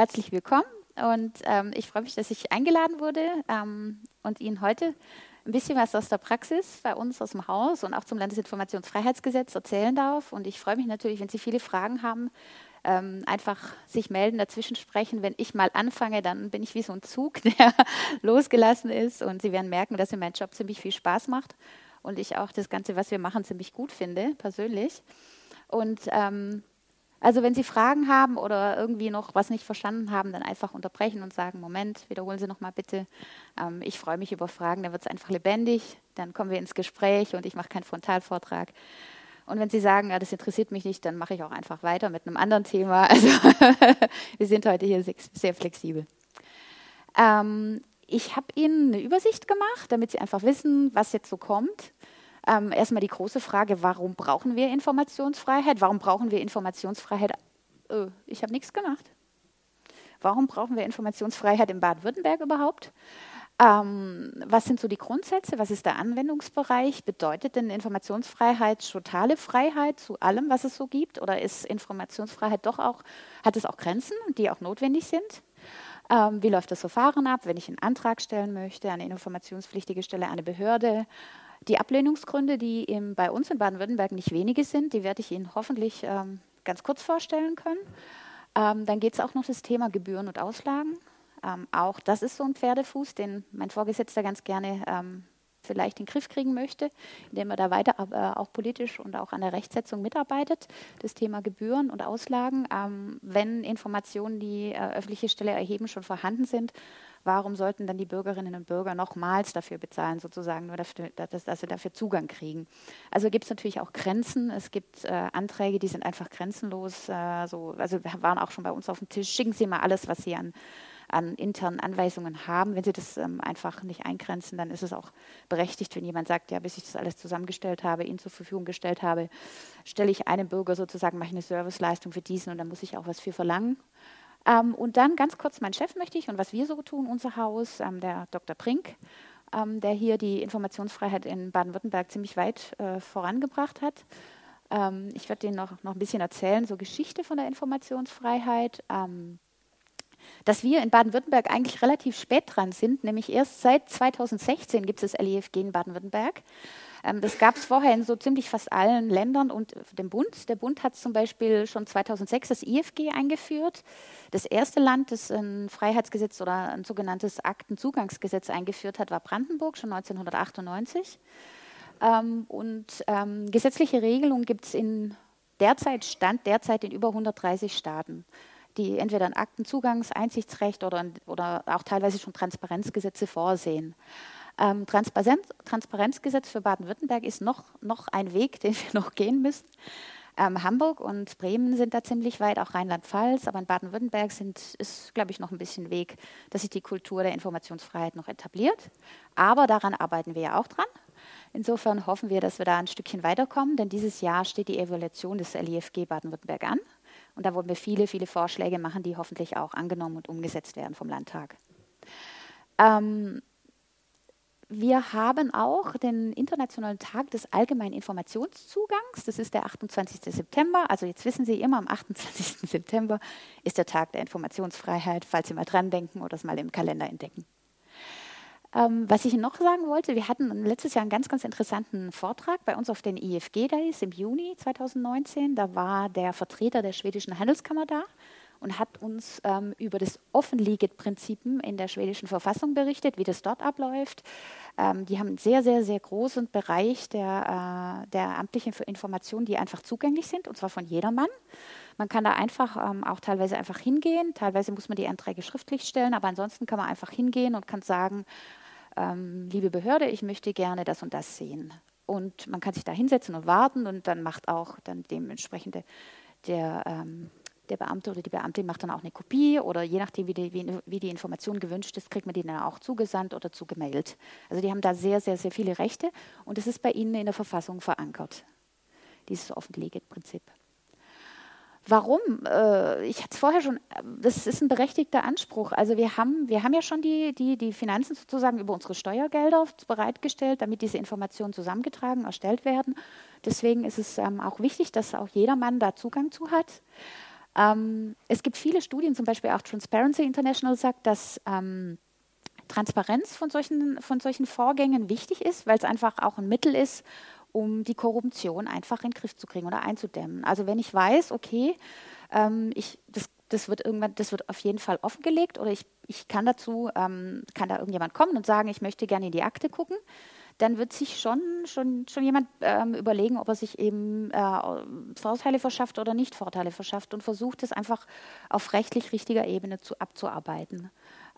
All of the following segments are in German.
Herzlich willkommen und ähm, ich freue mich, dass ich eingeladen wurde ähm, und Ihnen heute ein bisschen was aus der Praxis bei uns aus dem Haus und auch zum Landesinformationsfreiheitsgesetz erzählen darf. Und ich freue mich natürlich, wenn Sie viele Fragen haben, ähm, einfach sich melden, dazwischen sprechen. Wenn ich mal anfange, dann bin ich wie so ein Zug, der losgelassen ist. Und Sie werden merken, dass mir mein Job ziemlich viel Spaß macht und ich auch das Ganze, was wir machen, ziemlich gut finde, persönlich. Und ähm, also wenn Sie Fragen haben oder irgendwie noch was nicht verstanden haben, dann einfach unterbrechen und sagen, Moment, wiederholen Sie noch mal bitte. Ähm, ich freue mich über Fragen, dann wird es einfach lebendig, dann kommen wir ins Gespräch und ich mache keinen Frontalvortrag. Und wenn Sie sagen, ja, das interessiert mich nicht, dann mache ich auch einfach weiter mit einem anderen Thema. Also wir sind heute hier sehr flexibel. Ähm, ich habe Ihnen eine Übersicht gemacht, damit Sie einfach wissen, was jetzt so kommt. Ähm, erstmal die große Frage, warum brauchen wir Informationsfreiheit? Warum brauchen wir Informationsfreiheit? Äh, ich habe nichts gemacht. Warum brauchen wir Informationsfreiheit in Baden-Württemberg überhaupt? Ähm, was sind so die Grundsätze? Was ist der Anwendungsbereich? Bedeutet denn Informationsfreiheit totale Freiheit zu allem, was es so gibt? Oder ist Informationsfreiheit doch auch, hat es auch Grenzen, die auch notwendig sind? Ähm, wie läuft das Verfahren ab, wenn ich einen Antrag stellen möchte, eine informationspflichtige Stelle, eine Behörde? Die Ablehnungsgründe, die im, bei uns in Baden-Württemberg nicht wenige sind, die werde ich Ihnen hoffentlich ähm, ganz kurz vorstellen können. Ähm, dann geht es auch noch das Thema Gebühren und Auslagen. Ähm, auch das ist so ein Pferdefuß, den mein Vorgesetzter ganz gerne ähm, vielleicht in den Griff kriegen möchte, indem er da weiter äh, auch politisch und auch an der Rechtsetzung mitarbeitet. Das Thema Gebühren und Auslagen. Ähm, wenn Informationen, die äh, öffentliche Stelle erheben, schon vorhanden sind, warum sollten dann die Bürgerinnen und Bürger nochmals dafür bezahlen, sozusagen, nur dafür, dass, dass sie dafür Zugang kriegen? Also gibt es natürlich auch Grenzen. Es gibt äh, Anträge, die sind einfach grenzenlos. Äh, so, also waren auch schon bei uns auf dem Tisch. Schicken Sie mal alles, was Sie an an internen Anweisungen haben. Wenn Sie das ähm, einfach nicht eingrenzen, dann ist es auch berechtigt, wenn jemand sagt, ja, bis ich das alles zusammengestellt habe, Ihnen zur Verfügung gestellt habe, stelle ich einem Bürger sozusagen, mache eine Serviceleistung für diesen und dann muss ich auch was für verlangen. Ähm, und dann ganz kurz mein Chef möchte ich und was wir so tun, unser Haus, ähm, der Dr. Brink, ähm, der hier die Informationsfreiheit in Baden-Württemberg ziemlich weit äh, vorangebracht hat. Ähm, ich werde Ihnen noch, noch ein bisschen erzählen, so Geschichte von der Informationsfreiheit. Ähm, dass wir in Baden-Württemberg eigentlich relativ spät dran sind, nämlich erst seit 2016 gibt es das LIFG in Baden-Württemberg. Ähm, das gab es vorher in so ziemlich fast allen Ländern und dem Bund. Der Bund hat zum Beispiel schon 2006 das IFG eingeführt. Das erste Land, das ein Freiheitsgesetz oder ein sogenanntes Aktenzugangsgesetz eingeführt hat, war Brandenburg, schon 1998. Ähm, und ähm, gesetzliche Regelungen gibt es in derzeit, Stand derzeit in über 130 Staaten die entweder ein Aktenzugangs-, Einsichtsrecht oder, oder auch teilweise schon Transparenzgesetze vorsehen. Ähm, Transparenz, Transparenzgesetz für Baden-Württemberg ist noch, noch ein Weg, den wir noch gehen müssen. Ähm, Hamburg und Bremen sind da ziemlich weit, auch Rheinland-Pfalz, aber in Baden-Württemberg ist, glaube ich, noch ein bisschen Weg, dass sich die Kultur der Informationsfreiheit noch etabliert. Aber daran arbeiten wir ja auch dran. Insofern hoffen wir, dass wir da ein Stückchen weiterkommen, denn dieses Jahr steht die Evaluation des LIFG Baden-Württemberg an. Und da wollen wir viele, viele Vorschläge machen, die hoffentlich auch angenommen und umgesetzt werden vom Landtag. Ähm, wir haben auch den Internationalen Tag des allgemeinen Informationszugangs. Das ist der 28. September. Also jetzt wissen Sie immer, am 28. September ist der Tag der Informationsfreiheit, falls Sie mal dran denken oder es mal im Kalender entdecken. Ähm, was ich noch sagen wollte, wir hatten letztes Jahr einen ganz, ganz interessanten Vortrag bei uns auf den IFG Days im Juni 2019. Da war der Vertreter der schwedischen Handelskammer da und hat uns ähm, über das Offenliegend-Prinzip in der schwedischen Verfassung berichtet, wie das dort abläuft. Ähm, die haben einen sehr, sehr, sehr großen Bereich der, äh, der amtlichen Informationen, die einfach zugänglich sind, und zwar von jedermann. Man kann da einfach ähm, auch teilweise einfach hingehen. Teilweise muss man die Anträge schriftlich stellen, aber ansonsten kann man einfach hingehen und kann sagen, ähm, liebe Behörde, ich möchte gerne das und das sehen. Und man kann sich da hinsetzen und warten und dann macht auch dann dementsprechend der, ähm, der Beamte oder die Beamtin macht dann auch eine Kopie oder je nachdem, wie die, wie, die Information gewünscht ist, kriegt man die dann auch zugesandt oder zugemailt. Also die haben da sehr, sehr, sehr viele Rechte und das ist bei ihnen in der Verfassung verankert, dieses Offenlegeprinzip. Warum? Äh, ich hatte es vorher schon, das ist ein berechtigter Anspruch. Also wir haben, wir haben ja schon die, die, die Finanzen sozusagen über unsere Steuergelder bereitgestellt, damit diese Informationen zusammengetragen, erstellt werden. Deswegen ist es ähm, auch wichtig, dass auch jedermann da Zugang zu hat. Ähm, es gibt viele Studien, zum Beispiel auch Transparency International sagt, dass ähm, Transparenz von solchen, von solchen Vorgängen wichtig ist, weil es einfach auch ein Mittel ist, um die Korruption einfach in den Griff zu kriegen oder einzudämmen. Also wenn ich weiß, okay, ähm, ich, das, das wird irgendwann, das wird auf jeden Fall offengelegt oder ich, ich kann dazu, ähm, kann da irgendjemand kommen und sagen, ich möchte gerne in die Akte gucken, dann wird sich schon, schon, schon jemand ähm, überlegen, ob er sich eben äh, Vorteile verschafft oder nicht Vorteile verschafft und versucht es einfach auf rechtlich richtiger Ebene zu, abzuarbeiten.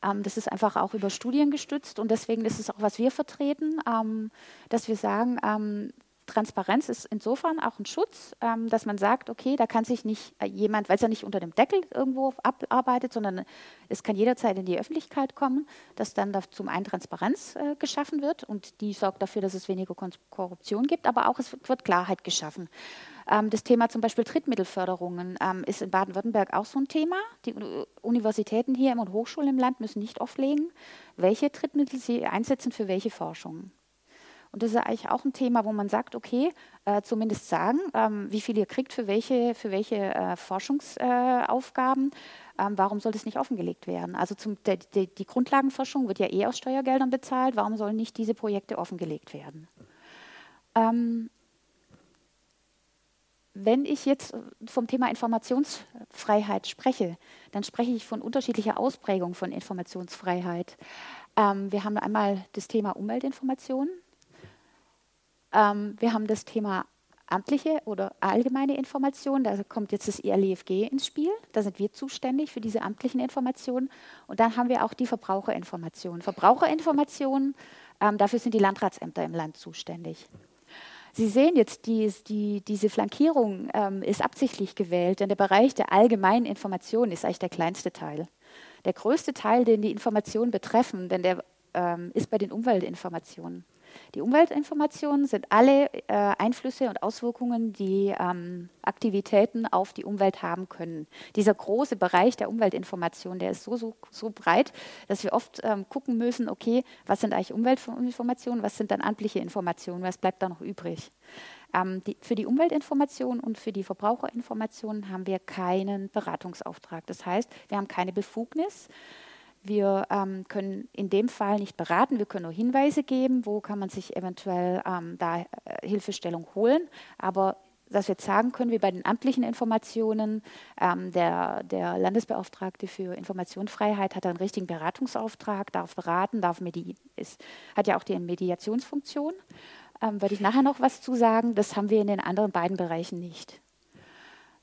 Ähm, das ist einfach auch über Studien gestützt und deswegen ist es auch, was wir vertreten, ähm, dass wir sagen, ähm, Transparenz ist insofern auch ein Schutz, ähm, dass man sagt, okay, da kann sich nicht äh, jemand, weil es ja nicht unter dem Deckel irgendwo abarbeitet, sondern es kann jederzeit in die Öffentlichkeit kommen, dass dann da zum einen Transparenz äh, geschaffen wird und die sorgt dafür, dass es weniger Korruption gibt, aber auch es wird Klarheit geschaffen. Ähm, das Thema zum Beispiel Drittmittelförderungen ähm, ist in Baden-Württemberg auch so ein Thema. Die Universitäten hier und Hochschulen im Land müssen nicht offlegen, welche Drittmittel sie einsetzen für welche Forschung. Und das ist eigentlich auch ein Thema, wo man sagt, okay, äh, zumindest sagen, ähm, wie viel ihr kriegt für welche, für welche äh, Forschungsaufgaben. Äh, ähm, warum soll das nicht offengelegt werden? Also zum, der, der, die Grundlagenforschung wird ja eh aus Steuergeldern bezahlt. Warum sollen nicht diese Projekte offengelegt werden? Ähm, wenn ich jetzt vom Thema Informationsfreiheit spreche, dann spreche ich von unterschiedlicher Ausprägung von Informationsfreiheit. Ähm, wir haben einmal das Thema Umweltinformation, ähm, wir haben das Thema amtliche oder allgemeine Informationen. Da kommt jetzt das ILEFG ins Spiel. Da sind wir zuständig für diese amtlichen Informationen. Und dann haben wir auch die Verbraucherinformationen. Verbraucherinformationen, ähm, dafür sind die Landratsämter im Land zuständig. Sie sehen jetzt, die, die, diese Flankierung ähm, ist absichtlich gewählt, denn der Bereich der allgemeinen Informationen ist eigentlich der kleinste Teil. Der größte Teil, den die Informationen betreffen, denn der ähm, ist bei den Umweltinformationen. Die Umweltinformationen sind alle äh, Einflüsse und Auswirkungen, die ähm, Aktivitäten auf die Umwelt haben können. Dieser große Bereich der Umweltinformation, der ist so, so, so breit, dass wir oft ähm, gucken müssen, okay, was sind eigentlich Umweltinformationen, was sind dann amtliche Informationen, was bleibt da noch übrig. Ähm, die, für die Umweltinformation und für die Verbraucherinformation haben wir keinen Beratungsauftrag. Das heißt, wir haben keine Befugnis, wir ähm, können in dem Fall nicht beraten, wir können nur Hinweise geben, wo kann man sich eventuell ähm, da äh, Hilfestellung holen. Aber dass wir jetzt sagen können, wie bei den amtlichen Informationen, ähm, der, der, Landesbeauftragte für Informationsfreiheit hat einen richtigen Beratungsauftrag, darf beraten, darf medi ist, hat ja auch die Mediationsfunktion. Ähm, werde ich nachher noch was zu sagen. Das haben wir in den anderen beiden Bereichen nicht.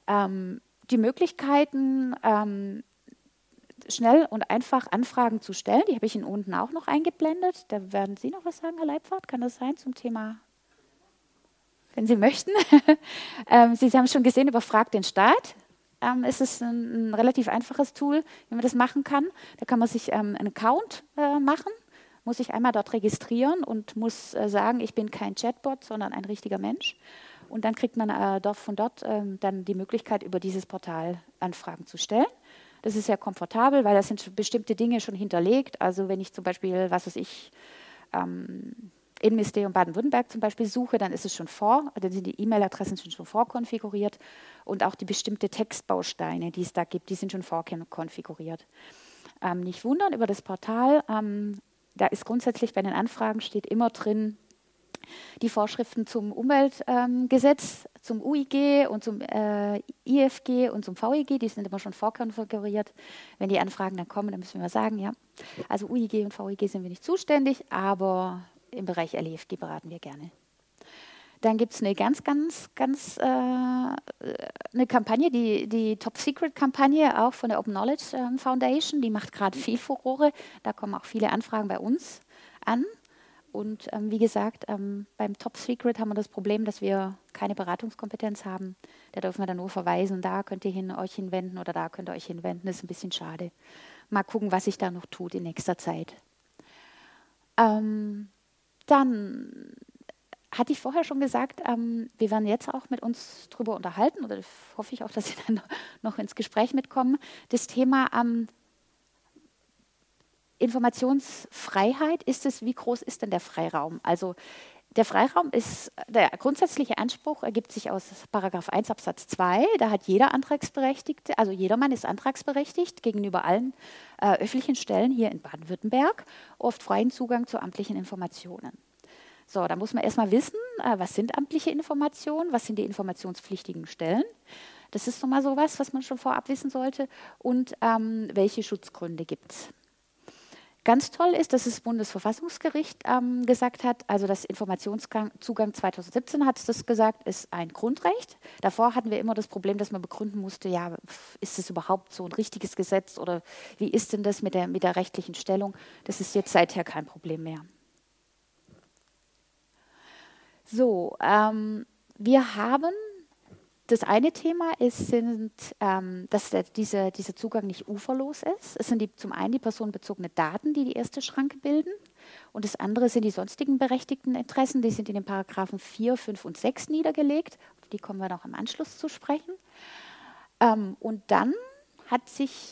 Ähm, die Möglichkeiten, ähm, schnell und einfach Anfragen zu stellen. Die habe ich Ihnen unten auch noch eingeblendet. Da werden Sie noch was sagen, Herr Leibfahrt? Kann das sein zum Thema? Wenn Sie möchten. ähm, Sie haben schon gesehen, überfragt den Staat. Ähm, es ist ein, ein, relativ einfaches Tool, wie man das machen kann. Da kann man sich ähm, einen Account äh, machen, muss sich einmal dort registrieren und muss äh, sagen, ich bin kein Chatbot, sondern ein richtiger Mensch. Und dann kriegt man äh, dort, von dort ähm, dann die Möglichkeit, über dieses Portal Anfragen zu stellen. Das ist sehr komfortabel, weil da sind bestimmte Dinge schon hinterlegt. Also wenn ich zum Beispiel, was weiß ich, ähm, Innenministerium Baden-Württemberg zum Beispiel suche, dann ist es schon vor, dann sind die E-Mail-Adressen schon, vorkonfiguriert und auch die bestimmte Textbausteine, die es da gibt, die sind schon vorkonfiguriert. Ähm, nicht wundern über das Portal, ähm, da ist grundsätzlich bei den Anfragen steht immer drin, die Vorschriften zum Umweltgesetz, zum UIG und zum äh, IFG und zum VIG, die sind immer schon vorkonfiguriert. Wenn die Anfragen dann kommen, dann müssen wir sagen, ja, also UIG und VIG sind wir nicht zuständig, aber im Bereich LEFG beraten wir gerne. Dann gibt es eine ganz, ganz, ganz äh, eine Kampagne, die, die Top-Secret-Kampagne auch von der Open Knowledge ähm, Foundation, die macht gerade viel Furore. Da kommen auch viele Anfragen bei uns an. Und ähm, wie gesagt, ähm, beim Top Secret haben wir das Problem, dass wir keine Beratungskompetenz haben. Da dürfen wir dann nur verweisen, da könnt ihr hin, euch hinwenden oder da könnt ihr euch hinwenden. Das ist ein bisschen schade. Mal gucken, was sich da noch tut in nächster Zeit. Ähm, dann hatte ich vorher schon gesagt, ähm, wir werden jetzt auch mit uns darüber unterhalten, oder hoffe ich auch, dass Sie dann noch ins Gespräch mitkommen, das Thema ähm, Informationsfreiheit, ist es, wie groß ist denn der Freiraum? Also der Freiraum ist, der grundsätzliche Anspruch ergibt sich aus Paragraph 1 Absatz 2. Da hat jeder Antragsberechtigte, also jedermann ist antragsberechtigt gegenüber allen äh, öffentlichen Stellen hier in Baden-Württemberg, oft freien Zugang zu amtlichen Informationen. So, da muss man erstmal wissen, äh, was sind amtliche Informationen, was sind die informationspflichtigen Stellen. Das ist nochmal sowas, was man schon vorab wissen sollte. Und ähm, welche Schutzgründe gibt es? Ganz toll ist, dass das Bundesverfassungsgericht ähm, gesagt hat, also das Informationszugang 2017 hat es gesagt, ist ein Grundrecht. Davor hatten wir immer das Problem, dass man begründen musste, ja, ist es überhaupt so ein richtiges Gesetz oder wie ist denn das mit der, mit der rechtlichen Stellung? Das ist jetzt seither kein Problem mehr. So, ähm, wir haben das eine Thema ist, sind, ähm, dass der, diese, dieser Zugang nicht uferlos ist. Es sind die, zum einen die personenbezogenen Daten, die die erste Schranke bilden. Und das andere sind die sonstigen berechtigten Interessen. Die sind in den Paragraphen 4, 5 und 6 niedergelegt. Die kommen wir noch im Anschluss zu sprechen. Ähm, und dann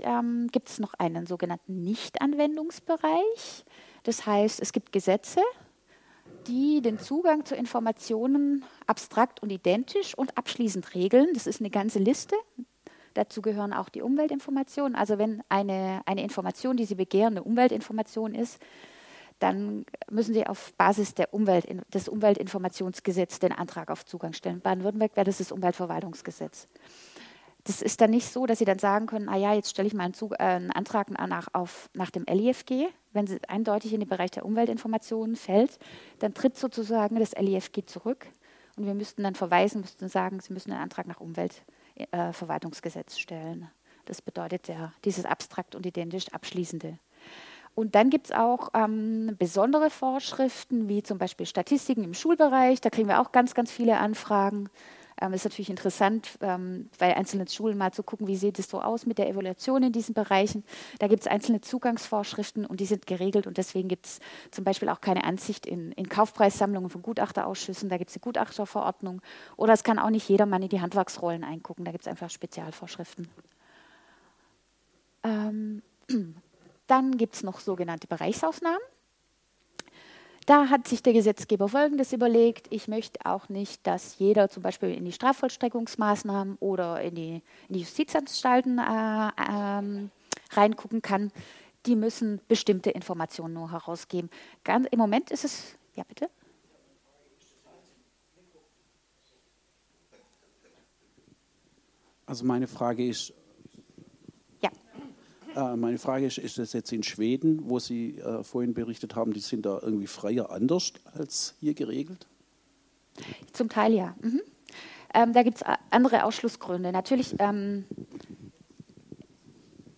ähm, gibt es noch einen sogenannten Nichtanwendungsbereich. Das heißt, es gibt Gesetze, die den Zugang zu Informationen abstrakt und identisch und abschließend regeln. Das ist eine ganze Liste. Dazu gehören auch die Umweltinformationen. Also wenn eine, eine Information, die Sie begehren, eine Umweltinformation ist, dann müssen Sie auf Basis der Umwelt, des Umweltinformationsgesetzes den Antrag auf Zugang stellen. Baden-Württemberg wäre das das Umweltverwaltungsgesetz. Das ist dann nicht so, dass Sie dann sagen können, ah ja, jetzt stelle ich mal einen, Zug, äh, einen Antrag nach, auf, nach dem LIFG. Wenn es eindeutig in den Bereich der Umweltinformationen fällt, dann tritt sozusagen das LIFG zurück und wir müssten dann verweisen, müssten sagen, Sie müssen einen Antrag nach Umweltverwaltungsgesetz äh, stellen. Das bedeutet ja dieses abstrakt und identisch abschließende. Und dann gibt es auch ähm, besondere Vorschriften, wie zum Beispiel Statistiken im Schulbereich. Da kriegen wir auch ganz, ganz viele Anfragen. Ähm, ist natürlich interessant, ähm, bei einzelnen Schulen mal zu gucken, wie sieht es so aus mit der Evaluation in diesen Bereichen. Da gibt es einzelne Zugangsvorschriften und die sind geregelt und deswegen gibt es zum Beispiel auch keine Ansicht in, in Kaufpreissammlungen von Gutachterausschüssen. Da gibt es die Gutachterverordnung oder es kann auch nicht jedermann in die Handwerksrollen eingucken. Da gibt es einfach Spezialvorschriften. Ähm, dann gibt es noch sogenannte Bereichsausnahmen. Da hat sich der Gesetzgeber Folgendes überlegt. Ich möchte auch nicht, dass jeder zum Beispiel in die Strafvollstreckungsmaßnahmen oder in die, in die Justizanstalten äh, ähm, reingucken kann. Die müssen bestimmte Informationen nur herausgeben. Ganz, Im Moment ist es, ja bitte. Also meine Frage ist, meine Frage ist, ist das jetzt in Schweden, wo Sie äh, vorhin berichtet haben, die sind da irgendwie freier anders als hier geregelt? Zum Teil ja. Mhm. Ähm, da gibt es andere Ausschlussgründe. Natürlich, ähm,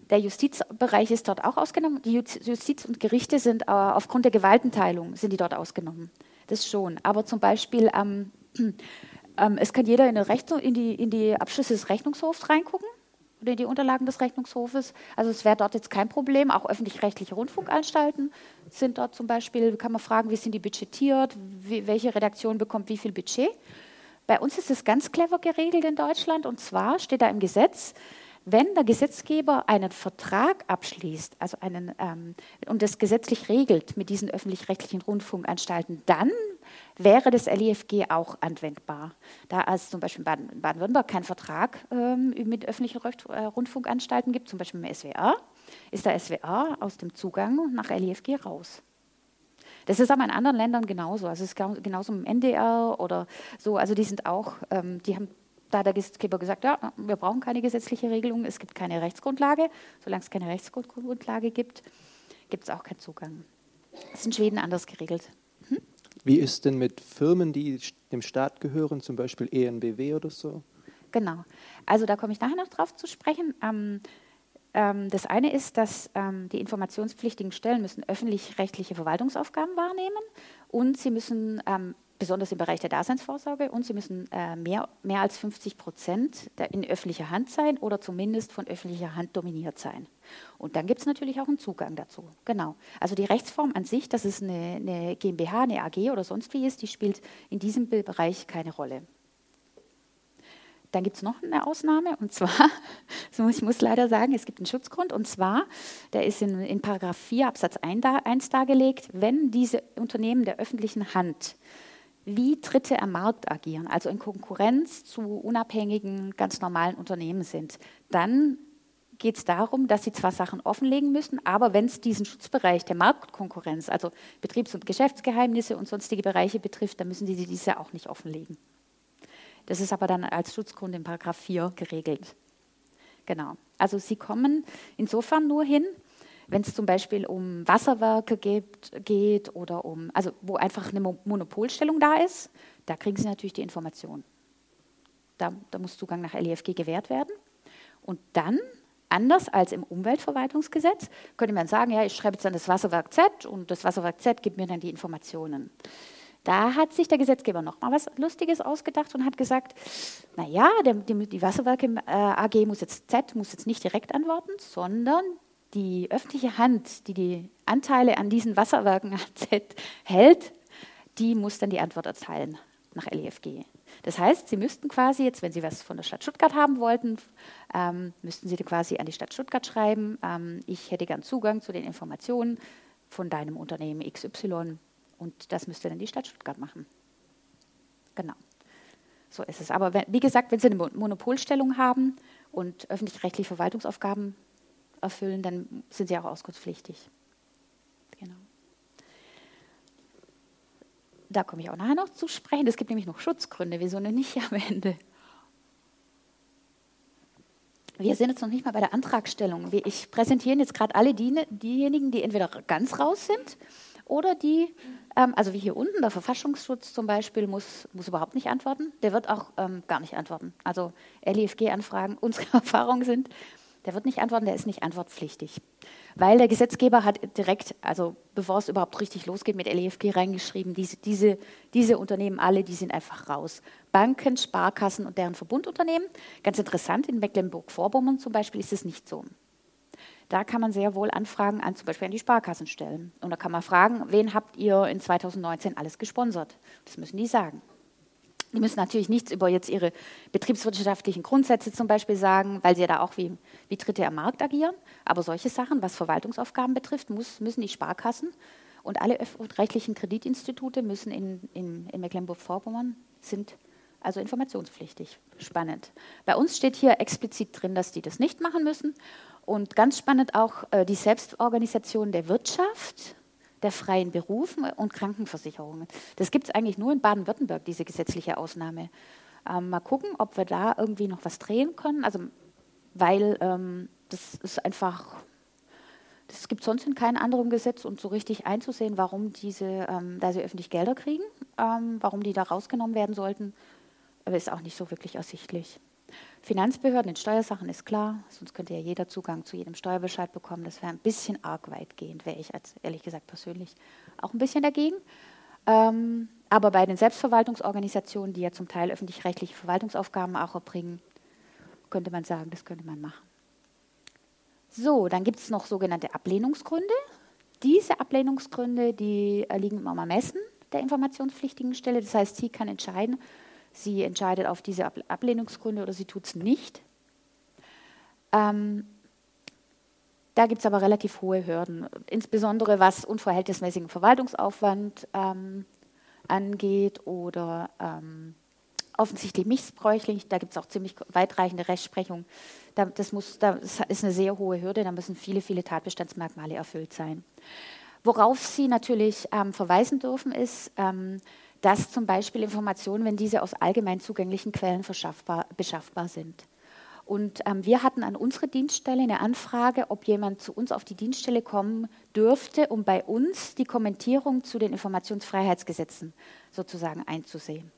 der Justizbereich ist dort auch ausgenommen. Die Justiz und Gerichte sind äh, aufgrund der Gewaltenteilung sind die dort ausgenommen. Das schon. Aber zum Beispiel, ähm, ähm es kann jeder in, in, die, in die Abschlüsse des Rechnungshofs reingucken oder die Unterlagen des Rechnungshofes. Also es wäre dort jetzt kein Problem. Auch öffentlich-rechtliche Rundfunkanstalten sind dort zum Beispiel, kann man fragen, wie sind die budgetiert, wie, welche Redaktion bekommt wie viel Budget. Bei uns ist es ganz clever geregelt in Deutschland und zwar steht da im Gesetz, wenn der Gesetzgeber einen Vertrag abschließt, also einen ähm, und das gesetzlich regelt mit diesen öffentlich-rechtlichen Rundfunkanstalten, dann wäre das LIFG auch anwendbar. Da es zum Beispiel in Baden-Württemberg keinen Vertrag ähm, mit öffentlichen äh, Rundfunkanstalten gibt, zum Beispiel im SWR, ist der SWR aus dem Zugang nach LIFG raus. Das ist aber in anderen Ländern genauso. Also es ist genauso im NDR oder so. Also die sind auch, ähm, die haben da hat der Gesetzgeber gesagt, ja, wir brauchen keine gesetzliche Regelung, es gibt keine Rechtsgrundlage. Solange es keine Rechtsgrundlage gibt, gibt es auch keinen Zugang. Das ist in Schweden anders geregelt. Wie ist denn mit Firmen, die dem Staat gehören, zum Beispiel ENBW oder so? Genau. Also da komme ich nachher noch drauf zu sprechen. Ähm, ähm, das eine ist, dass ähm, die informationspflichtigen Stellen müssen öffentlich-rechtliche Verwaltungsaufgaben wahrnehmen und sie müssen ähm, besonders im Bereich der Daseinsvorsorge und sie müssen äh, mehr, mehr als 50 Prozent in öffentlicher Hand sein oder zumindest von öffentlicher Hand dominiert sein. Und dann gibt es natürlich auch einen Zugang dazu. Genau. Also die Rechtsform an sich, dass es eine, eine GmbH, eine AG oder sonst wie ist, die spielt in diesem Bereich keine Rolle. Dann gibt es noch eine Ausnahme und zwar, ich muss leider sagen, es gibt einen Schutzgrund und zwar, der ist in, in Paragraph 4 Absatz 1, 1 dargelegt, wenn diese Unternehmen der öffentlichen Hand wie Dritte am Markt agieren, also in Konkurrenz zu unabhängigen, ganz normalen Unternehmen sind, dann geht es darum, dass sie zwar Sachen offenlegen müssen, aber wenn es diesen Schutzbereich der Marktkonkurrenz, also Betriebs- und Geschäftsgeheimnisse und sonstige Bereiche betrifft, dann müssen sie diese auch nicht offenlegen. Das ist aber dann als Schutzgrund in Paragraph 4 geregelt. Genau. Also sie kommen insofern nur hin, wenn es zum Beispiel um Wasserwerke geht, geht oder um, also wo einfach eine Monopolstellung da ist, da kriegen Sie natürlich die Information. Da, da muss Zugang nach LEFG gewährt werden. Und dann, anders als im Umweltverwaltungsgesetz, könnte man sagen, ja, ich schreibe jetzt an das Wasserwerk Z und das Wasserwerk Z gibt mir dann die Informationen. Da hat sich der Gesetzgeber noch mal was Lustiges ausgedacht und hat gesagt, naja, die, die Wasserwerke äh, AG muss jetzt Z muss jetzt nicht direkt antworten, sondern die öffentliche Hand, die die Anteile an diesen Wasserwerken hält, die muss dann die Antwort erteilen nach LEFG. Das heißt, Sie müssten quasi jetzt, wenn Sie was von der Stadt Stuttgart haben wollten, ähm, müssten Sie quasi an die Stadt Stuttgart schreiben, ähm, ich hätte gern Zugang zu den Informationen von deinem Unternehmen XY und das müsste dann die Stadt Stuttgart machen. Genau. So ist es. Aber wenn, wie gesagt, wenn Sie eine Monopolstellung haben und öffentlich-rechtliche Verwaltungsaufgaben erfüllen, dann sind sie auch auskunftspflichtig. Genau. Da komme ich auch nachher noch zu sprechen. Es gibt nämlich noch Schutzgründe, wieso nicht am Ende. Wir sind jetzt noch nicht mal bei der Antragstellung. Ich präsentiere jetzt gerade alle die, diejenigen, die entweder ganz raus sind oder die, ähm, also wie hier unten, der Verfassungsschutz zum Beispiel muss, muss überhaupt nicht antworten. Der wird auch ähm, gar nicht antworten. Also LIFG-Anfragen, unsere Erfahrungen sind, der wird nicht antworten, der ist nicht antwortpflichtig. Weil der Gesetzgeber hat direkt, also bevor es überhaupt richtig losgeht, mit LEFG reingeschrieben, diese, diese, diese Unternehmen alle, die sind einfach raus. Banken, Sparkassen und deren Verbundunternehmen. Ganz interessant, in Mecklenburg-Vorpommern zum Beispiel ist es nicht so. Da kann man sehr wohl Anfragen an zum Beispiel an die Sparkassen stellen. Und da kann man fragen, wen habt ihr in 2019 alles gesponsert? Das müssen die sagen. Die müssen natürlich nichts über jetzt ihre betriebswirtschaftlichen Grundsätze zum Beispiel sagen, weil sie ja da auch wie, wie Dritte am Markt agieren. Aber solche Sachen, was Verwaltungsaufgaben betrifft, muss, müssen die Sparkassen und alle rechtlichen Kreditinstitute müssen in, in, in Mecklenburg-Vorpommern sind also informationspflichtig. Spannend. Bei uns steht hier explizit drin, dass die das nicht machen müssen. Und ganz spannend auch äh, die Selbstorganisation der Wirtschaft der freien Berufen und Krankenversicherungen. Das gibt es eigentlich nur in Baden-Württemberg, diese gesetzliche Ausnahme. Ähm, mal gucken, ob wir da irgendwie noch was drehen können. Also, weil ähm, das ist einfach, das gibt sonst in keinem anderen Gesetz und so richtig einzusehen, warum diese, ähm, da sie öffentlich Gelder kriegen, ähm, warum die da rausgenommen werden sollten, ist auch nicht so wirklich ersichtlich. Finanzbehörden in Steuersachen ist klar, sonst könnte ja jeder Zugang zu jedem Steuerbescheid bekommen. Das wäre ein bisschen arg weitgehend, wäre ich als ehrlich gesagt persönlich auch ein bisschen dagegen. Ähm, aber bei den Selbstverwaltungsorganisationen, die ja zum Teil öffentlich-rechtliche Verwaltungsaufgaben auch erbringen, könnte man sagen, das könnte man machen. So, dann gibt es noch sogenannte Ablehnungsgründe. Diese Ablehnungsgründe, die liegen im Ermessen der informationspflichtigen Stelle. Das heißt, sie kann entscheiden, sie entscheidet auf diese Ablehnungsgründe oder sie tut es nicht. Ähm, da gibt es aber relativ hohe Hürden, insbesondere was unverhältnismäßigen Verwaltungsaufwand ähm, angeht oder ähm, offensichtlich missbräuchlich. Da gibt es auch ziemlich weitreichende Rechtsprechung. Da, das, muss, das ist eine sehr hohe Hürde, da müssen viele, viele Tatbestandsmerkmale erfüllt sein. Worauf Sie natürlich ähm, verweisen dürfen, ist, ähm, dass zum Beispiel Informationen, wenn diese aus allgemein zugänglichen Quellen beschaffbar sind. Und ähm, wir hatten an unsere Dienststelle eine Anfrage, ob jemand zu uns auf die Dienststelle kommen dürfte, um bei uns die Kommentierung zu den Informationsfreiheitsgesetzen sozusagen einzusehen.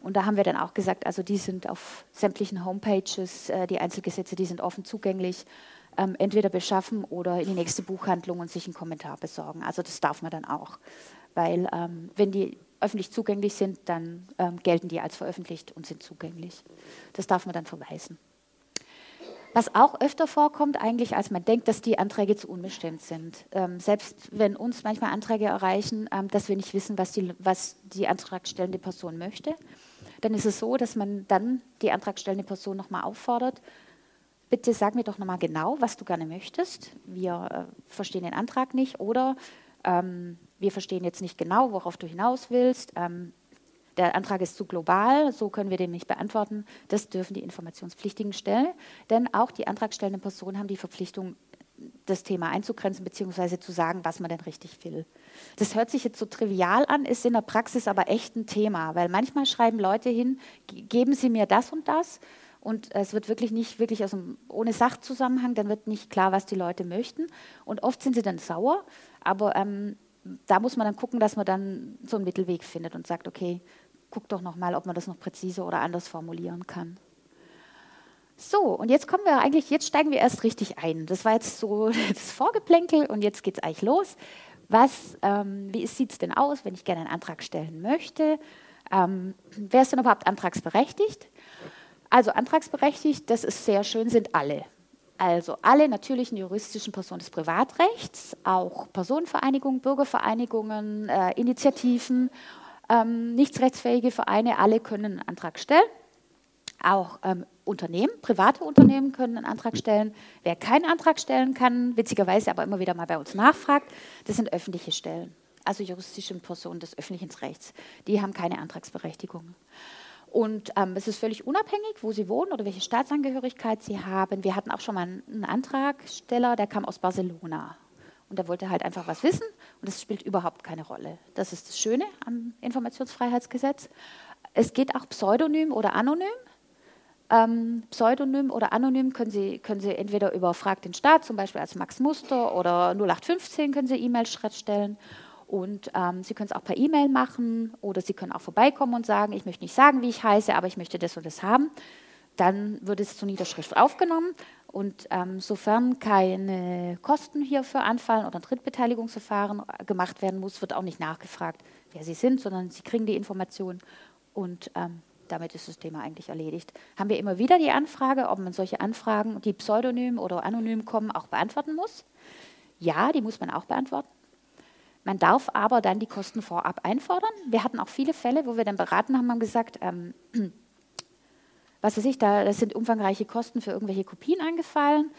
Und da haben wir dann auch gesagt, also die sind auf sämtlichen Homepages, äh, die Einzelgesetze, die sind offen zugänglich, ähm, entweder beschaffen oder in die nächste Buchhandlung und sich einen Kommentar besorgen. Also das darf man dann auch, weil ähm, wenn die öffentlich zugänglich sind, dann ähm, gelten die als veröffentlicht und sind zugänglich. Das darf man dann verweisen. Was auch öfter vorkommt eigentlich, als man denkt, dass die Anträge zu unbestimmt sind. Ähm, selbst wenn uns manchmal Anträge erreichen, ähm, dass wir nicht wissen, was die, was die antragstellende Person möchte, dann ist es so, dass man dann die antragstellende Person nochmal auffordert, bitte sag mir doch nochmal genau, was du gerne möchtest. Wir äh, verstehen den Antrag nicht oder ähm, wir verstehen jetzt nicht genau, worauf du hinaus willst. Ähm, der Antrag ist zu global, so können wir den nicht beantworten. Das dürfen die Informationspflichtigen stellen, denn auch die antragstellenden Personen haben die Verpflichtung, das Thema einzugrenzen bzw. zu sagen, was man denn richtig will. Das hört sich jetzt so trivial an, ist in der Praxis aber echt ein Thema, weil manchmal schreiben Leute hin, geben Sie mir das und das und es wird wirklich nicht wirklich aus dem, ohne Sachzusammenhang, dann wird nicht klar, was die Leute möchten und oft sind sie dann sauer, aber ähm, da muss man dann gucken, dass man dann so einen Mittelweg findet und sagt, okay, guck doch nochmal, ob man das noch präziser oder anders formulieren kann. So, und jetzt kommen wir eigentlich, jetzt steigen wir erst richtig ein. Das war jetzt so das Vorgeplänkel und jetzt geht es eigentlich los. Was, ähm, wie sieht es denn aus, wenn ich gerne einen Antrag stellen möchte? Ähm, wer ist denn überhaupt antragsberechtigt? Also antragsberechtigt, das ist sehr schön, sind alle. Also alle natürlichen juristischen Personen des Privatrechts, auch Personenvereinigungen, Bürgervereinigungen, äh, Initiativen, ähm, nichtsrechtsfähige Vereine, alle können einen Antrag stellen. Auch ähm, Unternehmen, private Unternehmen können einen Antrag stellen. Wer keinen Antrag stellen kann, witzigerweise aber immer wieder mal bei uns nachfragt, das sind öffentliche Stellen, also juristische Personen des öffentlichen Rechts. Die haben keine Antragsberechtigung. Und ähm, es ist völlig unabhängig, wo Sie wohnen oder welche Staatsangehörigkeit Sie haben. Wir hatten auch schon mal einen Antragsteller, der kam aus Barcelona. Und der wollte halt einfach was wissen und das spielt überhaupt keine Rolle. Das ist das Schöne am Informationsfreiheitsgesetz. Es geht auch pseudonym oder anonym. Ähm, Pseudonym oder anonym können Sie, können Sie entweder über Frag den Staat, zum Beispiel als Max Muster oder 0815 können Sie E-Mails stellen und ähm, Sie können es auch per E-Mail machen oder Sie können auch vorbeikommen und sagen, ich möchte nicht sagen, wie ich heiße, aber ich möchte das und das haben. Dann wird es zur Niederschrift aufgenommen. Und ähm, sofern keine Kosten hierfür anfallen oder ein Drittbeteiligungsverfahren gemacht werden muss, wird auch nicht nachgefragt, wer Sie sind, sondern Sie kriegen die Information und ähm, damit ist das Thema eigentlich erledigt. Haben wir immer wieder die Anfrage, ob man solche Anfragen, die pseudonym oder anonym kommen, auch beantworten muss? Ja, die muss man auch beantworten. Man darf aber dann die Kosten vorab einfordern. Wir hatten auch viele Fälle, wo wir dann beraten haben, haben gesagt, ähm, was weiß ich, da das sind umfangreiche Kosten für irgendwelche Kopien angefallen.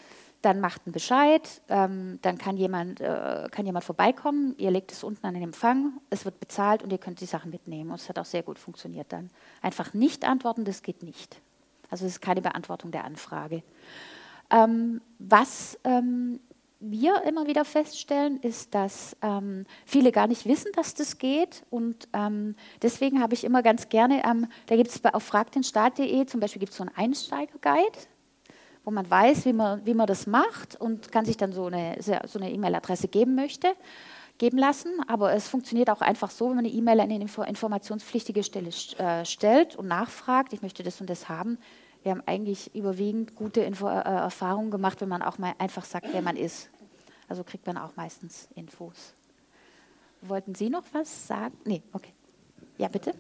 Dann macht ein Bescheid, ähm, dann kann jemand, äh, kann jemand vorbeikommen, ihr legt es unten an den Empfang, es wird bezahlt und ihr könnt die Sachen mitnehmen. Und es hat auch sehr gut funktioniert dann. Einfach nicht antworten, das geht nicht. Also es ist keine Beantwortung der Anfrage. Ähm, was ähm, wir immer wieder feststellen, ist, dass ähm, viele gar nicht wissen, dass das geht. Und ähm, deswegen habe ich immer ganz gerne, ähm, da gibt es auf fragdenstaat.de zum Beispiel gibt es so einen Einsteiger-Guide, wo man weiß, wie man, wie man das macht und kann sich dann so eine so E-Mail-Adresse geben möchte, geben lassen. Aber es funktioniert auch einfach so, wenn man eine E-Mail an eine informationspflichtige Stelle äh, stellt und nachfragt, ich möchte das und das haben, wir haben eigentlich überwiegend gute Info äh, Erfahrungen gemacht, wenn man auch mal einfach sagt, wer man ist. Also kriegt man auch meistens Infos. Wollten Sie noch was sagen? Nee, okay. Ja, bitte.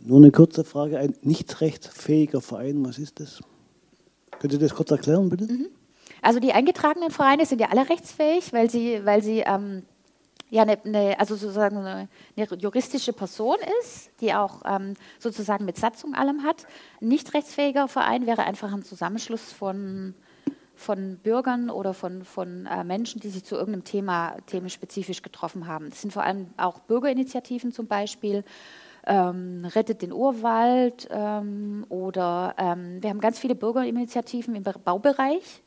Nur eine kurze Frage. Ein nicht rechtsfähiger Verein, was ist das? Können Sie das kurz erklären, bitte? Mhm. Also die eingetragenen Vereine sind ja alle rechtsfähig, weil sie, weil sie ähm, ja eine, eine, also sozusagen eine, eine, juristische Person ist, die auch ähm, sozusagen mit Satzung allem hat. Ein nicht rechtsfähiger Verein wäre einfach ein Zusammenschluss von, von Bürgern oder von, von äh, Menschen, die sich zu irgendeinem Thema themenspezifisch getroffen haben. Das sind vor allem auch Bürgerinitiativen zum Beispiel. Ähm, rettet den Urwald ähm, oder ähm, wir haben ganz viele Bürgerinitiativen im Baubereich,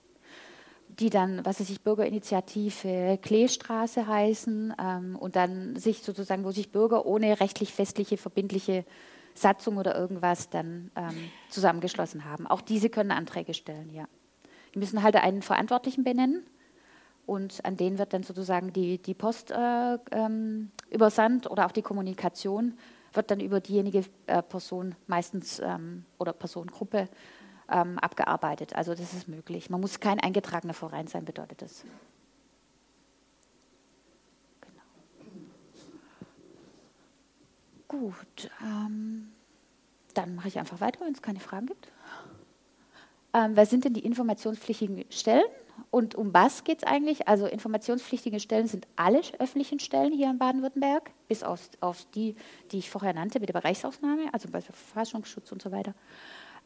die dann, was weiß ich, Bürgerinitiative Kleestraße heißen ähm, und dann sich sozusagen, wo sich Bürger ohne rechtlich festliche, verbindliche Satzung oder irgendwas dann ähm, zusammengeschlossen haben. Auch diese können Anträge stellen, ja. Die müssen halt einen Verantwortlichen benennen und an den wird dann sozusagen die, die Post äh, ähm, übersandt oder auch die Kommunikation wird dann über diejenige äh, Person meistens ähm, oder Personengruppe ähm, abgearbeitet. Also das ist möglich. Man muss kein eingetragener Verein sein, bedeutet das. Genau. Gut, ähm, dann mache ich einfach weiter, wenn es keine Fragen gibt. Ähm, wer sind denn die informationspflichtigen Stellen und um was geht es eigentlich? Also informationspflichtige Stellen sind alle öffentlichen Stellen hier in Baden-Württemberg, bis auf, auf, die, die ich vorher nannte, mit der Bereichsausnahme, also bei Verfassungsschutz und so weiter.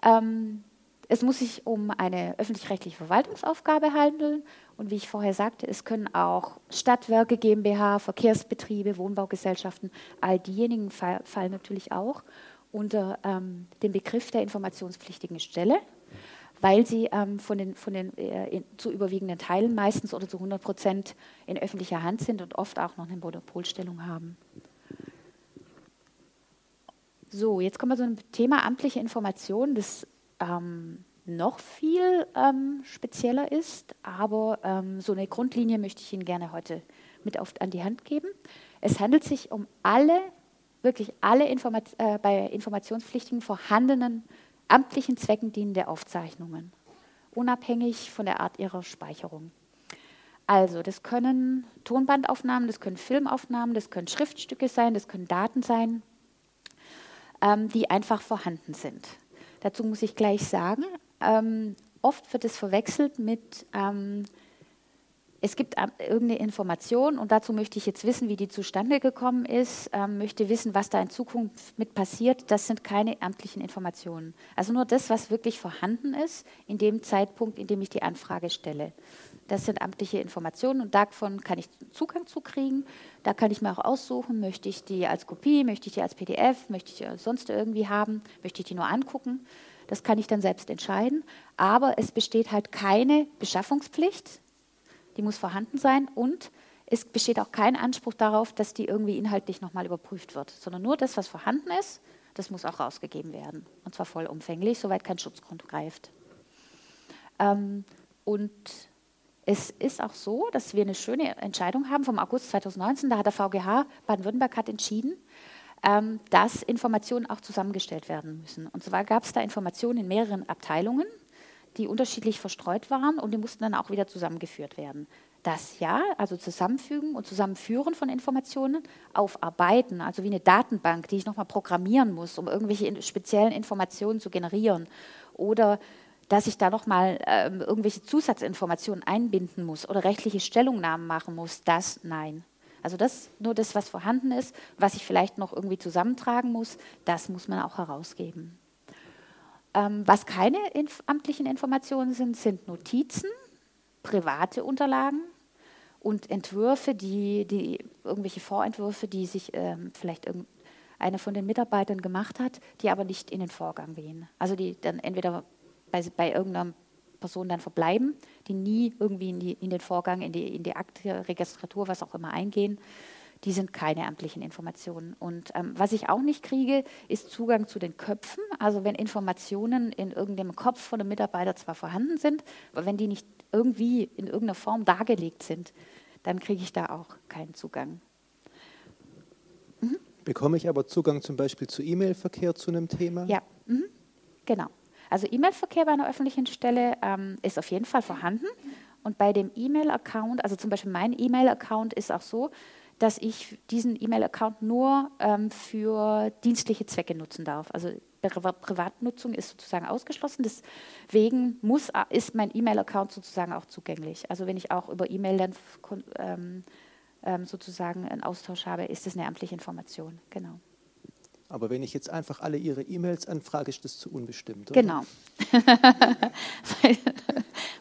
Ähm, es muss sich um eine öffentlich-rechtliche Verwaltungsaufgabe handeln. Und wie ich vorher sagte, es können auch Stadtwerke GmbH, Verkehrsbetriebe, Wohnbaugesellschaften, all diejenigen fall, fallen natürlich auch unter ähm, den Begriff der informationspflichtigen Stelle, weil sie ähm, von den, von den äh, in, zu überwiegenden Teilen meistens oder zu 100 Prozent in öffentlicher Hand sind und oft auch noch eine Monopolstellung haben. So, jetzt kommen wir zu einem Thema amtliche Information. Das ähm, noch viel ähm, spezieller ist, aber ähm, so eine Grundlinie möchte ich Ihnen gerne heute mit auf, an die Hand geben. Es handelt sich um alle, wirklich alle Informat äh, bei informationspflichtigen vorhandenen amtlichen Zwecken dienende Aufzeichnungen, unabhängig von der Art ihrer Speicherung. Also, das können Tonbandaufnahmen, das können Filmaufnahmen, das können Schriftstücke sein, das können Daten sein, ähm, die einfach vorhanden sind. Dazu muss ich gleich sagen, ähm, oft wird es verwechselt mit, ähm, es gibt irgendeine Information und dazu möchte ich jetzt wissen, wie die zustande gekommen ist, ähm, möchte wissen, was da in Zukunft mit passiert. Das sind keine amtlichen Informationen. Also nur das, was wirklich vorhanden ist, in dem Zeitpunkt, in dem ich die Anfrage stelle. Das sind amtliche Informationen und davon kann ich Zugang zu kriegen. Da kann ich mir auch aussuchen, möchte ich die als Kopie, möchte ich die als PDF, möchte ich die sonst irgendwie haben, möchte ich die nur angucken. Das kann ich dann selbst entscheiden. Aber es besteht halt keine Beschaffungspflicht, die muss vorhanden sein und es besteht auch kein Anspruch darauf, dass die irgendwie inhaltlich nochmal überprüft wird, sondern nur das, was vorhanden ist, das muss auch rausgegeben werden. Und zwar vollumfänglich, soweit kein Schutzgrund greift. Ähm, und es ist auch so, dass wir eine schöne Entscheidung haben vom August 2019. Da hat der VGH Baden-Württemberg entschieden, ähm, dass Informationen auch zusammengestellt werden müssen. Und zwar gab es da Informationen in mehreren Abteilungen, die unterschiedlich verstreut waren und die mussten dann auch wieder zusammengeführt werden. Das ja, also Zusammenfügen und Zusammenführen von Informationen, aufarbeiten, also wie eine Datenbank, die ich nochmal programmieren muss, um irgendwelche speziellen Informationen zu generieren. Oder dass ich da nochmal äh, irgendwelche Zusatzinformationen einbinden muss oder rechtliche Stellungnahmen machen muss, das nein. Also das nur das, was vorhanden ist, was ich vielleicht noch irgendwie zusammentragen muss, das muss man auch herausgeben. Ähm, was keine inf amtlichen Informationen sind, sind Notizen, private Unterlagen und Entwürfe, die, die irgendwelche Vorentwürfe, die sich ähm, vielleicht einer von den Mitarbeitern gemacht hat, die aber nicht in den Vorgang gehen. Also die dann entweder bei, bei irgendeiner Person dann verbleiben, die nie irgendwie in, die, in den Vorgang, in die, in die Akte, Registratur, was auch immer eingehen. Die sind keine amtlichen Informationen. Und ähm, was ich auch nicht kriege, ist Zugang zu den Köpfen. Also wenn Informationen in irgendeinem Kopf von einem Mitarbeiter zwar vorhanden sind, aber wenn die nicht irgendwie in irgendeiner Form dargelegt sind, dann kriege ich da auch keinen Zugang. Mhm. Bekomme ich aber Zugang zum Beispiel zu E-Mail-Verkehr zu einem Thema? Ja, mhm. genau. Also E-Mail-Verkehr bei einer öffentlichen Stelle ähm, ist auf jeden Fall vorhanden. Und bei dem E-Mail-Account, also zum Beispiel mein E-Mail-Account ist auch so, dass ich diesen E-Mail-Account nur ähm, für dienstliche Zwecke nutzen darf. Also Privatnutzung ist sozusagen ausgeschlossen. Deswegen muss, ist mein E-Mail-Account sozusagen auch zugänglich. Also wenn ich auch über E-Mail dann ähm, ähm, sozusagen einen Austausch habe, ist das eine amtliche Information. Genau. Aber wenn ich jetzt einfach alle Ihre E-Mails anfrage, ist das zu unbestimmt. Oder? Genau. ich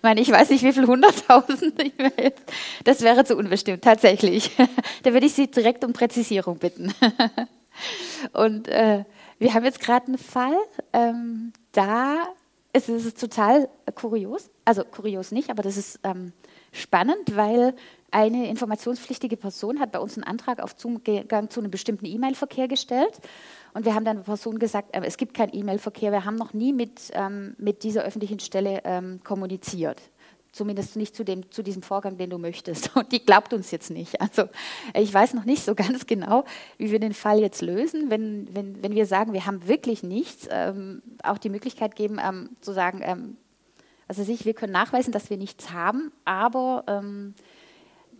meine, ich weiß nicht, wie viele hunderttausend E-Mails. Das wäre zu unbestimmt, tatsächlich. da würde ich Sie direkt um Präzisierung bitten. Und äh, wir haben jetzt gerade einen Fall, ähm, da ist es total kurios. Also kurios nicht, aber das ist ähm, spannend, weil eine informationspflichtige Person hat bei uns einen Antrag auf Zugang zu einem bestimmten E-Mail-Verkehr gestellt. Und wir haben dann der Person gesagt, äh, es gibt keinen E-Mail-Verkehr, wir haben noch nie mit, ähm, mit dieser öffentlichen Stelle ähm, kommuniziert. Zumindest nicht zu, dem, zu diesem Vorgang, den du möchtest. Und die glaubt uns jetzt nicht. Also ich weiß noch nicht so ganz genau, wie wir den Fall jetzt lösen. Wenn, wenn, wenn wir sagen, wir haben wirklich nichts, ähm, auch die Möglichkeit geben, ähm, zu sagen, ähm, also sich, wir können nachweisen, dass wir nichts haben, aber ähm,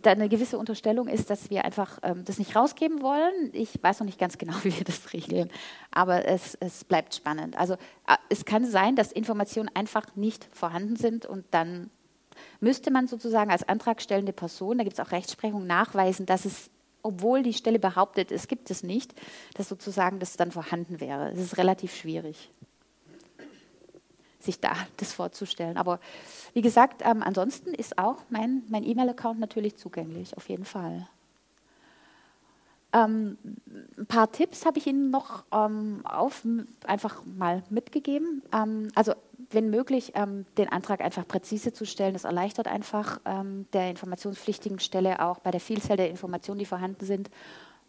da eine gewisse Unterstellung ist, dass wir einfach ähm, das nicht rausgeben wollen. Ich weiß noch nicht ganz genau, wie wir das regeln, aber es, es bleibt spannend. Also äh, es kann sein, dass Informationen einfach nicht vorhanden sind und dann müsste man sozusagen als antragstellende Person, da gibt es auch Rechtsprechung, nachweisen, dass es, obwohl die Stelle behauptet, es gibt es nicht, dass sozusagen das dann vorhanden wäre. Es ist relativ schwierig. Sich da das vorzustellen. Aber wie gesagt, ähm, ansonsten ist auch mein, mein E-Mail-Account natürlich zugänglich, auf jeden Fall. Ähm, ein paar Tipps habe ich Ihnen noch ähm, auf, einfach mal mitgegeben. Ähm, also wenn möglich, ähm, den Antrag einfach präzise zu stellen, das erleichtert einfach ähm, der informationspflichtigen Stelle auch bei der Vielzahl der Informationen, die vorhanden sind,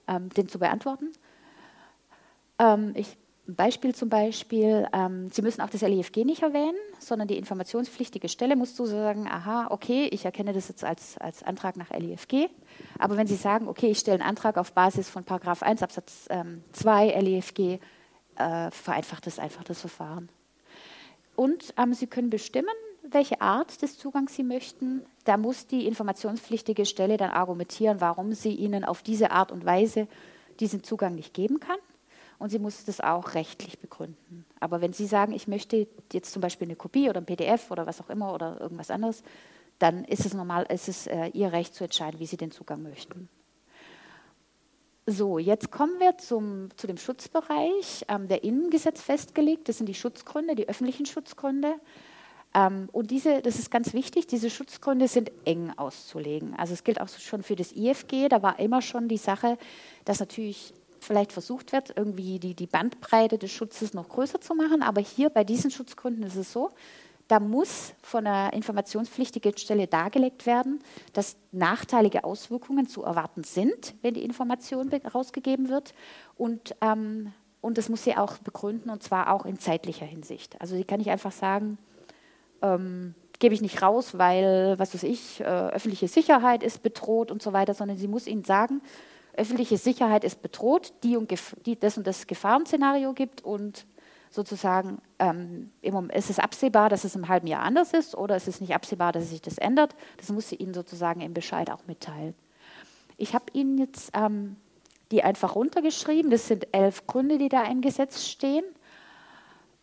den zu beantworten. ich Beispiel zum Beispiel, ähm, Sie müssen auch das LEFG nicht erwähnen, sondern die informationspflichtige Stelle muss so sagen, aha, okay, ich erkenne das jetzt als, als Antrag nach LEFG. Aber wenn Sie sagen, okay, ich stelle einen Antrag auf Basis von Paragraph 1 Absatz ähm, 2 LEFG, äh, vereinfacht das einfach das Verfahren. Und ähm, Sie können bestimmen, welche Art des Zugangs Sie möchten. Da muss die informationspflichtige Stelle dann argumentieren, warum sie Ihnen auf diese Art und Weise diesen Zugang nicht geben kann und sie muss das auch rechtlich begründen. Aber wenn Sie sagen, ich möchte jetzt zum Beispiel eine Kopie oder ein PDF oder was auch immer oder irgendwas anderes, dann ist es normal, ist es äh, Ihr Recht zu entscheiden, wie Sie den Zugang möchten. So, jetzt kommen wir zum, zu dem Schutzbereich, ähm, der Innengesetz festgelegt. Das sind die Schutzgründe, die öffentlichen Schutzgründe. Ähm, und diese, das ist ganz wichtig, diese Schutzgründe sind eng auszulegen. Also es gilt auch schon für das IFG, da war immer schon die Sache, dass natürlich vielleicht versucht wird, irgendwie die, die Bandbreite des Schutzes noch größer zu machen. Aber hier bei diesen Schutzgründen ist es so, da muss von der informationspflichtigen Stelle dargelegt werden, dass nachteilige Auswirkungen zu erwarten sind, wenn die Information rausgegeben wird. Und, ähm, und das muss sie auch begründen, und zwar auch in zeitlicher Hinsicht. Also sie kann nicht einfach sagen, ähm, gebe ich nicht raus, weil, was weiß ich, äh, öffentliche Sicherheit ist bedroht und so weiter, sondern sie muss ihnen sagen, öffentliche Sicherheit ist bedroht, die und die, das und das Gefahrenszenario gibt und sozusagen ähm, ist es absehbar, dass es im halben Jahr anders ist oder ist es nicht absehbar, dass sich das ändert. Das muss sie Ihnen sozusagen im Bescheid auch mitteilen. Ich habe Ihnen jetzt ähm, die einfach runtergeschrieben. Das sind elf Gründe, die da im Gesetz stehen.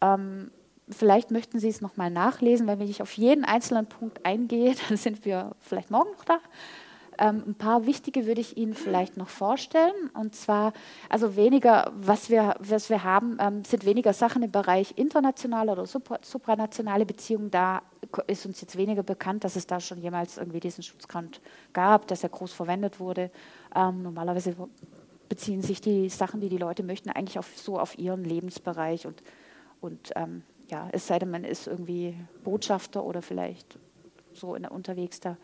Ähm, vielleicht möchten Sie es nochmal nachlesen, weil wenn ich auf jeden einzelnen Punkt eingehe, dann sind wir vielleicht morgen noch da. Ähm, ein paar wichtige würde ich Ihnen vielleicht noch vorstellen. Und zwar, also weniger, was wir, was wir haben, ähm, sind weniger Sachen im Bereich internationale oder supranationale Beziehungen. Da ist uns jetzt weniger bekannt, dass es da schon jemals irgendwie diesen Schutzgrund gab, dass er groß verwendet wurde. Ähm, normalerweise beziehen sich die Sachen, die die Leute möchten, eigentlich auf, so auf ihren Lebensbereich und, und ähm, ja, es sei denn, man ist irgendwie Botschafter oder vielleicht so in, unterwegs da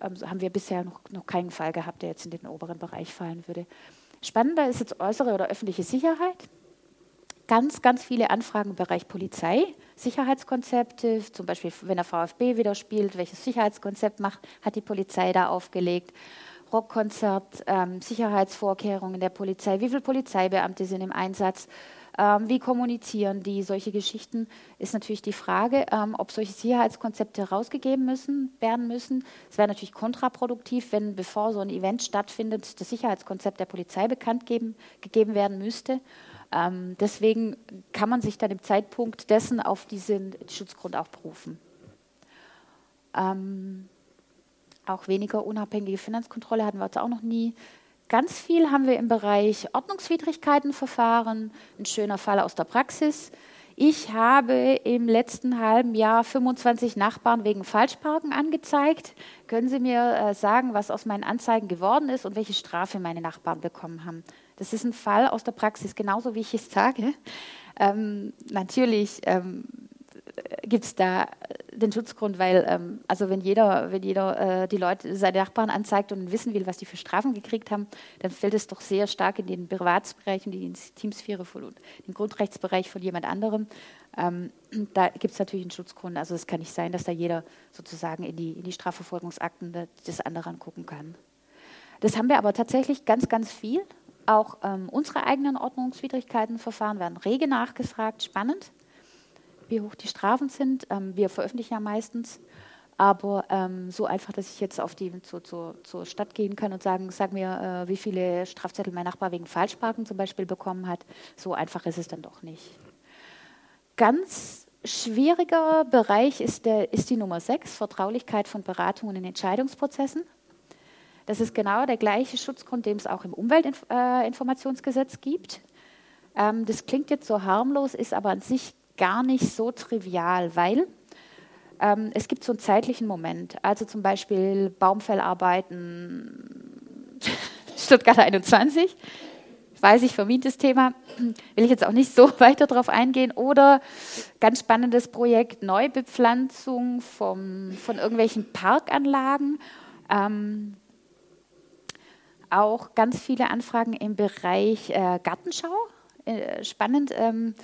haben wir bisher noch, noch keinen Fall gehabt, der jetzt in den oberen Bereich fallen würde. Spannender ist jetzt äußere oder öffentliche Sicherheit. Ganz, ganz viele Anfragen im Bereich Polizei, Sicherheitskonzepte, zum Beispiel, wenn der VfB wieder spielt, welches Sicherheitskonzept macht, hat die Polizei da aufgelegt. Rockkonzert, ähm, Sicherheitsvorkehrungen der Polizei, wie viele Polizeibeamte sind im Einsatz, ähm, wie kommunizieren die? Solche Geschichten ist natürlich die Frage, ähm, ob solche Sicherheitskonzepte herausgegeben müssen, werden müssen. Es wäre natürlich kontraproduktiv, wenn bevor so ein Event stattfindet, das Sicherheitskonzept der Polizei bekannt geben, gegeben werden müsste. Ähm, deswegen kann man sich dann im Zeitpunkt dessen auf diesen Schutzgrund auch berufen. Ähm, auch weniger unabhängige Finanzkontrolle hatten wir jetzt auch noch nie. Ganz viel haben wir im Bereich Ordnungswidrigkeitenverfahren, ein schöner Fall aus der Praxis. Ich habe im letzten halben Jahr 25 Nachbarn wegen Falschparken angezeigt. Können Sie mir äh, sagen, was aus meinen Anzeigen geworden ist und welche Strafe meine Nachbarn bekommen haben? Das ist ein Fall aus der Praxis, genauso wie ich es sage. Ähm, natürlich ähm, gibt es da den Schutzgrund, weil ähm, also wenn jeder, wenn jeder äh, die Leute, seine Nachbarn anzeigt und wissen will, was die für Strafen gekriegt haben, dann fällt es doch sehr stark in den Privatsbereich und die Teamsphäre von den Grundrechtsbereich von jemand anderem. Ähm, da gibt es natürlich einen Schutzgrund. Also es kann nicht sein, dass da jeder sozusagen in die, in die Strafverfolgungsakten des anderen gucken kann. Das haben wir aber tatsächlich ganz, ganz viel. Auch ähm, unsere eigenen Ordnungswidrigkeitenverfahren werden rege nachgefragt. Spannend wie hoch die Strafen sind. Ähm, wir veröffentlichen ja meistens. Aber ähm, so einfach, dass ich jetzt auf die, zu, zu, zur Stadt gehen kann und sagen, sag mir, äh, wie viele Strafzettel mein Nachbar wegen Falschparken zum Beispiel bekommen hat, so einfach ist es dann doch nicht. Ganz schwieriger Bereich ist, der, ist die Nummer 6, Vertraulichkeit von Beratungen in Entscheidungsprozessen. Das ist genau der gleiche Schutzgrund, den es auch im Umweltinformationsgesetz gibt. Ähm, das klingt jetzt so harmlos, ist aber an sich gar nicht so trivial, weil ähm, es gibt so einen zeitlichen Moment. Also zum Beispiel Baumfellarbeiten Stuttgart 21. Weiß ich, vermintes Thema. Will ich jetzt auch nicht so weiter darauf eingehen. Oder ganz spannendes Projekt Neubepflanzung vom, von irgendwelchen Parkanlagen. Ähm, auch ganz viele Anfragen im Bereich äh, Gartenschau. Äh, spannend. Ähm,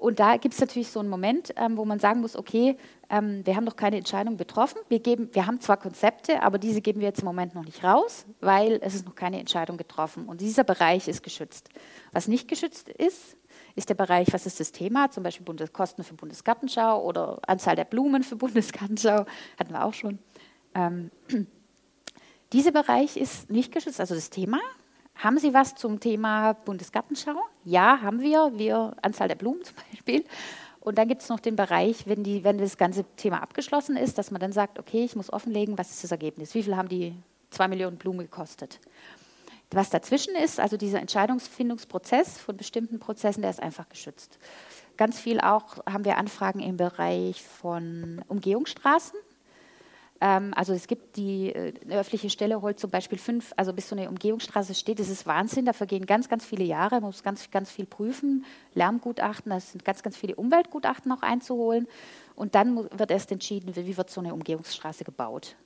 und da gibt es natürlich so einen Moment, ähm, wo man sagen muss, okay, ähm, wir haben noch keine Entscheidung getroffen. Wir, geben, wir haben zwar Konzepte, aber diese geben wir jetzt im Moment noch nicht raus, weil es ist noch keine Entscheidung getroffen. Und dieser Bereich ist geschützt. Was nicht geschützt ist, ist der Bereich, was ist das Thema, zum Beispiel Bundeskosten für Bundesgartenschau oder Anzahl der Blumen für Bundesgartenschau, hatten wir auch schon. Ähm, dieser Bereich ist nicht geschützt, also das Thema, haben Sie was zum Thema Bundesgartenschau? Ja, haben wir. Wir Anzahl der Blumen zum Beispiel. Und dann gibt es noch den Bereich, wenn, die, wenn das ganze Thema abgeschlossen ist, dass man dann sagt, okay, ich muss offenlegen, was ist das Ergebnis? Wie viel haben die zwei Millionen Blumen gekostet? Was dazwischen ist, also dieser Entscheidungsfindungsprozess von bestimmten Prozessen, der ist einfach geschützt. Ganz viel auch haben wir Anfragen im Bereich von Umgehungsstraßen. Ähm, also es gibt die äh, öffentliche Stelle holt zum Beispiel fünf, also bis so eine Umgehungsstraße steht, das ist Wahnsinn, da vergehen ganz, ganz viele Jahre, man muss ganz, ganz viel prüfen, Lärmgutachten, das sind ganz, ganz viele Umweltgutachten auch einzuholen und dann wird erst entschieden, wie wird so eine Umgehungsstraße gebaut.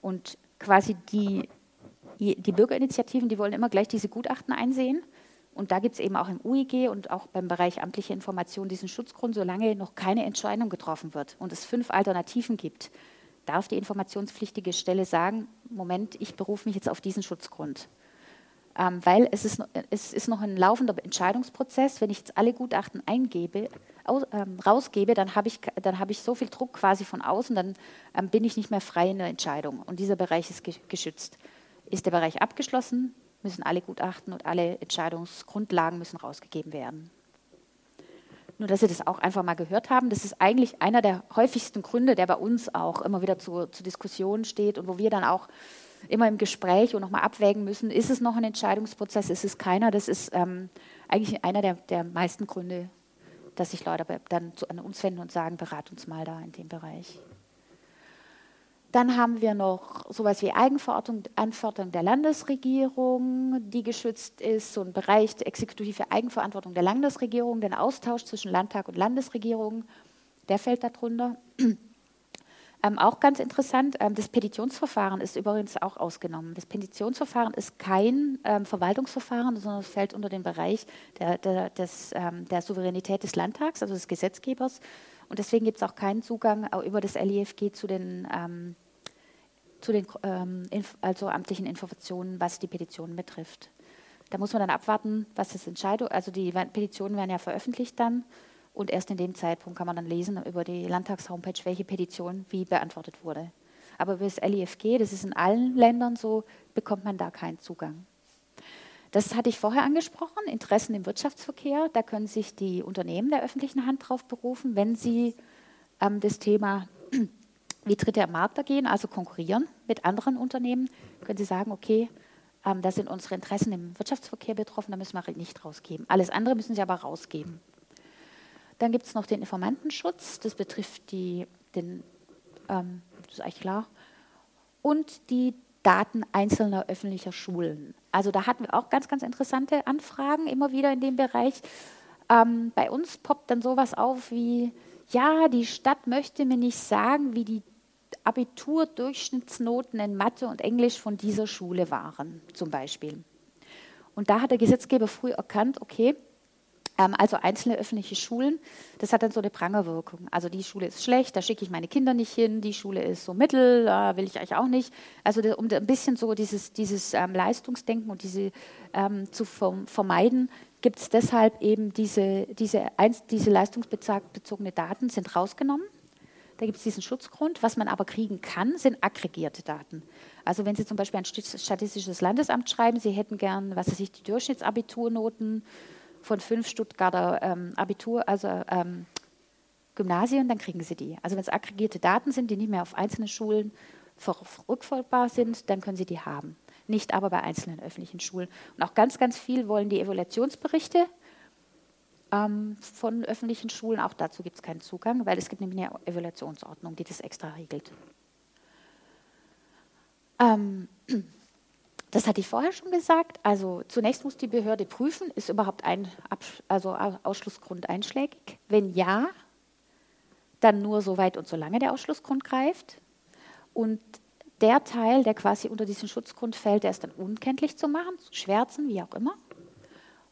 Und quasi die, die Bürgerinitiativen, die wollen immer gleich diese Gutachten einsehen. Und da gibt es eben auch im UIG und auch beim Bereich amtliche Information diesen Schutzgrund, solange noch keine Entscheidung getroffen wird und es fünf Alternativen gibt darf die informationspflichtige Stelle sagen, Moment, ich berufe mich jetzt auf diesen Schutzgrund. Ähm, weil es ist, es ist noch ein laufender Entscheidungsprozess. Wenn ich jetzt alle Gutachten eingebe, aus, ähm, rausgebe, dann habe ich, hab ich so viel Druck quasi von außen, dann ähm, bin ich nicht mehr frei in der Entscheidung. Und dieser Bereich ist ge geschützt. Ist der Bereich abgeschlossen, müssen alle Gutachten und alle Entscheidungsgrundlagen müssen rausgegeben werden. Nur, dass Sie das auch einfach mal gehört haben. Das ist eigentlich einer der häufigsten Gründe, der bei uns auch immer wieder zur, zur Diskussion steht und wo wir dann auch immer im Gespräch und nochmal abwägen müssen, ist es noch ein Entscheidungsprozess, ist es keiner. Das ist ähm, eigentlich einer der, der meisten Gründe, dass sich Leute dann zu, an uns wenden und sagen, berat uns mal da in dem Bereich. Dann haben wir noch sowas wie Eigenverantwortung der Landesregierung, die geschützt ist, so ein Bereich der exekutive Eigenverantwortung der Landesregierung, den Austausch zwischen Landtag und Landesregierung, der fällt darunter. Ähm, auch ganz interessant, ähm, das Petitionsverfahren ist übrigens auch ausgenommen. Das Petitionsverfahren ist kein ähm, Verwaltungsverfahren, sondern es fällt unter den Bereich der, der, des, ähm, der Souveränität des Landtags, also des Gesetzgebers. Und deswegen gibt es auch keinen Zugang über das LIFG zu den ähm, zu den ähm, also amtlichen Informationen, was die Petitionen betrifft. Da muss man dann abwarten, was das Entscheidung, also die Petitionen werden ja veröffentlicht dann und erst in dem Zeitpunkt kann man dann lesen über die Landtagshomepage, welche Petition wie beantwortet wurde. Aber über das LIFG, das ist in allen Ländern so, bekommt man da keinen Zugang. Das hatte ich vorher angesprochen, Interessen im Wirtschaftsverkehr. Da können sich die Unternehmen der öffentlichen Hand drauf berufen, wenn sie ähm, das Thema wie Dritte am Markt gehen, also konkurrieren mit anderen Unternehmen, können Sie sagen, okay, ähm, da sind unsere Interessen im Wirtschaftsverkehr betroffen, da müssen wir nicht rausgeben. Alles andere müssen Sie aber rausgeben. Dann gibt es noch den Informantenschutz, das betrifft die, den, ähm, das ist eigentlich klar, und die Daten einzelner öffentlicher Schulen. Also da hatten wir auch ganz, ganz interessante Anfragen immer wieder in dem Bereich. Ähm, bei uns poppt dann sowas auf wie, ja, die Stadt möchte mir nicht sagen, wie die Abiturdurchschnittsnoten in Mathe und Englisch von dieser Schule waren, zum Beispiel. Und da hat der Gesetzgeber früh erkannt, okay, ähm, also einzelne öffentliche Schulen, das hat dann so eine Prangerwirkung. Also die Schule ist schlecht, da schicke ich meine Kinder nicht hin, die Schule ist so mittel, da will ich eigentlich auch nicht. Also um ein bisschen so dieses, dieses ähm, Leistungsdenken und diese ähm, zu vermeiden, gibt es deshalb eben diese, diese, diese leistungsbezogene Daten sind rausgenommen da gibt es diesen Schutzgrund. Was man aber kriegen kann, sind aggregierte Daten. Also wenn Sie zum Beispiel ein statistisches Landesamt schreiben, Sie hätten gern, was weiß ich, die Durchschnittsabiturnoten von fünf Stuttgarter ähm, Abitur, also ähm, Gymnasien, dann kriegen Sie die. Also wenn es aggregierte Daten sind, die nicht mehr auf einzelne Schulen rückfolgbar sind, dann können Sie die haben. Nicht aber bei einzelnen öffentlichen Schulen. Und auch ganz, ganz viel wollen die Evaluationsberichte ähm, von öffentlichen Schulen. Auch dazu gibt es keinen Zugang, weil es gibt nämlich eine Evaluationsordnung, die das extra regelt. Ähm, das hatte ich vorher schon gesagt. Also zunächst muss die Behörde prüfen, ist überhaupt ein Abs also Ausschlussgrund einschlägig. Wenn ja, dann nur so weit und so lange der Ausschlussgrund greift. Und der Teil, der quasi unter diesen Schutzgrund fällt, der ist dann unkenntlich zu machen, zu schwärzen, wie auch immer.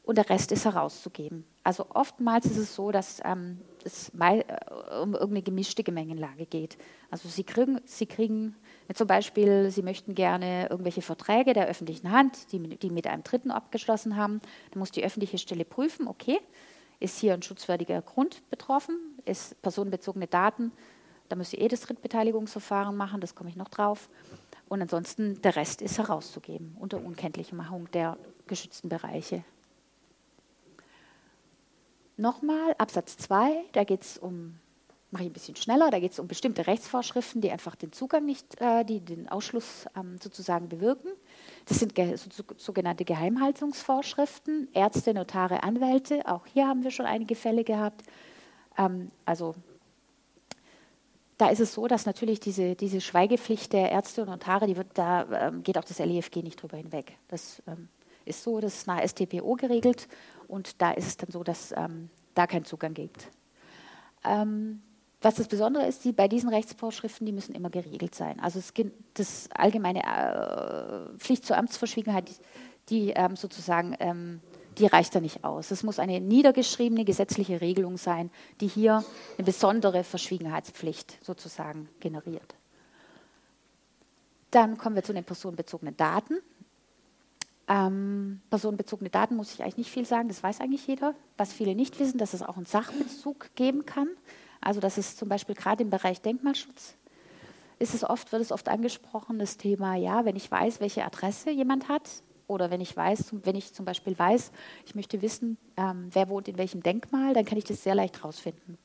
Und der Rest ist herauszugeben. Also oftmals ist es so, dass ähm, es mal, äh, um irgendeine gemischte Gemengenlage geht. Also Sie kriegen, Sie kriegen zum Beispiel, Sie möchten gerne irgendwelche Verträge der öffentlichen Hand, die, die mit einem Dritten abgeschlossen haben, dann muss die öffentliche Stelle prüfen, okay, ist hier ein schutzwürdiger Grund betroffen, ist personenbezogene Daten, da müsst ihr eh das Drittbeteiligungsverfahren machen, das komme ich noch drauf. Und ansonsten der Rest ist herauszugeben unter Unkenntlichmachung der geschützten Bereiche. Nochmal Absatz 2, da geht es um mache ich ein bisschen schneller. Da geht es um bestimmte Rechtsvorschriften, die einfach den Zugang nicht, äh, die den Ausschluss ähm, sozusagen bewirken. Das sind ge so, sogenannte Geheimhaltungsvorschriften, Ärzte, Notare, Anwälte. Auch hier haben wir schon einige Fälle gehabt. Ähm, also da ist es so, dass natürlich diese, diese Schweigepflicht der Ärzte und Notare, die wird, da ähm, geht auch das LEFG nicht drüber hinweg. Das ähm, ist so, das ist nach StPO geregelt und da ist es dann so, dass ähm, da kein Zugang gibt. Ähm, was das Besondere ist, die, bei diesen Rechtsvorschriften, die müssen immer geregelt sein. Also es gibt das allgemeine äh, Pflicht zur Amtsverschwiegenheit, die, die ähm, sozusagen, ähm, die reicht da nicht aus. Es muss eine niedergeschriebene gesetzliche Regelung sein, die hier eine besondere Verschwiegenheitspflicht sozusagen generiert. Dann kommen wir zu den personenbezogenen Daten. Ähm, personenbezogene Daten muss ich eigentlich nicht viel sagen, das weiß eigentlich jeder. Was viele nicht wissen, dass es auch einen Sachbezug geben kann. Also das ist zum Beispiel gerade im Bereich Denkmalschutz ist es oft, wird es oft angesprochen, das Thema, ja, wenn ich weiß, welche Adresse jemand hat, oder wenn ich weiß, wenn ich zum Beispiel weiß, ich möchte wissen, ähm, wer wohnt in welchem Denkmal, dann kann ich das sehr leicht rausfinden.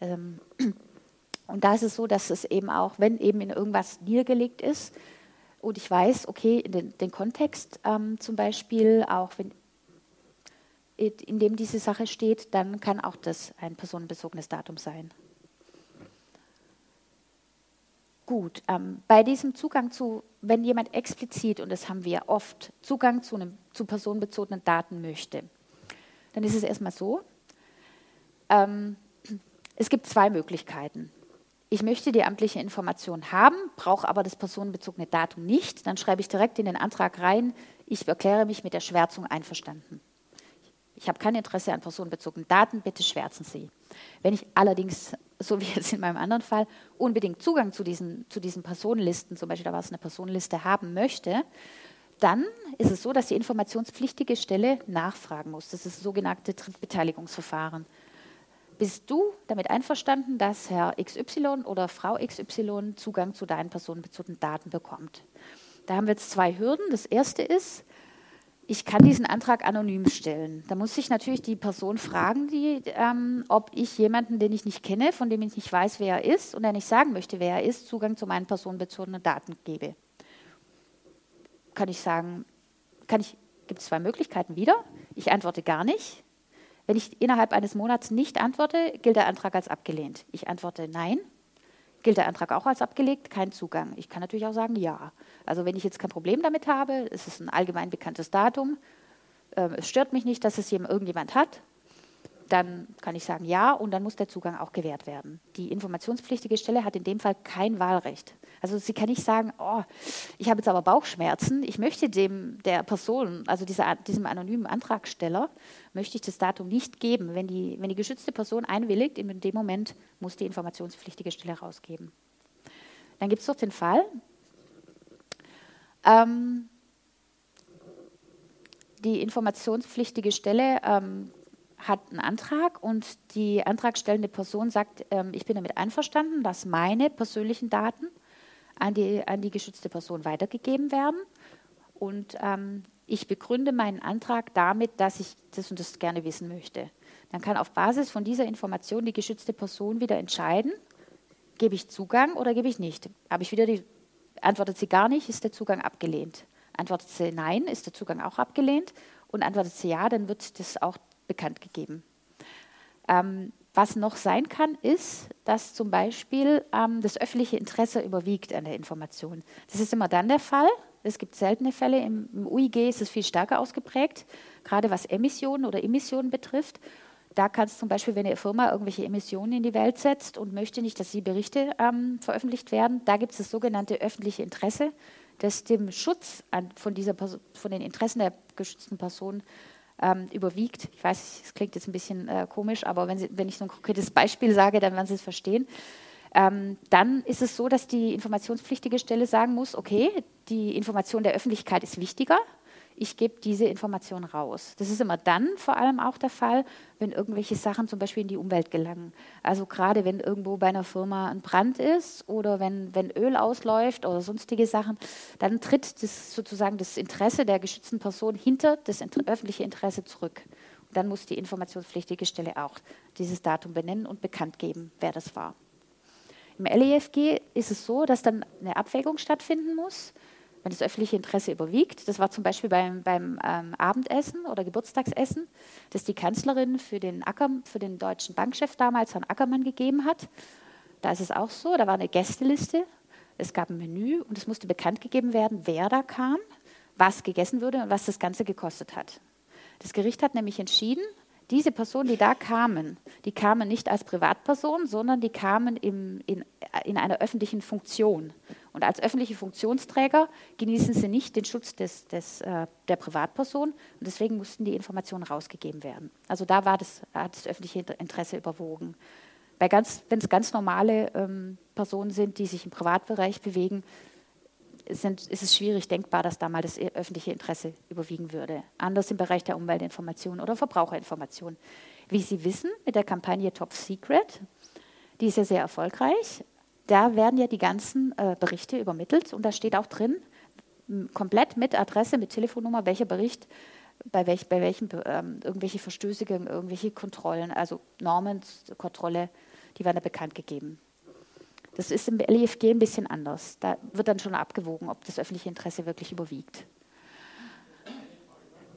Ähm, und da ist es so, dass es eben auch, wenn eben in irgendwas niedergelegt ist und ich weiß, okay, den, den Kontext ähm, zum Beispiel, auch wenn in dem diese Sache steht, dann kann auch das ein personenbezogenes Datum sein. Gut, ähm, bei diesem Zugang zu, wenn jemand explizit, und das haben wir oft, Zugang zu, einem, zu personenbezogenen Daten möchte, dann ist es erstmal so, ähm, es gibt zwei Möglichkeiten. Ich möchte die amtliche Information haben, brauche aber das personenbezogene Datum nicht. Dann schreibe ich direkt in den Antrag rein, ich erkläre mich mit der Schwärzung einverstanden. Ich habe kein Interesse an personenbezogenen Daten, bitte schwärzen Sie. Wenn ich allerdings, so wie jetzt in meinem anderen Fall, unbedingt Zugang zu diesen, zu diesen Personenlisten, zum Beispiel da war es eine Personenliste, haben möchte, dann ist es so, dass die informationspflichtige Stelle nachfragen muss. Das ist das sogenannte Drittbeteiligungsverfahren. Bist du damit einverstanden, dass Herr XY oder Frau XY Zugang zu deinen personenbezogenen Daten bekommt? Da haben wir jetzt zwei Hürden. Das erste ist, ich kann diesen Antrag anonym stellen. Da muss ich natürlich die Person fragen, die, ähm, ob ich jemanden, den ich nicht kenne, von dem ich nicht weiß, wer er ist und der nicht sagen möchte, wer er ist, Zugang zu meinen personenbezogenen Daten gebe. Kann ich sagen, kann ich, gibt es zwei Möglichkeiten wieder. Ich antworte gar nicht. Wenn ich innerhalb eines Monats nicht antworte, gilt der Antrag als abgelehnt. Ich antworte nein, gilt der Antrag auch als abgelegt, kein Zugang. Ich kann natürlich auch sagen ja. Also wenn ich jetzt kein Problem damit habe, es ist ein allgemein bekanntes Datum, äh, es stört mich nicht, dass es irgendjemand hat, dann kann ich sagen ja und dann muss der Zugang auch gewährt werden. Die informationspflichtige Stelle hat in dem Fall kein Wahlrecht. Also sie kann nicht sagen, oh, ich habe jetzt aber Bauchschmerzen, ich möchte dem der Person, also dieser, diesem anonymen Antragsteller, möchte ich das Datum nicht geben. Wenn die, wenn die geschützte Person einwilligt, in dem Moment muss die informationspflichtige Stelle rausgeben. Dann gibt es noch den Fall, ähm, die informationspflichtige Stelle ähm, hat einen Antrag und die antragstellende Person sagt, ähm, ich bin damit einverstanden, dass meine persönlichen Daten an die, an die geschützte Person weitergegeben werden. Und ähm, ich begründe meinen Antrag damit, dass ich das und das gerne wissen möchte. Dann kann auf Basis von dieser Information die geschützte Person wieder entscheiden, gebe ich Zugang oder gebe ich nicht. Habe ich wieder die, antwortet sie gar nicht, ist der Zugang abgelehnt. Antwortet sie nein, ist der Zugang auch abgelehnt. Und antwortet sie ja, dann wird das auch bekannt gegeben. Ähm, was noch sein kann, ist, dass zum Beispiel ähm, das öffentliche Interesse überwiegt an der Information. Das ist immer dann der Fall. Es gibt seltene Fälle. Im, Im UIG ist es viel stärker ausgeprägt, gerade was Emissionen oder Emissionen betrifft. Da kann es zum Beispiel, wenn eine Firma irgendwelche Emissionen in die Welt setzt und möchte nicht, dass die Berichte ähm, veröffentlicht werden, da gibt es das sogenannte öffentliche Interesse, das dem Schutz an, von, dieser von den Interessen der geschützten Person ähm, überwiegt. Ich weiß, es klingt jetzt ein bisschen äh, komisch, aber wenn, Sie, wenn, ich so ein konkretes Beispiel sage, dann werden Sie es verstehen. Ähm, dann ist es so, dass die informationspflichtige Stelle sagen muss, okay, die Information der Öffentlichkeit ist wichtiger ich gebe diese Information raus. Das ist immer dann vor allem auch der Fall, wenn irgendwelche Sachen zum Beispiel in die Umwelt gelangen. Also gerade wenn irgendwo bei einer Firma ein Brand ist oder wenn, wenn Öl ausläuft oder sonstige Sachen, dann tritt das sozusagen das Interesse der geschützten Person hinter das öffentliche Interesse zurück. Und dann muss die informationspflichtige Stelle auch dieses Datum benennen und bekannt geben, wer das war. Im LEFG ist es so, dass dann eine Abwägung stattfinden muss wenn das öffentliche Interesse überwiegt. Das war zum Beispiel beim, beim ähm, Abendessen oder Geburtstagsessen, das die Kanzlerin für den, Acker, für den deutschen Bankchef damals, Herrn Ackermann, gegeben hat. Da ist es auch so, da war eine Gästeliste, es gab ein Menü und es musste bekannt gegeben werden, wer da kam, was gegessen wurde und was das Ganze gekostet hat. Das Gericht hat nämlich entschieden, diese Personen, die da kamen, die kamen nicht als Privatperson, sondern die kamen im, in, in einer öffentlichen Funktion. Und als öffentliche Funktionsträger genießen sie nicht den Schutz des, des, äh, der Privatperson und deswegen mussten die Informationen rausgegeben werden. Also da war das, hat das öffentliche Interesse überwogen. Wenn es ganz normale ähm, Personen sind, die sich im Privatbereich bewegen, sind, ist es schwierig denkbar, dass da mal das öffentliche Interesse überwiegen würde. Anders im Bereich der Umweltinformation oder Verbraucherinformation. Wie Sie wissen, mit der Kampagne Top Secret, die ist ja sehr erfolgreich, da werden ja die ganzen äh, Berichte übermittelt und da steht auch drin, komplett mit Adresse, mit Telefonnummer, welcher Bericht, bei, welch, bei welchen ähm, irgendwelche Verstöße gegen irgendwelche Kontrollen, also Normen, Kontrolle, die werden da bekannt gegeben. Das ist im LIFG ein bisschen anders. Da wird dann schon abgewogen, ob das öffentliche Interesse wirklich überwiegt.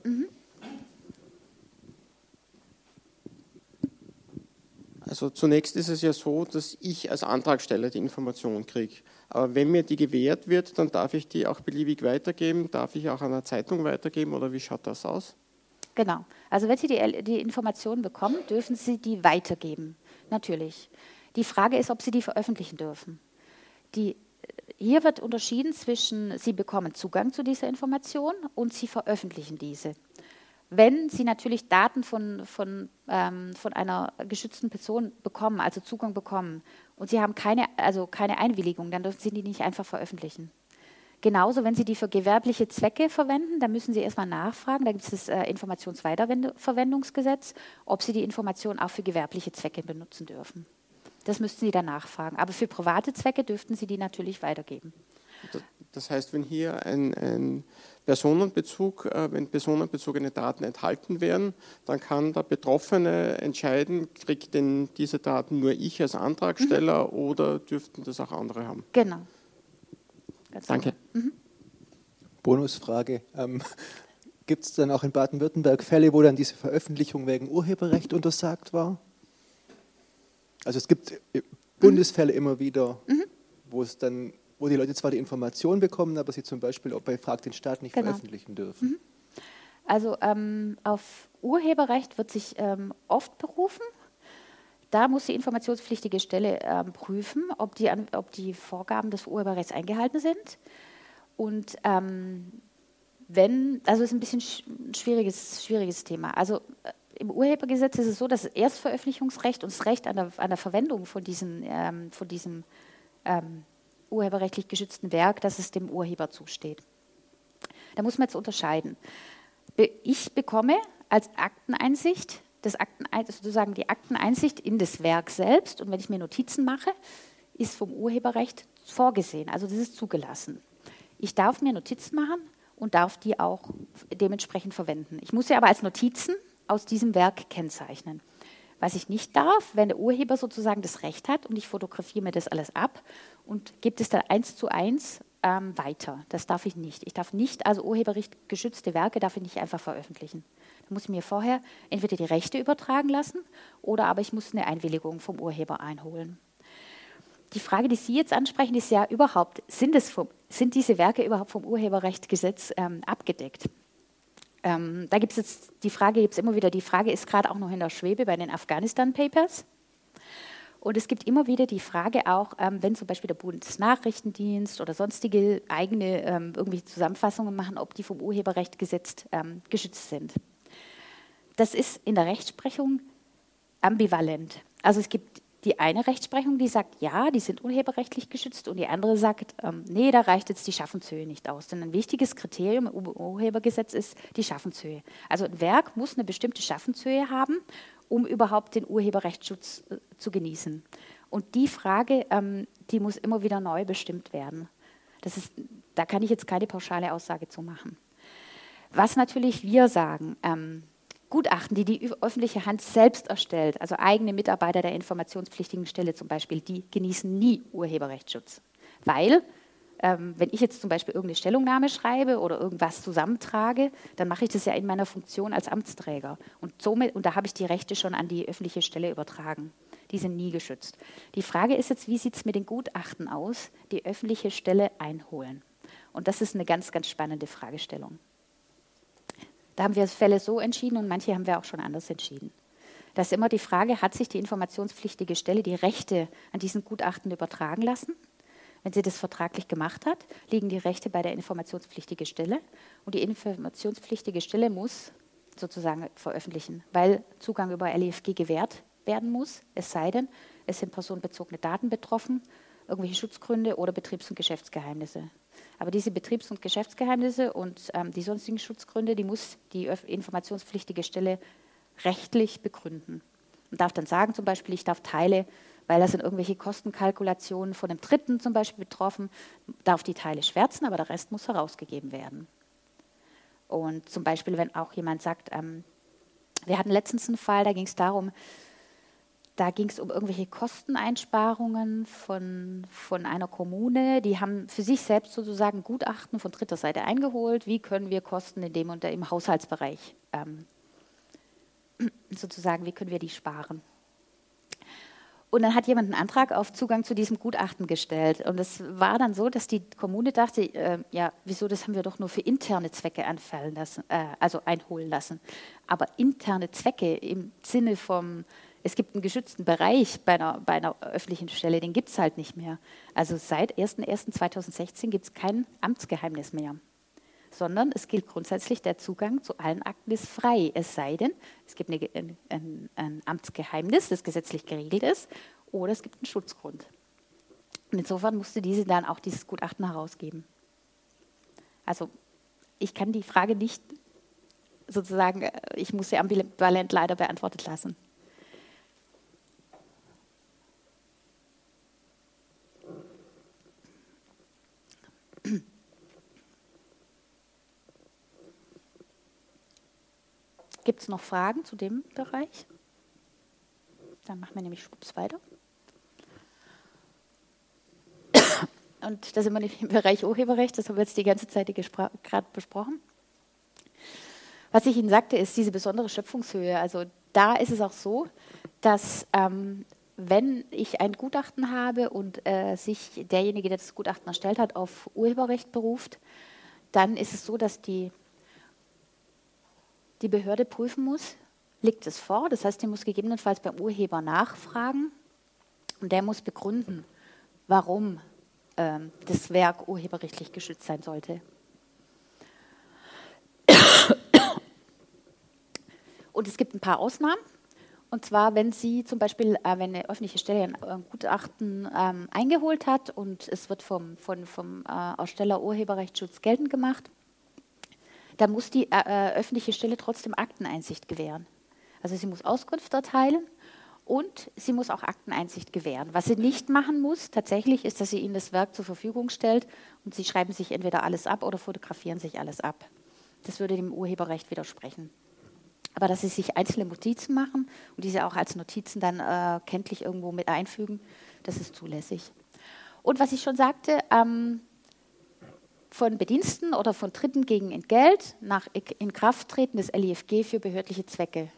Mhm. Also zunächst ist es ja so, dass ich als Antragsteller die Information kriege. Aber wenn mir die gewährt wird, dann darf ich die auch beliebig weitergeben. Darf ich auch einer Zeitung weitergeben oder wie schaut das aus? Genau. Also wenn Sie die, die Informationen bekommen, dürfen Sie die weitergeben. Natürlich. Die Frage ist, ob Sie die veröffentlichen dürfen. Die, hier wird unterschieden zwischen, Sie bekommen Zugang zu dieser Information und Sie veröffentlichen diese wenn sie natürlich Daten von, von, ähm, von einer geschützten Person bekommen, also Zugang bekommen, und sie haben keine, also keine Einwilligung, dann dürfen sie die nicht einfach veröffentlichen. Genauso, wenn Sie die für gewerbliche Zwecke verwenden, dann müssen Sie erstmal nachfragen, da gibt es das äh, Informationsweiterverwendungsgesetz, ob Sie die Information auch für gewerbliche Zwecke benutzen dürfen. Das müssten Sie dann nachfragen. Aber für private Zwecke dürften Sie die natürlich weitergeben. Das heißt, wenn hier ein, ein Personenbezug, äh, wenn personenbezogene Daten enthalten werden, dann kann der Betroffene entscheiden, kriegt denn diese Daten nur ich als Antragsteller mhm. oder dürften das auch andere haben? Genau. Ganz Danke. Mhm. Bonusfrage. Ähm, Gibt es dann auch in Baden-Württemberg Fälle, wo dann diese Veröffentlichung wegen Urheberrecht untersagt war? Also es gibt äh, Bundesfälle immer wieder, mhm. wo es dann wo die Leute zwar die Information bekommen, aber sie zum Beispiel auch bei Frag den Staat nicht genau. veröffentlichen dürfen. Mhm. Also ähm, auf Urheberrecht wird sich ähm, oft berufen. Da muss die informationspflichtige Stelle ähm, prüfen, ob die, ob die Vorgaben des Urheberrechts eingehalten sind. Und ähm, wenn, also ist ein bisschen ein schwieriges, schwieriges Thema. Also äh, im Urhebergesetz ist es so, dass das Erstveröffentlichungsrecht und das Recht an der, an der Verwendung von, diesen, ähm, von diesem ähm, urheberrechtlich geschützten Werk, dass es dem Urheber zusteht. Da muss man jetzt unterscheiden. Ich bekomme als Akteneinsicht das Akten, sozusagen die Akteneinsicht in das Werk selbst und wenn ich mir Notizen mache, ist vom Urheberrecht vorgesehen, also das ist zugelassen. Ich darf mir Notizen machen und darf die auch dementsprechend verwenden. Ich muss sie aber als Notizen aus diesem Werk kennzeichnen. Was ich nicht darf, wenn der Urheber sozusagen das Recht hat und ich fotografiere mir das alles ab und gebe es dann eins zu eins ähm, weiter. Das darf ich nicht. Ich darf nicht, also urheberrecht geschützte Werke darf ich nicht einfach veröffentlichen. Dann muss ich mir vorher entweder die Rechte übertragen lassen oder aber ich muss eine Einwilligung vom Urheber einholen. Die Frage, die Sie jetzt ansprechen, ist ja überhaupt, sind, es vom, sind diese Werke überhaupt vom Urheberrechtsgesetz ähm, abgedeckt? Ähm, da gibt es jetzt die Frage, gibt es immer wieder, die Frage ist gerade auch noch in der Schwebe bei den Afghanistan Papers. Und es gibt immer wieder die Frage auch, ähm, wenn zum Beispiel der Bundesnachrichtendienst oder sonstige eigene ähm, irgendwie Zusammenfassungen machen, ob die vom Urheberrecht ähm, geschützt sind. Das ist in der Rechtsprechung ambivalent. Also es gibt die eine Rechtsprechung, die sagt, ja, die sind urheberrechtlich geschützt und die andere sagt, ähm, nee, da reicht jetzt die Schaffenshöhe nicht aus. Denn ein wichtiges Kriterium im Urhebergesetz ist die Schaffenshöhe. Also ein Werk muss eine bestimmte Schaffenshöhe haben um überhaupt den Urheberrechtsschutz äh, zu genießen. Und die Frage, ähm, die muss immer wieder neu bestimmt werden. Das ist, da kann ich jetzt keine pauschale Aussage zu machen. Was natürlich wir sagen, ähm, Gutachten, die die öffentliche Hand selbst erstellt, also eigene Mitarbeiter der informationspflichtigen Stelle zum Beispiel, die genießen nie Urheberrechtsschutz. Weil ähm, wenn ich jetzt zum Beispiel irgendeine Stellungnahme schreibe oder irgendwas zusammentrage, dann mache ich das ja in meiner Funktion als Amtsträger. Und, somit, und da habe ich die Rechte schon an die öffentliche Stelle übertragen. Die sind nie geschützt. Die Frage ist jetzt, wie sieht es mit den Gutachten aus, die öffentliche Stelle einholen? Und das ist eine ganz, ganz spannende Fragestellung. Da haben wir Fälle so entschieden und manche haben wir auch schon anders entschieden. Da ist immer die Frage, hat sich die informationspflichtige Stelle die Rechte an diesen Gutachten übertragen lassen? Wenn sie das vertraglich gemacht hat, liegen die Rechte bei der informationspflichtigen Stelle und die informationspflichtige Stelle muss sozusagen veröffentlichen, weil Zugang über LEFG gewährt werden muss, es sei denn, es sind personenbezogene Daten betroffen, irgendwelche Schutzgründe oder Betriebs- und Geschäftsgeheimnisse. Aber diese Betriebs- und Geschäftsgeheimnisse und ähm, die sonstigen Schutzgründe, die muss die informationspflichtige Stelle rechtlich begründen. Und darf dann sagen, zum Beispiel, ich darf Teile weil da sind irgendwelche Kostenkalkulationen von einem Dritten zum Beispiel betroffen, darf die Teile schwärzen, aber der Rest muss herausgegeben werden. Und zum Beispiel, wenn auch jemand sagt, ähm, wir hatten letztens einen Fall, da ging es darum, da ging es um irgendwelche Kosteneinsparungen von, von einer Kommune. Die haben für sich selbst sozusagen Gutachten von dritter Seite eingeholt. Wie können wir Kosten in dem und im Haushaltsbereich ähm, sozusagen, wie können wir die sparen? Und dann hat jemand einen Antrag auf Zugang zu diesem Gutachten gestellt. Und es war dann so, dass die Kommune dachte, äh, ja, wieso, das haben wir doch nur für interne Zwecke anfallen lassen, äh, also einholen lassen. Aber interne Zwecke im Sinne vom, es gibt einen geschützten Bereich bei einer, bei einer öffentlichen Stelle, den gibt es halt nicht mehr. Also seit 01.01.2016 gibt es kein Amtsgeheimnis mehr sondern es gilt grundsätzlich, der Zugang zu allen Akten ist frei, es sei denn, es gibt eine, ein, ein, ein Amtsgeheimnis, das gesetzlich geregelt ist, oder es gibt einen Schutzgrund. Und insofern musste diese dann auch dieses Gutachten herausgeben. Also ich kann die Frage nicht sozusagen, äh, ich muss sie ambivalent leider beantwortet lassen. Gibt es noch Fragen zu dem Bereich? Dann machen wir nämlich schwupps weiter. Und da sind wir nämlich im Bereich Urheberrecht, das haben wir jetzt die ganze Zeit gerade besprochen. Was ich Ihnen sagte, ist diese besondere Schöpfungshöhe. Also da ist es auch so, dass ähm, wenn ich ein Gutachten habe und äh, sich derjenige, der das Gutachten erstellt hat, auf Urheberrecht beruft, dann ist es so, dass die die Behörde prüfen muss, liegt es vor. Das heißt, die muss gegebenenfalls beim Urheber nachfragen und der muss begründen, warum ähm, das Werk urheberrechtlich geschützt sein sollte. Und es gibt ein paar Ausnahmen. Und zwar, wenn Sie zum Beispiel, äh, wenn eine öffentliche Stelle ein äh, Gutachten ähm, eingeholt hat und es wird vom, von, vom äh, Aussteller Urheberrechtsschutz geltend gemacht, da muss die äh, äh, öffentliche Stelle trotzdem Akteneinsicht gewähren. Also sie muss Auskunft erteilen und sie muss auch Akteneinsicht gewähren. Was sie nicht machen muss, tatsächlich, ist, dass sie ihnen das Werk zur Verfügung stellt und sie schreiben sich entweder alles ab oder fotografieren sich alles ab. Das würde dem Urheberrecht widersprechen. Aber dass sie sich einzelne Notizen machen und diese auch als Notizen dann äh, kenntlich irgendwo mit einfügen, das ist zulässig. Und was ich schon sagte, ähm, von Bediensten oder von Dritten gegen Entgelt nach Inkrafttreten des LIFG für behördliche Zwecke.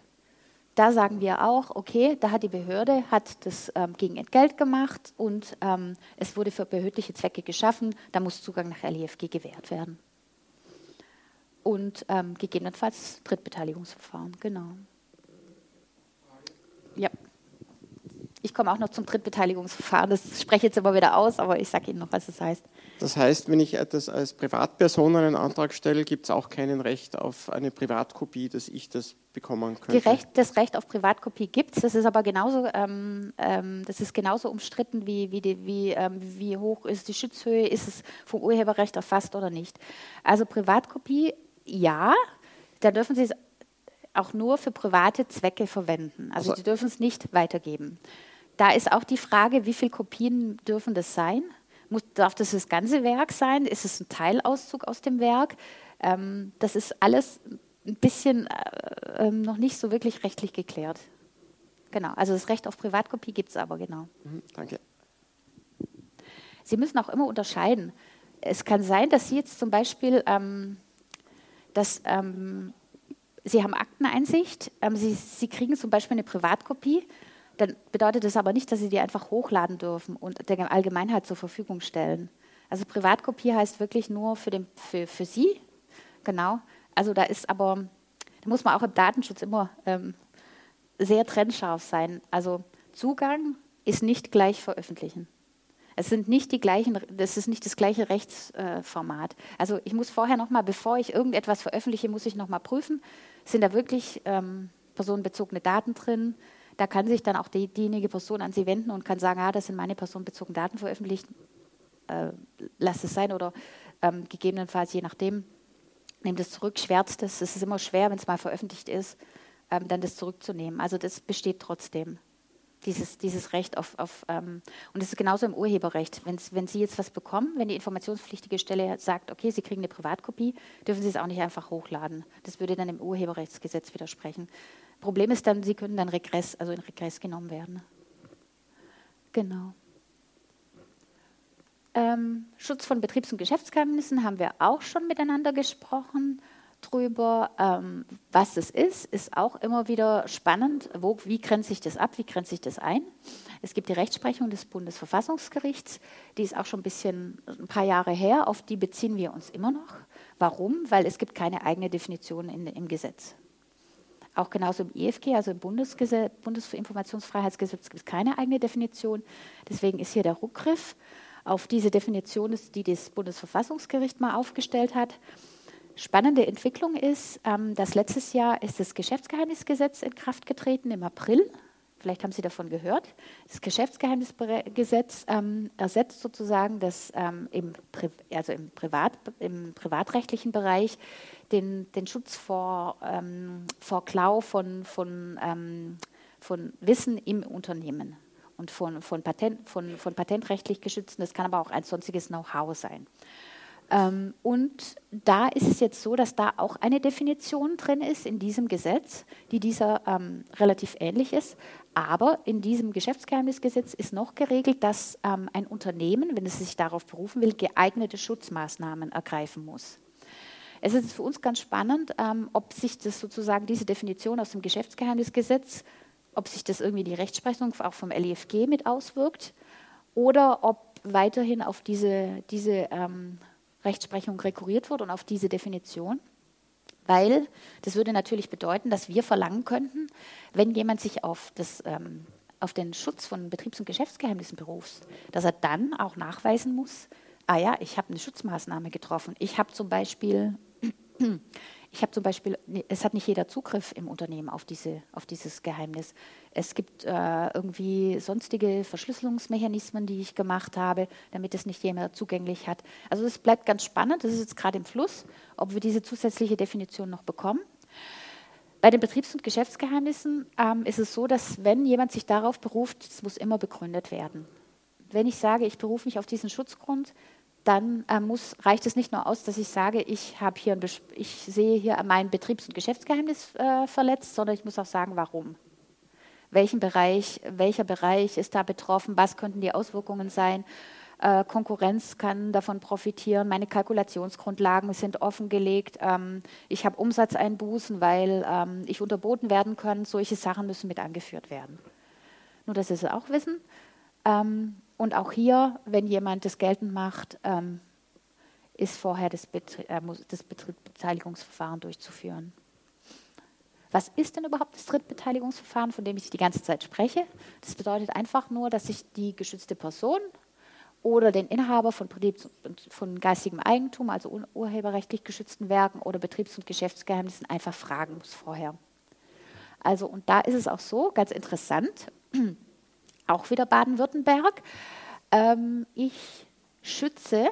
Da sagen wir auch, okay, da hat die Behörde hat das ähm, gegen Entgelt gemacht und ähm, es wurde für behördliche Zwecke geschaffen, da muss Zugang nach LIFG gewährt werden. Und ähm, gegebenenfalls Drittbeteiligungsverfahren, genau. Ja. Ich komme auch noch zum Drittbeteiligungsverfahren. Das spreche ich jetzt immer wieder aus, aber ich sage Ihnen noch, was es das heißt. Das heißt, wenn ich das als Privatperson einen Antrag stelle, gibt es auch kein Recht auf eine Privatkopie, dass ich das bekommen könnte? Recht, das Recht auf Privatkopie gibt es. Das ist aber genauso, ähm, ähm, das ist genauso umstritten, wie, wie, die, wie, ähm, wie hoch ist die Schutzhöhe, ist es vom Urheberrecht erfasst oder nicht. Also Privatkopie, ja, da dürfen Sie es auch nur für private Zwecke verwenden. Also, also Sie dürfen es nicht weitergeben. Da ist auch die Frage, wie viele Kopien dürfen das sein? Muss, darf das das ganze Werk sein? Ist es ein Teilauszug aus dem Werk? Ähm, das ist alles ein bisschen äh, äh, noch nicht so wirklich rechtlich geklärt. Genau, also das Recht auf Privatkopie gibt es aber, genau. Mhm, danke. Sie müssen auch immer unterscheiden. Es kann sein, dass Sie jetzt zum Beispiel, ähm, dass ähm, Sie haben Akteneinsicht, ähm, Sie, Sie kriegen zum Beispiel eine Privatkopie dann bedeutet das aber nicht, dass Sie die einfach hochladen dürfen und der Allgemeinheit zur Verfügung stellen. Also Privatkopie heißt wirklich nur für, den, für, für Sie, genau. Also da ist aber, da muss man auch im Datenschutz immer ähm, sehr trennscharf sein. Also Zugang ist nicht gleich veröffentlichen. Es sind nicht die gleichen, das ist nicht das gleiche Rechtsformat. Also ich muss vorher nochmal, bevor ich irgendetwas veröffentliche, muss ich nochmal prüfen, sind da wirklich ähm, personenbezogene Daten drin, da kann sich dann auch die, diejenige Person an Sie wenden und kann sagen, ah, das sind meine personenbezogenen Daten veröffentlicht, äh, lass es sein oder ähm, gegebenenfalls, je nachdem, nehmt es zurück, schwärzt es. Es ist immer schwer, wenn es mal veröffentlicht ist, ähm, dann das zurückzunehmen. Also das besteht trotzdem dieses, dieses Recht auf, auf ähm, und es ist genauso im Urheberrecht. Wenn's, wenn Sie jetzt was bekommen, wenn die informationspflichtige Stelle sagt, okay, Sie kriegen eine Privatkopie, dürfen Sie es auch nicht einfach hochladen. Das würde dann dem Urheberrechtsgesetz widersprechen. Problem ist dann, Sie können dann Regress, also in Regress genommen werden. Genau. Ähm, Schutz von Betriebs- und Geschäftsgeheimnissen haben wir auch schon miteinander gesprochen drüber. Ähm, was es ist, ist auch immer wieder spannend. Wo, wie grenzt sich das ab? Wie grenzt sich das ein? Es gibt die Rechtsprechung des Bundesverfassungsgerichts, die ist auch schon ein bisschen ein paar Jahre her. Auf die beziehen wir uns immer noch. Warum? Weil es gibt keine eigene Definition in, im Gesetz. Auch genauso im IFG, also im Bundesgesetz, Bundesinformationsfreiheitsgesetz, gibt es keine eigene Definition. Deswegen ist hier der Rückgriff auf diese Definition, die das Bundesverfassungsgericht mal aufgestellt hat. Spannende Entwicklung ist, ähm, dass letztes Jahr ist das Geschäftsgeheimnisgesetz in Kraft getreten im April. Vielleicht haben Sie davon gehört. Das Geschäftsgeheimnisgesetz ähm, ersetzt sozusagen das ähm, im, also im, Privat, im privatrechtlichen Bereich den, den Schutz vor, ähm, vor Klau von, von, ähm, von Wissen im Unternehmen und von, von, Patent, von, von patentrechtlich geschützten, das kann aber auch ein sonstiges Know-how sein. Ähm, und da ist es jetzt so, dass da auch eine Definition drin ist in diesem Gesetz, die dieser ähm, relativ ähnlich ist. Aber in diesem Geschäftsgeheimnisgesetz ist noch geregelt, dass ähm, ein Unternehmen, wenn es sich darauf berufen will, geeignete Schutzmaßnahmen ergreifen muss. Es ist für uns ganz spannend, ähm, ob sich das sozusagen diese Definition aus dem Geschäftsgeheimnisgesetz, ob sich das irgendwie die Rechtsprechung auch vom LIFG mit auswirkt oder ob weiterhin auf diese, diese ähm, Rechtsprechung rekurriert wird und auf diese Definition. Weil das würde natürlich bedeuten, dass wir verlangen könnten, wenn jemand sich auf, das, ähm, auf den Schutz von Betriebs- und Geschäftsgeheimnissen beruft, dass er dann auch nachweisen muss, ah ja, ich habe eine Schutzmaßnahme getroffen. Ich habe zum Beispiel ich habe zum Beispiel, es hat nicht jeder Zugriff im Unternehmen auf, diese, auf dieses Geheimnis. Es gibt äh, irgendwie sonstige Verschlüsselungsmechanismen, die ich gemacht habe, damit es nicht jemand zugänglich hat. Also es bleibt ganz spannend, das ist jetzt gerade im Fluss, ob wir diese zusätzliche Definition noch bekommen. Bei den Betriebs- und Geschäftsgeheimnissen ähm, ist es so, dass wenn jemand sich darauf beruft, es muss immer begründet werden. Wenn ich sage, ich berufe mich auf diesen Schutzgrund, dann äh, muss, reicht es nicht nur aus, dass ich sage, ich, hier ich sehe hier mein Betriebs- und Geschäftsgeheimnis äh, verletzt, sondern ich muss auch sagen, warum. Welchen Bereich, welcher Bereich ist da betroffen, was könnten die Auswirkungen sein. Äh, Konkurrenz kann davon profitieren. Meine Kalkulationsgrundlagen sind offengelegt. Ähm, ich habe Umsatzeinbußen, weil ähm, ich unterboten werden kann. Solche Sachen müssen mit angeführt werden. Nur, dass Sie es auch wissen. Ähm, und auch hier, wenn jemand das geltend macht, ähm, ist vorher das, Betrie äh, das Beteiligungsverfahren durchzuführen. Was ist denn überhaupt das Drittbeteiligungsverfahren, von dem ich die ganze Zeit spreche? Das bedeutet einfach nur, dass sich die geschützte Person oder den Inhaber von, Betriebs von geistigem Eigentum, also urheberrechtlich geschützten Werken oder Betriebs- und Geschäftsgeheimnissen einfach fragen muss vorher. Also, und da ist es auch so, ganz interessant, auch wieder Baden-Württemberg, ähm, ich schütze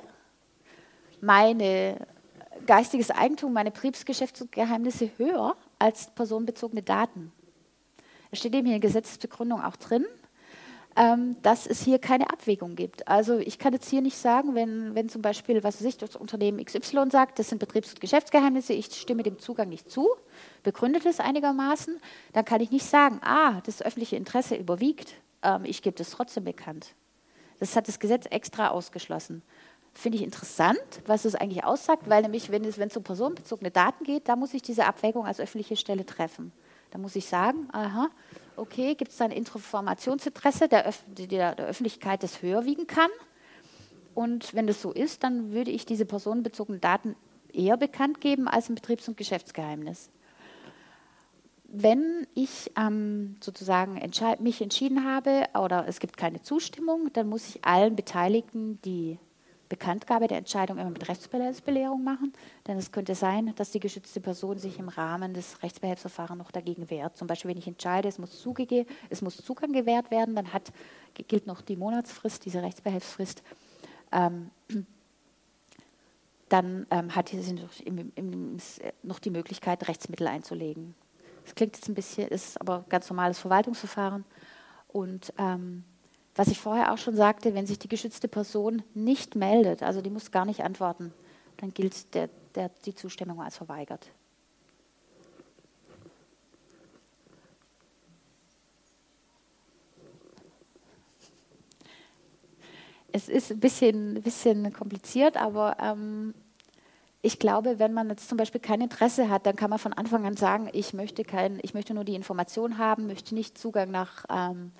meine geistiges Eigentum, meine Betriebsgeschäftsgeheimnisse höher als personenbezogene Daten. Es steht eben hier in der Gesetzesbegründung auch drin, ähm, dass es hier keine Abwägung gibt. Also ich kann jetzt hier nicht sagen, wenn, wenn zum Beispiel, was weiß das Unternehmen XY sagt, das sind Betriebs- und Geschäftsgeheimnisse, ich stimme dem Zugang nicht zu, begründet es einigermaßen, dann kann ich nicht sagen, ah, das öffentliche Interesse überwiegt, ähm, ich gebe das trotzdem bekannt. Das hat das Gesetz extra ausgeschlossen. Finde ich interessant, was es eigentlich aussagt, weil nämlich, wenn es, wenn es um personenbezogene Daten geht, da muss ich diese Abwägung als öffentliche Stelle treffen. Da muss ich sagen, aha, okay, gibt es da ein Informationsinteresse der, Öf der, der Öffentlichkeit, das höher wiegen kann? Und wenn das so ist, dann würde ich diese personenbezogenen Daten eher bekannt geben als ein Betriebs- und Geschäftsgeheimnis. Wenn ich ähm, sozusagen mich entschieden habe oder es gibt keine Zustimmung, dann muss ich allen Beteiligten die Bekanntgabe der Entscheidung immer mit Rechtsbehelfsbelehrung machen, denn es könnte sein, dass die geschützte Person sich im Rahmen des Rechtsbehelfsverfahrens noch dagegen wehrt. Zum Beispiel, wenn ich entscheide, es muss, es muss Zugang gewährt werden, dann hat, gilt noch die Monatsfrist, diese Rechtsbehelfsfrist. Ähm, dann ähm, hat sie noch die Möglichkeit, Rechtsmittel einzulegen. Das klingt jetzt ein bisschen, ist aber ganz normales Verwaltungsverfahren. Und ähm, was ich vorher auch schon sagte, wenn sich die geschützte Person nicht meldet, also die muss gar nicht antworten, dann gilt der, der, die Zustimmung als verweigert. Es ist ein bisschen, bisschen kompliziert, aber ähm, ich glaube, wenn man jetzt zum Beispiel kein Interesse hat, dann kann man von Anfang an sagen, ich möchte, kein, ich möchte nur die Information haben, möchte nicht Zugang nach ähm,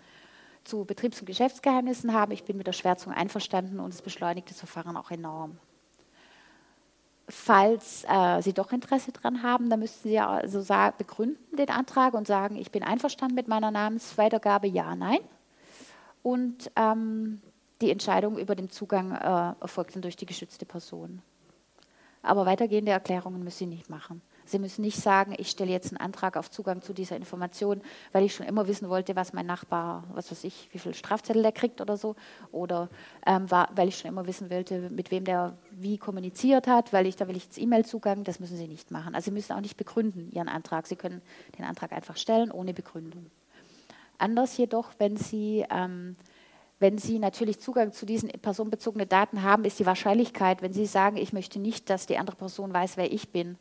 zu Betriebs- und Geschäftsgeheimnissen haben. Ich bin mit der Schwärzung einverstanden und es beschleunigt das Verfahren auch enorm. Falls äh, Sie doch Interesse daran haben, dann müssten Sie also sagen, begründen den Antrag und sagen, ich bin einverstanden mit meiner Namensweitergabe, ja, nein. Und ähm, die Entscheidung über den Zugang äh, erfolgt dann durch die geschützte Person. Aber weitergehende Erklärungen müssen Sie nicht machen. Sie müssen nicht sagen, ich stelle jetzt einen Antrag auf Zugang zu dieser Information, weil ich schon immer wissen wollte, was mein Nachbar, was weiß ich, wie viel Strafzettel der kriegt oder so. Oder ähm, war, weil ich schon immer wissen wollte, mit wem der wie kommuniziert hat, weil ich da will ich jetzt E-Mail-Zugang. Das müssen Sie nicht machen. Also Sie müssen auch nicht begründen Ihren Antrag. Sie können den Antrag einfach stellen ohne Begründung. Anders jedoch, wenn Sie ähm, wenn Sie natürlich Zugang zu diesen personenbezogenen Daten haben, ist die Wahrscheinlichkeit, wenn Sie sagen, ich möchte nicht, dass die andere Person weiß, wer ich bin,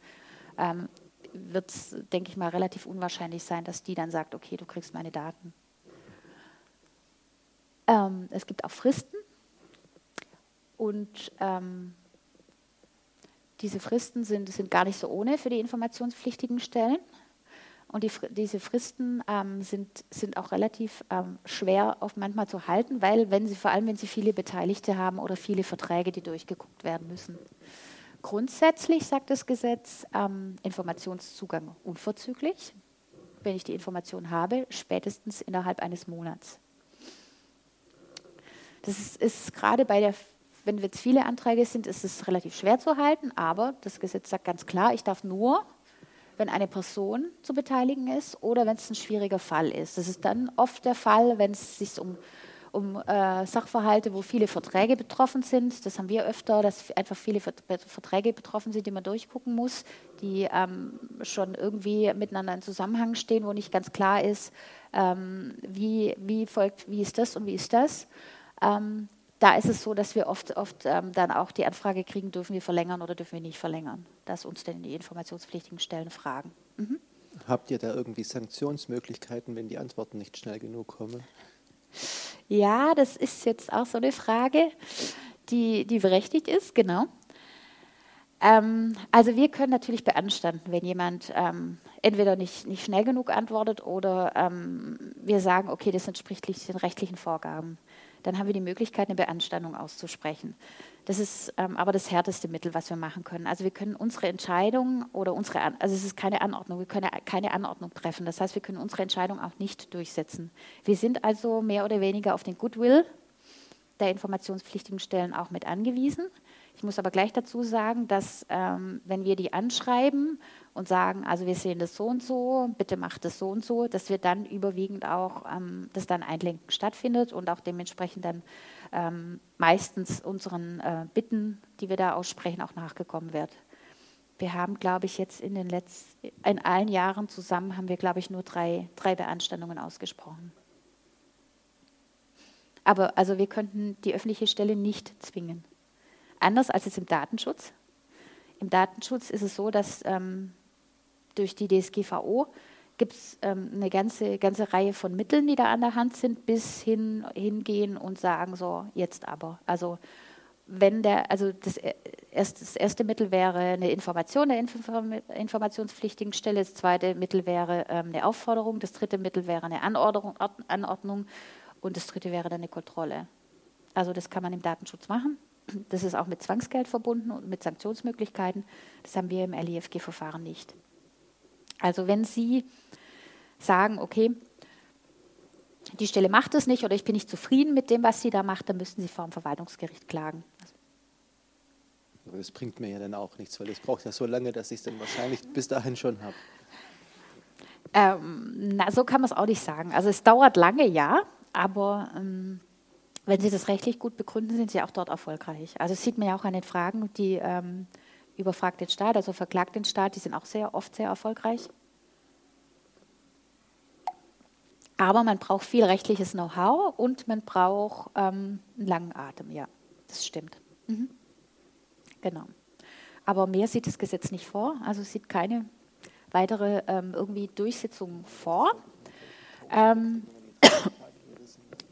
ähm, wird es, denke ich mal, relativ unwahrscheinlich sein, dass die dann sagt, okay, du kriegst meine Daten. Ähm, es gibt auch Fristen und ähm, diese Fristen sind, sind gar nicht so ohne für die informationspflichtigen Stellen. Und die, diese Fristen ähm, sind, sind auch relativ ähm, schwer auf manchmal zu halten, weil wenn sie, vor allem wenn sie viele Beteiligte haben oder viele Verträge, die durchgeguckt werden müssen. Grundsätzlich sagt das Gesetz ähm, Informationszugang unverzüglich, wenn ich die Information habe, spätestens innerhalb eines Monats. Das ist, ist gerade bei der, wenn jetzt viele Anträge sind, ist es relativ schwer zu halten, aber das Gesetz sagt ganz klar, ich darf nur, wenn eine Person zu beteiligen ist oder wenn es ein schwieriger Fall ist. Das ist dann oft der Fall, wenn es sich um um äh, Sachverhalte, wo viele Verträge betroffen sind. Das haben wir öfter, dass einfach viele Verträge betroffen sind, die man durchgucken muss, die ähm, schon irgendwie miteinander in Zusammenhang stehen, wo nicht ganz klar ist, ähm, wie, wie, folgt, wie ist das und wie ist das. Ähm, da ist es so, dass wir oft, oft ähm, dann auch die Anfrage kriegen, dürfen wir verlängern oder dürfen wir nicht verlängern, dass uns denn die informationspflichtigen Stellen fragen. Mhm. Habt ihr da irgendwie Sanktionsmöglichkeiten, wenn die Antworten nicht schnell genug kommen? Ja, das ist jetzt auch so eine Frage, die, die berechtigt ist, genau. Ähm, also wir können natürlich beanstanden, wenn jemand ähm, entweder nicht, nicht schnell genug antwortet oder ähm, wir sagen, okay, das entspricht den rechtlichen Vorgaben. Dann haben wir die Möglichkeit, eine Beanstandung auszusprechen. Das ist ähm, aber das härteste Mittel, was wir machen können. Also wir können unsere Entscheidung oder unsere, also es ist keine Anordnung, wir können keine Anordnung treffen. Das heißt, wir können unsere Entscheidung auch nicht durchsetzen. Wir sind also mehr oder weniger auf den Goodwill der informationspflichtigen Stellen auch mit angewiesen. Ich muss aber gleich dazu sagen, dass ähm, wenn wir die anschreiben und sagen, also wir sehen das so und so, bitte macht das so und so, dass wir dann überwiegend auch, ähm, dass dann Einlenken stattfindet und auch dementsprechend dann ähm, meistens unseren äh, Bitten, die wir da aussprechen, auch nachgekommen wird. Wir haben, glaube ich, jetzt in den letzten, in allen Jahren zusammen haben wir, glaube ich, nur drei, drei Beanstandungen ausgesprochen. Aber also wir könnten die öffentliche Stelle nicht zwingen. Anders als jetzt im Datenschutz. Im Datenschutz ist es so, dass ähm, durch die DSGVO gibt es ähm, eine ganze, ganze Reihe von Mitteln, die da an der Hand sind, bis hin hingehen und sagen, so, jetzt aber. Also wenn der, also das, erst, das erste Mittel wäre eine Information der informationspflichtigen Stelle, das zweite Mittel wäre ähm, eine Aufforderung, das dritte Mittel wäre eine Anordnung, Anordnung und das dritte wäre dann eine Kontrolle. Also das kann man im Datenschutz machen. Das ist auch mit Zwangsgeld verbunden und mit Sanktionsmöglichkeiten. Das haben wir im LIFG-Verfahren nicht. Also wenn Sie sagen, okay, die Stelle macht es nicht oder ich bin nicht zufrieden mit dem, was sie da macht, dann müssen Sie vor dem Verwaltungsgericht klagen. Aber das bringt mir ja dann auch nichts, weil es braucht ja so lange, dass ich es dann wahrscheinlich bis dahin schon habe. Ähm, na, so kann man es auch nicht sagen. Also es dauert lange, ja, aber ähm, wenn Sie das rechtlich gut begründen, sind Sie auch dort erfolgreich. Also das sieht man ja auch an den Fragen, die ähm, überfragt den Staat, also verklagt den Staat, die sind auch sehr oft sehr erfolgreich. Aber man braucht viel rechtliches Know-how und man braucht ähm, einen langen Atem, ja, das stimmt. Mhm. Genau. Aber mehr sieht das Gesetz nicht vor, also sieht keine weitere ähm, irgendwie Durchsetzung vor. Ähm,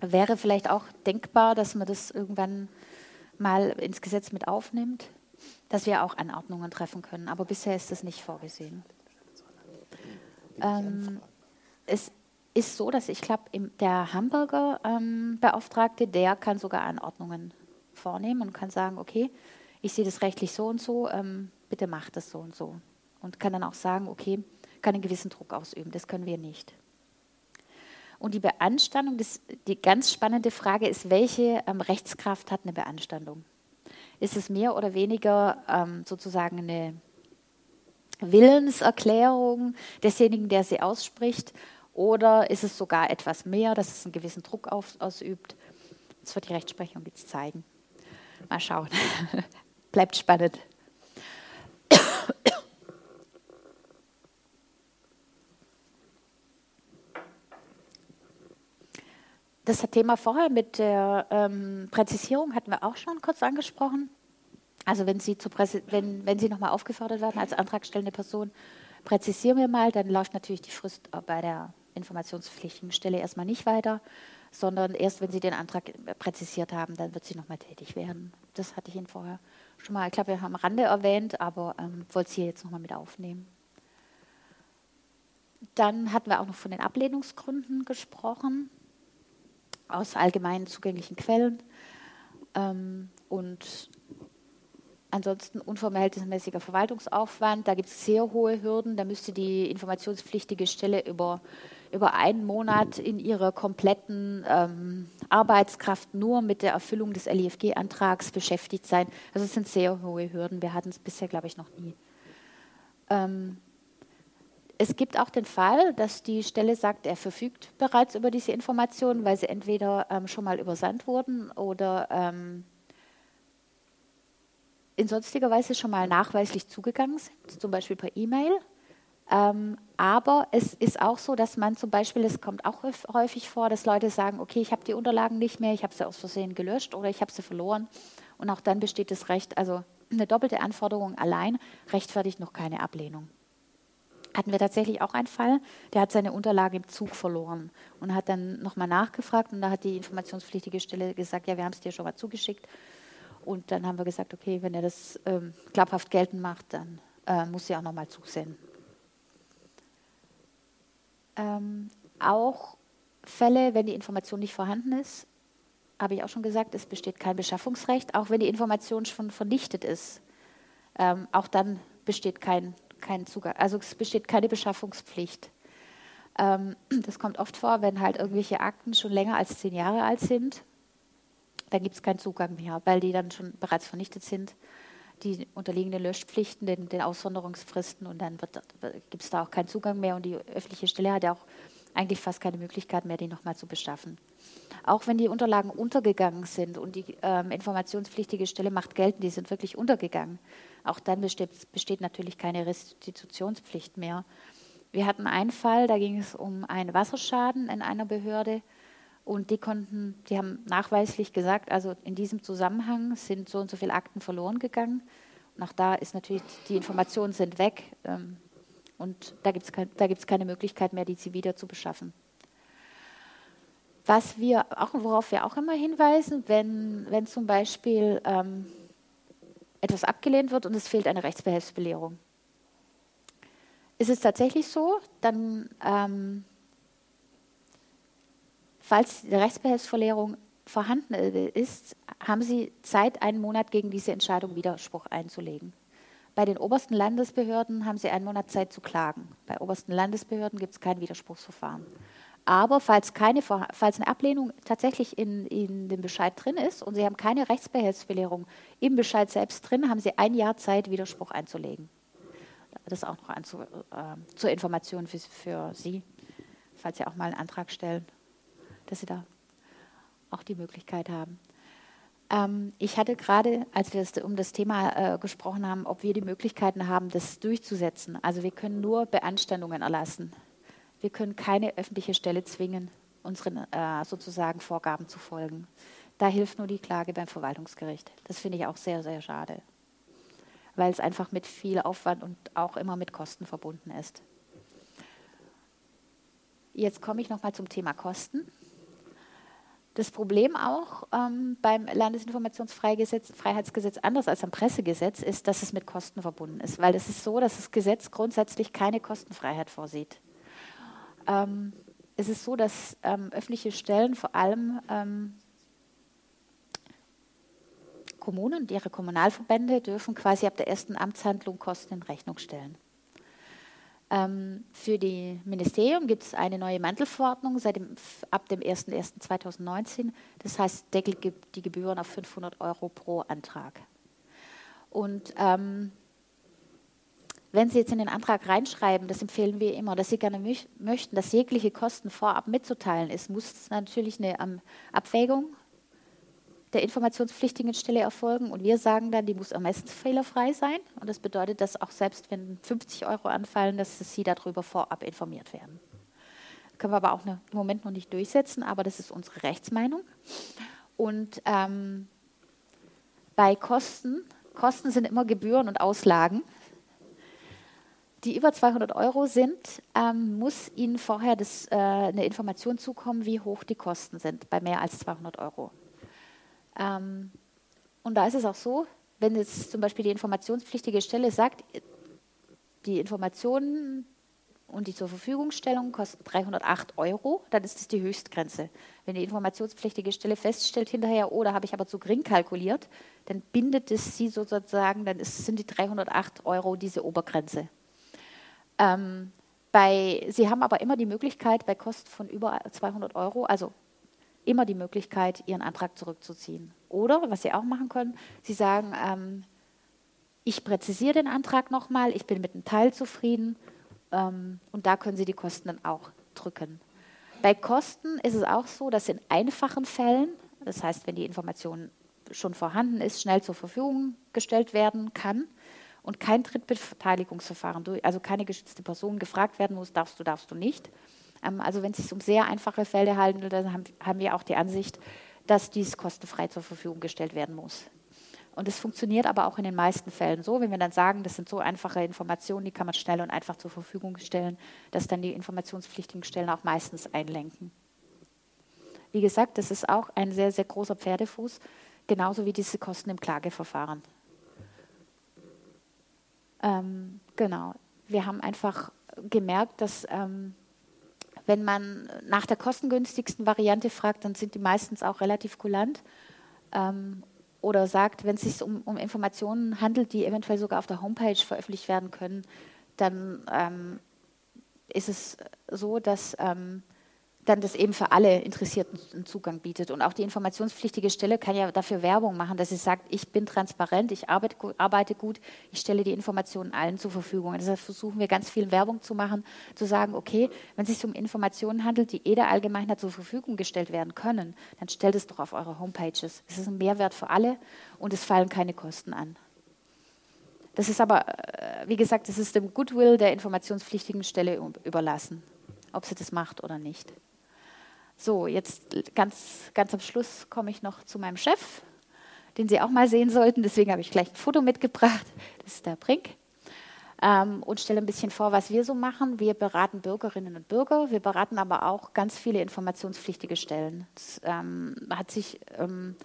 wäre vielleicht auch denkbar, dass man das irgendwann mal ins Gesetz mit aufnimmt, dass wir auch Anordnungen treffen können. Aber bisher ist das nicht vorgesehen. Ähm, es ist so, dass ich glaube, der Hamburger ähm, Beauftragte, der kann sogar Anordnungen vornehmen und kann sagen, okay, ich sehe das rechtlich so und so, ähm, bitte macht das so und so. Und kann dann auch sagen, okay, kann einen gewissen Druck ausüben. Das können wir nicht. Und die Beanstandung, das, die ganz spannende Frage ist, welche ähm, Rechtskraft hat eine Beanstandung? Ist es mehr oder weniger ähm, sozusagen eine Willenserklärung desjenigen, der sie ausspricht? Oder ist es sogar etwas mehr, dass es einen gewissen Druck auf, ausübt? Das wird die Rechtsprechung jetzt zeigen. Mal schauen. Bleibt spannend. Das Thema vorher mit der ähm, Präzisierung hatten wir auch schon kurz angesprochen. Also wenn Sie, zu wenn, wenn Sie nochmal aufgefordert werden als antragstellende Person, präzisieren wir mal, dann läuft natürlich die Frist bei der informationspflichtigen Stelle erstmal nicht weiter, sondern erst wenn Sie den Antrag präzisiert haben, dann wird sie nochmal tätig werden. Das hatte ich Ihnen vorher schon mal, ich glaube, wir haben am Rande erwähnt, aber ähm, wollte Sie jetzt nochmal mit aufnehmen. Dann hatten wir auch noch von den Ablehnungsgründen gesprochen aus allgemein zugänglichen Quellen. Ähm, und ansonsten unverhältnismäßiger Verwaltungsaufwand. Da gibt es sehr hohe Hürden. Da müsste die informationspflichtige Stelle über, über einen Monat in ihrer kompletten ähm, Arbeitskraft nur mit der Erfüllung des LIFG-Antrags beschäftigt sein. Also es sind sehr hohe Hürden. Wir hatten es bisher, glaube ich, noch nie. Ähm, es gibt auch den Fall, dass die Stelle sagt, er verfügt bereits über diese Informationen, weil sie entweder ähm, schon mal übersandt wurden oder ähm, in sonstiger Weise schon mal nachweislich zugegangen sind, zum Beispiel per E-Mail. Ähm, aber es ist auch so, dass man zum Beispiel, es kommt auch häufig vor, dass Leute sagen, okay, ich habe die Unterlagen nicht mehr, ich habe sie aus Versehen gelöscht oder ich habe sie verloren. Und auch dann besteht das Recht, also eine doppelte Anforderung allein rechtfertigt noch keine Ablehnung. Hatten wir tatsächlich auch einen Fall, der hat seine Unterlage im Zug verloren und hat dann nochmal nachgefragt und da hat die informationspflichtige Stelle gesagt, ja, wir haben es dir schon mal zugeschickt. Und dann haben wir gesagt, okay, wenn er das ähm, glaubhaft geltend macht, dann äh, muss sie auch nochmal zusenden. Ähm, auch Fälle, wenn die Information nicht vorhanden ist, habe ich auch schon gesagt, es besteht kein Beschaffungsrecht, auch wenn die Information schon vernichtet ist. Ähm, auch dann besteht kein keinen Zugang, also es besteht keine Beschaffungspflicht. Ähm, das kommt oft vor, wenn halt irgendwelche Akten schon länger als zehn Jahre alt sind, dann gibt es keinen Zugang mehr, weil die dann schon bereits vernichtet sind. Die unterliegen den Löschpflichten, den, den Aussonderungsfristen und dann gibt es da auch keinen Zugang mehr und die öffentliche Stelle hat ja auch eigentlich fast keine Möglichkeit mehr, die nochmal zu beschaffen. Auch wenn die Unterlagen untergegangen sind und die ähm, informationspflichtige Stelle macht geltend, die sind wirklich untergegangen, auch dann besteht, besteht natürlich keine Restitutionspflicht mehr. Wir hatten einen Fall, da ging es um einen Wasserschaden in einer Behörde und die konnten, die haben nachweislich gesagt, also in diesem Zusammenhang sind so und so viele Akten verloren gegangen. Und auch da ist natürlich, die Informationen sind weg ähm, und da gibt es kein, keine Möglichkeit mehr, die sie wieder zu beschaffen. Was wir auch, worauf wir auch immer hinweisen, wenn, wenn zum Beispiel ähm, etwas abgelehnt wird und es fehlt eine Rechtsbehelfsbelehrung. Ist es tatsächlich so, dann, ähm, falls die Rechtsbehelfsverlehrung vorhanden ist, haben Sie Zeit, einen Monat gegen diese Entscheidung Widerspruch einzulegen. Bei den obersten Landesbehörden haben Sie einen Monat Zeit zu klagen. Bei obersten Landesbehörden gibt es kein Widerspruchsverfahren. Aber falls, keine, falls eine Ablehnung tatsächlich in, in dem Bescheid drin ist und Sie haben keine Rechtsbehelfsbelehrung im Bescheid selbst drin, haben Sie ein Jahr Zeit, Widerspruch einzulegen. Das auch noch anzu, äh, zur Information für, für Sie, falls Sie auch mal einen Antrag stellen, dass Sie da auch die Möglichkeit haben. Ähm, ich hatte gerade, als wir um das Thema äh, gesprochen haben, ob wir die Möglichkeiten haben, das durchzusetzen. Also wir können nur Beanstandungen erlassen. Wir können keine öffentliche Stelle zwingen, unseren äh, sozusagen Vorgaben zu folgen. Da hilft nur die Klage beim Verwaltungsgericht. Das finde ich auch sehr, sehr schade, weil es einfach mit viel Aufwand und auch immer mit Kosten verbunden ist. Jetzt komme ich nochmal zum Thema Kosten. Das Problem auch ähm, beim Landesinformationsfreiheitsgesetz, anders als am Pressegesetz, ist, dass es mit Kosten verbunden ist, weil es ist so, dass das Gesetz grundsätzlich keine Kostenfreiheit vorsieht. Ähm, es ist so, dass ähm, öffentliche Stellen vor allem ähm, Kommunen und ihre Kommunalverbände dürfen quasi ab der ersten Amtshandlung Kosten in Rechnung stellen. Ähm, für die Ministerium gibt es eine neue Mantelverordnung seit dem, ab dem 01.01.2019. Das heißt, deckelt die Gebühren auf 500 Euro pro Antrag. Und ähm, wenn Sie jetzt in den Antrag reinschreiben, das empfehlen wir immer, dass Sie gerne möchten, dass jegliche Kosten vorab mitzuteilen ist, muss natürlich eine um, Abwägung der informationspflichtigen Stelle erfolgen. Und wir sagen dann, die muss ermessensfehlerfrei sein. Und das bedeutet, dass auch selbst wenn 50 Euro anfallen, dass Sie darüber vorab informiert werden. Können wir aber auch im Moment noch nicht durchsetzen, aber das ist unsere Rechtsmeinung. Und ähm, bei Kosten, Kosten sind immer Gebühren und Auslagen die über 200 Euro sind, ähm, muss Ihnen vorher das, äh, eine Information zukommen, wie hoch die Kosten sind bei mehr als 200 Euro. Ähm, und da ist es auch so, wenn jetzt zum Beispiel die informationspflichtige Stelle sagt, die Informationen und die zur Verfügungstellung kosten 308 Euro, dann ist das die Höchstgrenze. Wenn die informationspflichtige Stelle feststellt hinterher, oh, da habe ich aber zu gering kalkuliert, dann bindet es sie sozusagen, dann ist, sind die 308 Euro diese Obergrenze. Ähm, bei, Sie haben aber immer die Möglichkeit, bei Kosten von über 200 Euro, also immer die Möglichkeit, Ihren Antrag zurückzuziehen. Oder, was Sie auch machen können, Sie sagen, ähm, ich präzisiere den Antrag nochmal, ich bin mit einem Teil zufrieden ähm, und da können Sie die Kosten dann auch drücken. Bei Kosten ist es auch so, dass in einfachen Fällen, das heißt, wenn die Information schon vorhanden ist, schnell zur Verfügung gestellt werden kann, und kein Drittbeteiligungsverfahren also keine geschützte Person gefragt werden muss, darfst du, darfst du nicht. Ähm, also wenn es sich um sehr einfache Fälle handelt, dann haben wir auch die Ansicht, dass dies kostenfrei zur Verfügung gestellt werden muss. Und es funktioniert aber auch in den meisten Fällen so, wenn wir dann sagen, das sind so einfache Informationen, die kann man schnell und einfach zur Verfügung stellen, dass dann die informationspflichtigen Stellen auch meistens einlenken. Wie gesagt, das ist auch ein sehr, sehr großer Pferdefuß, genauso wie diese Kosten im Klageverfahren. Ähm, genau. Wir haben einfach gemerkt, dass ähm, wenn man nach der kostengünstigsten Variante fragt, dann sind die meistens auch relativ kulant. Ähm, oder sagt, wenn es sich um, um, Informationen handelt, die eventuell sogar auf der Homepage veröffentlicht werden können, dann ähm, ist es so, dass ähm, dann das eben für alle Interessierten einen Zugang bietet. Und auch die informationspflichtige Stelle kann ja dafür Werbung machen, dass sie sagt, ich bin transparent, ich arbeite, arbeite gut, ich stelle die Informationen allen zur Verfügung. Und deshalb versuchen wir ganz viel Werbung zu machen, zu sagen, okay, wenn es sich um Informationen handelt, die eh der Allgemeinheit zur Verfügung gestellt werden können, dann stellt es doch auf eure Homepages. Es ist ein Mehrwert für alle und es fallen keine Kosten an. Das ist aber, äh, wie gesagt, das ist dem Goodwill der informationspflichtigen Stelle überlassen, ob sie das macht oder nicht. So, jetzt ganz, ganz am Schluss komme ich noch zu meinem Chef, den Sie auch mal sehen sollten. Deswegen habe ich gleich ein Foto mitgebracht. Das ist der Brink. Ähm, und stelle ein bisschen vor, was wir so machen. Wir beraten Bürgerinnen und Bürger. Wir beraten aber auch ganz viele informationspflichtige Stellen. Das ähm, hat sich ähm,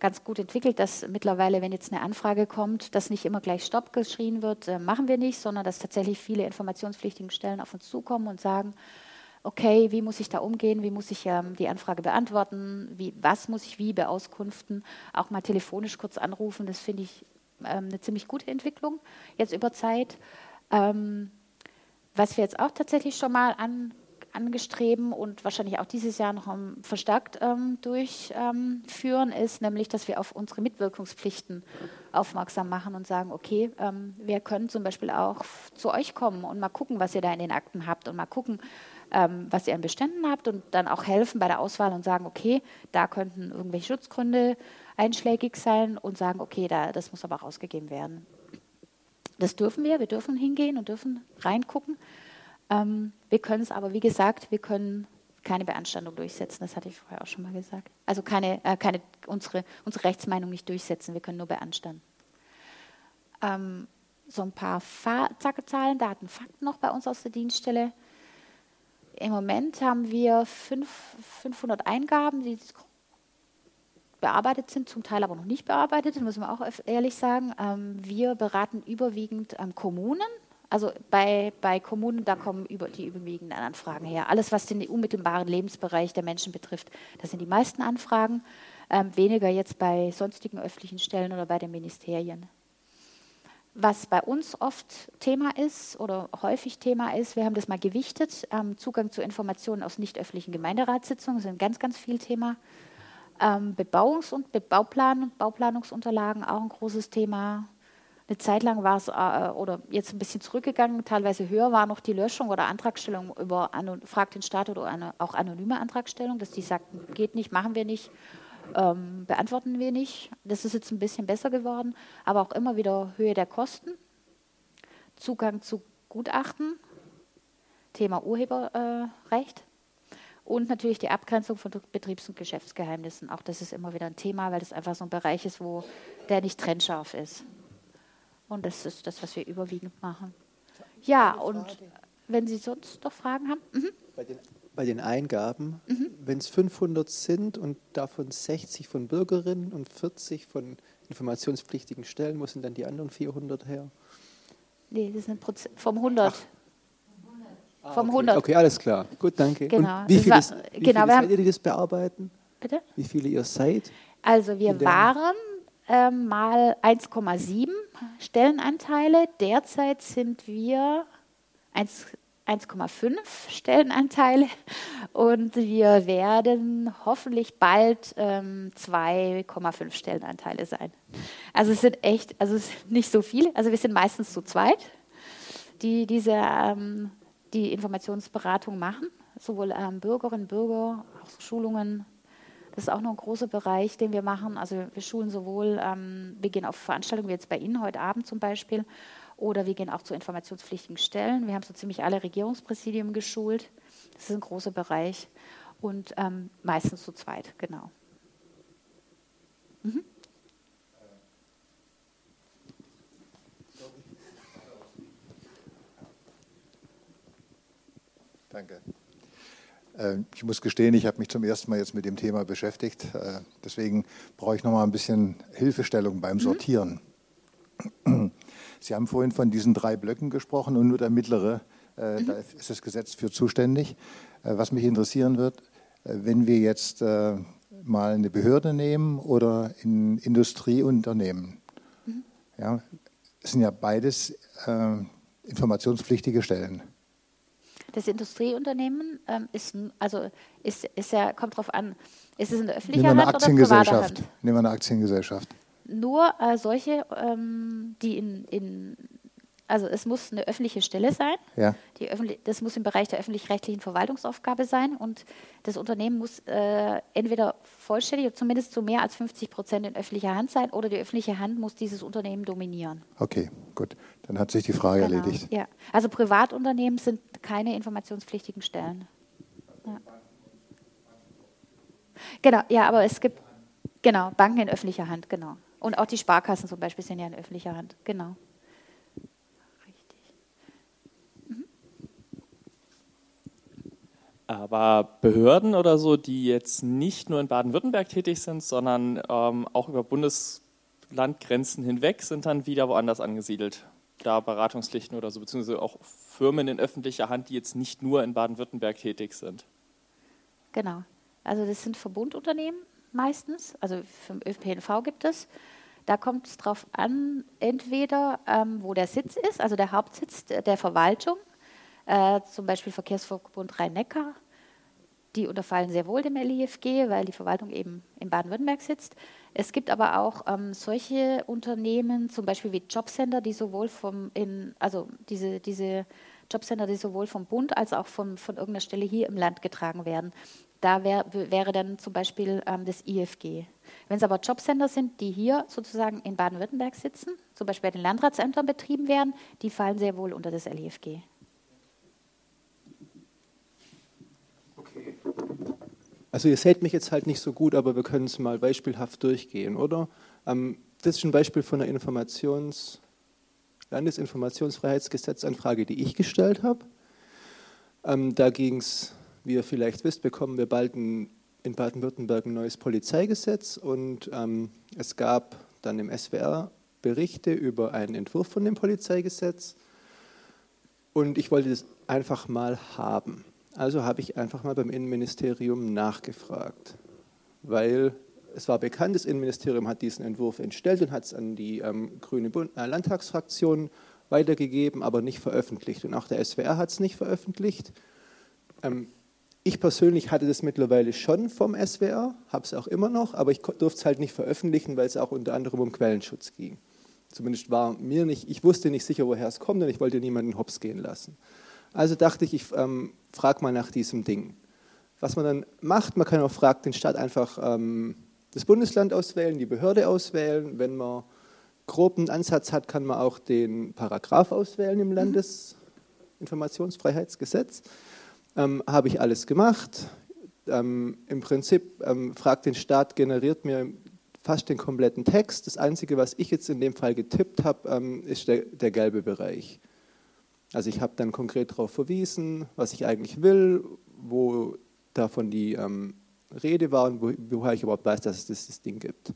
ganz gut entwickelt, dass mittlerweile, wenn jetzt eine Anfrage kommt, dass nicht immer gleich Stopp geschrien wird, äh, machen wir nicht, sondern dass tatsächlich viele informationspflichtige Stellen auf uns zukommen und sagen, okay, wie muss ich da umgehen, wie muss ich ähm, die Anfrage beantworten, wie, was muss ich wie beauskunften, auch mal telefonisch kurz anrufen, das finde ich ähm, eine ziemlich gute Entwicklung jetzt über Zeit. Ähm, was wir jetzt auch tatsächlich schon mal an, angestreben und wahrscheinlich auch dieses Jahr noch verstärkt ähm, durchführen, ist nämlich, dass wir auf unsere Mitwirkungspflichten aufmerksam machen und sagen, okay, ähm, wir können zum Beispiel auch zu euch kommen und mal gucken, was ihr da in den Akten habt und mal gucken, ähm, was ihr an Beständen habt und dann auch helfen bei der Auswahl und sagen, okay, da könnten irgendwelche Schutzgründe einschlägig sein und sagen, okay, da, das muss aber rausgegeben werden. Das dürfen wir, wir dürfen hingehen und dürfen reingucken. Ähm, wir können es aber, wie gesagt, wir können keine Beanstandung durchsetzen, das hatte ich vorher auch schon mal gesagt. Also keine, äh, keine unsere, unsere Rechtsmeinung nicht durchsetzen, wir können nur beanstanden. Ähm, so ein paar Fa Zahlen, Daten, Fakten noch bei uns aus der Dienststelle. Im Moment haben wir fünf, 500 Eingaben, die bearbeitet sind, zum Teil aber noch nicht bearbeitet, das müssen wir auch ehrlich sagen. Ähm, wir beraten überwiegend ähm, Kommunen. Also bei, bei Kommunen, da kommen über, die überwiegenden Anfragen her. Alles, was den unmittelbaren Lebensbereich der Menschen betrifft, das sind die meisten Anfragen. Ähm, weniger jetzt bei sonstigen öffentlichen Stellen oder bei den Ministerien. Was bei uns oft Thema ist oder häufig Thema ist, wir haben das mal gewichtet, ähm, Zugang zu Informationen aus nicht öffentlichen Gemeinderatssitzungen sind ganz, ganz viel Thema. Ähm, Bebauungs- und Bauplan Bauplanungsunterlagen auch ein großes Thema. Eine Zeit lang war es, äh, oder jetzt ein bisschen zurückgegangen, teilweise höher war noch die Löschung oder Antragstellung über Frag den Staat oder eine, auch anonyme Antragstellung, dass die sagten, geht nicht, machen wir nicht ähm, beantworten wir nicht. Das ist jetzt ein bisschen besser geworden, aber auch immer wieder Höhe der Kosten, Zugang zu Gutachten, Thema Urheberrecht und natürlich die Abgrenzung von Betriebs- und Geschäftsgeheimnissen. Auch das ist immer wieder ein Thema, weil das einfach so ein Bereich ist, wo der nicht trennscharf ist. Und das ist das, was wir überwiegend machen. Ja, und wenn Sie sonst noch Fragen haben. Mhm. Bei den Eingaben, mhm. wenn es 500 sind und davon 60 von Bürgerinnen und 40 von informationspflichtigen Stellen, wo sind dann die anderen 400 her? Nee, das sind Proz vom 100. Ah, vom okay. 100. Okay, alles klar. Gut, danke. Genau. Und wie viele, war, wie genau, viele seid ihr, die das bearbeiten? Bitte? Wie viele ihr seid? Also wir waren äh, mal 1,7 Stellenanteile. Derzeit sind wir 1, 1,5 Stellenanteile und wir werden hoffentlich bald ähm, 2,5 Stellenanteile sein. Also es sind echt, also es sind nicht so viele, also wir sind meistens zu zweit, die diese ähm, die Informationsberatung machen, sowohl ähm, Bürgerinnen, Bürger, auch Schulungen. Das ist auch noch ein großer Bereich, den wir machen. Also wir schulen sowohl, ähm, wir gehen auf Veranstaltungen wie jetzt bei Ihnen heute Abend zum Beispiel, oder wir gehen auch zu informationspflichtigen Stellen. Wir haben so ziemlich alle Regierungspräsidium geschult. Das ist ein großer Bereich. Und ähm, meistens zu zweit, genau. Mhm. Danke. Ähm, ich muss gestehen, ich habe mich zum ersten Mal jetzt mit dem Thema beschäftigt. Äh, deswegen brauche ich noch mal ein bisschen Hilfestellung beim mhm. Sortieren. Mhm. Sie haben vorhin von diesen drei Blöcken gesprochen und nur der mittlere, äh, mhm. da ist das Gesetz für zuständig. Was mich interessieren wird, wenn wir jetzt mal eine Behörde nehmen oder ein Industrieunternehmen. Mhm. Ja, es sind ja beides informationspflichtige Stellen. Das Industrieunternehmen ähm, ist, also ist, ist ja, kommt darauf an, ist es eine öffentliche Nehmen wir eine Hand Hand? Nehmen wir eine Aktiengesellschaft. Nur äh, solche, ähm, die in, in also es muss eine öffentliche Stelle sein. Ja. Die das muss im Bereich der öffentlich-rechtlichen Verwaltungsaufgabe sein und das Unternehmen muss äh, entweder vollständig oder zumindest zu mehr als 50 Prozent in öffentlicher Hand sein oder die öffentliche Hand muss dieses Unternehmen dominieren. Okay, gut. Dann hat sich die Frage genau. erledigt. Ja. Also Privatunternehmen sind keine informationspflichtigen Stellen. Ja. Genau, ja, aber es gibt genau Banken in öffentlicher Hand, genau. Und auch die Sparkassen zum Beispiel sind ja in öffentlicher Hand, genau. Aber Behörden oder so, die jetzt nicht nur in Baden-Württemberg tätig sind, sondern ähm, auch über Bundeslandgrenzen hinweg, sind dann wieder woanders angesiedelt. Da Beratungspflichten oder so, beziehungsweise auch Firmen in öffentlicher Hand, die jetzt nicht nur in Baden-Württemberg tätig sind. Genau. Also das sind Verbundunternehmen meistens, also für den ÖPNV gibt es. Da kommt es darauf an, entweder ähm, wo der Sitz ist, also der Hauptsitz der Verwaltung, äh, zum Beispiel Verkehrsverbund Rhein-Neckar. Die unterfallen sehr wohl dem LIFG, weil die Verwaltung eben in Baden-Württemberg sitzt. Es gibt aber auch ähm, solche Unternehmen, zum Beispiel wie Jobcenter, die sowohl vom, in, also diese, diese Jobcenter, die sowohl vom Bund als auch von, von irgendeiner Stelle hier im Land getragen werden. Da wär, wäre dann zum Beispiel ähm, das IFG. Wenn es aber Jobcenter sind, die hier sozusagen in Baden-Württemberg sitzen, zum Beispiel bei den Landratsämtern betrieben werden, die fallen sehr wohl unter das LIFG. Also ihr seht mich jetzt halt nicht so gut, aber wir können es mal beispielhaft durchgehen, oder? Ähm, das ist ein Beispiel von einer Informations Landesinformationsfreiheitsgesetzanfrage, die ich gestellt habe. Ähm, da ging es, wie ihr vielleicht wisst, bekommen wir bald ein, in Baden-Württemberg ein neues Polizeigesetz und ähm, es gab dann im SWR Berichte über einen Entwurf von dem Polizeigesetz und ich wollte das einfach mal haben. Also habe ich einfach mal beim Innenministerium nachgefragt, weil es war bekannt, das Innenministerium hat diesen Entwurf entstellt und hat es an die ähm, grüne Bund äh, Landtagsfraktion weitergegeben, aber nicht veröffentlicht. Und auch der SWR hat es nicht veröffentlicht. Ähm, ich persönlich hatte das mittlerweile schon vom SWR, habe es auch immer noch, aber ich durfte es halt nicht veröffentlichen, weil es auch unter anderem um Quellenschutz ging. Zumindest war mir nicht, ich wusste nicht sicher, woher es kommt und ich wollte niemanden hops gehen lassen. Also dachte ich, ich ähm, frage mal nach diesem Ding. Was man dann macht, man kann auch fragen, den Staat einfach ähm, das Bundesland auswählen, die Behörde auswählen. Wenn man groben Ansatz hat, kann man auch den Paragraph auswählen im Landesinformationsfreiheitsgesetz. Ähm, Habe ich alles gemacht. Ähm, Im Prinzip ähm, fragt den Staat, generiert mir fast den kompletten Text. Das Einzige, was ich jetzt in dem Fall getippt habe, ähm, ist der, der gelbe Bereich. Also ich habe dann konkret darauf verwiesen, was ich eigentlich will, wo davon die ähm, Rede war und wo, woher ich überhaupt weiß, dass es das, das, Ding gibt.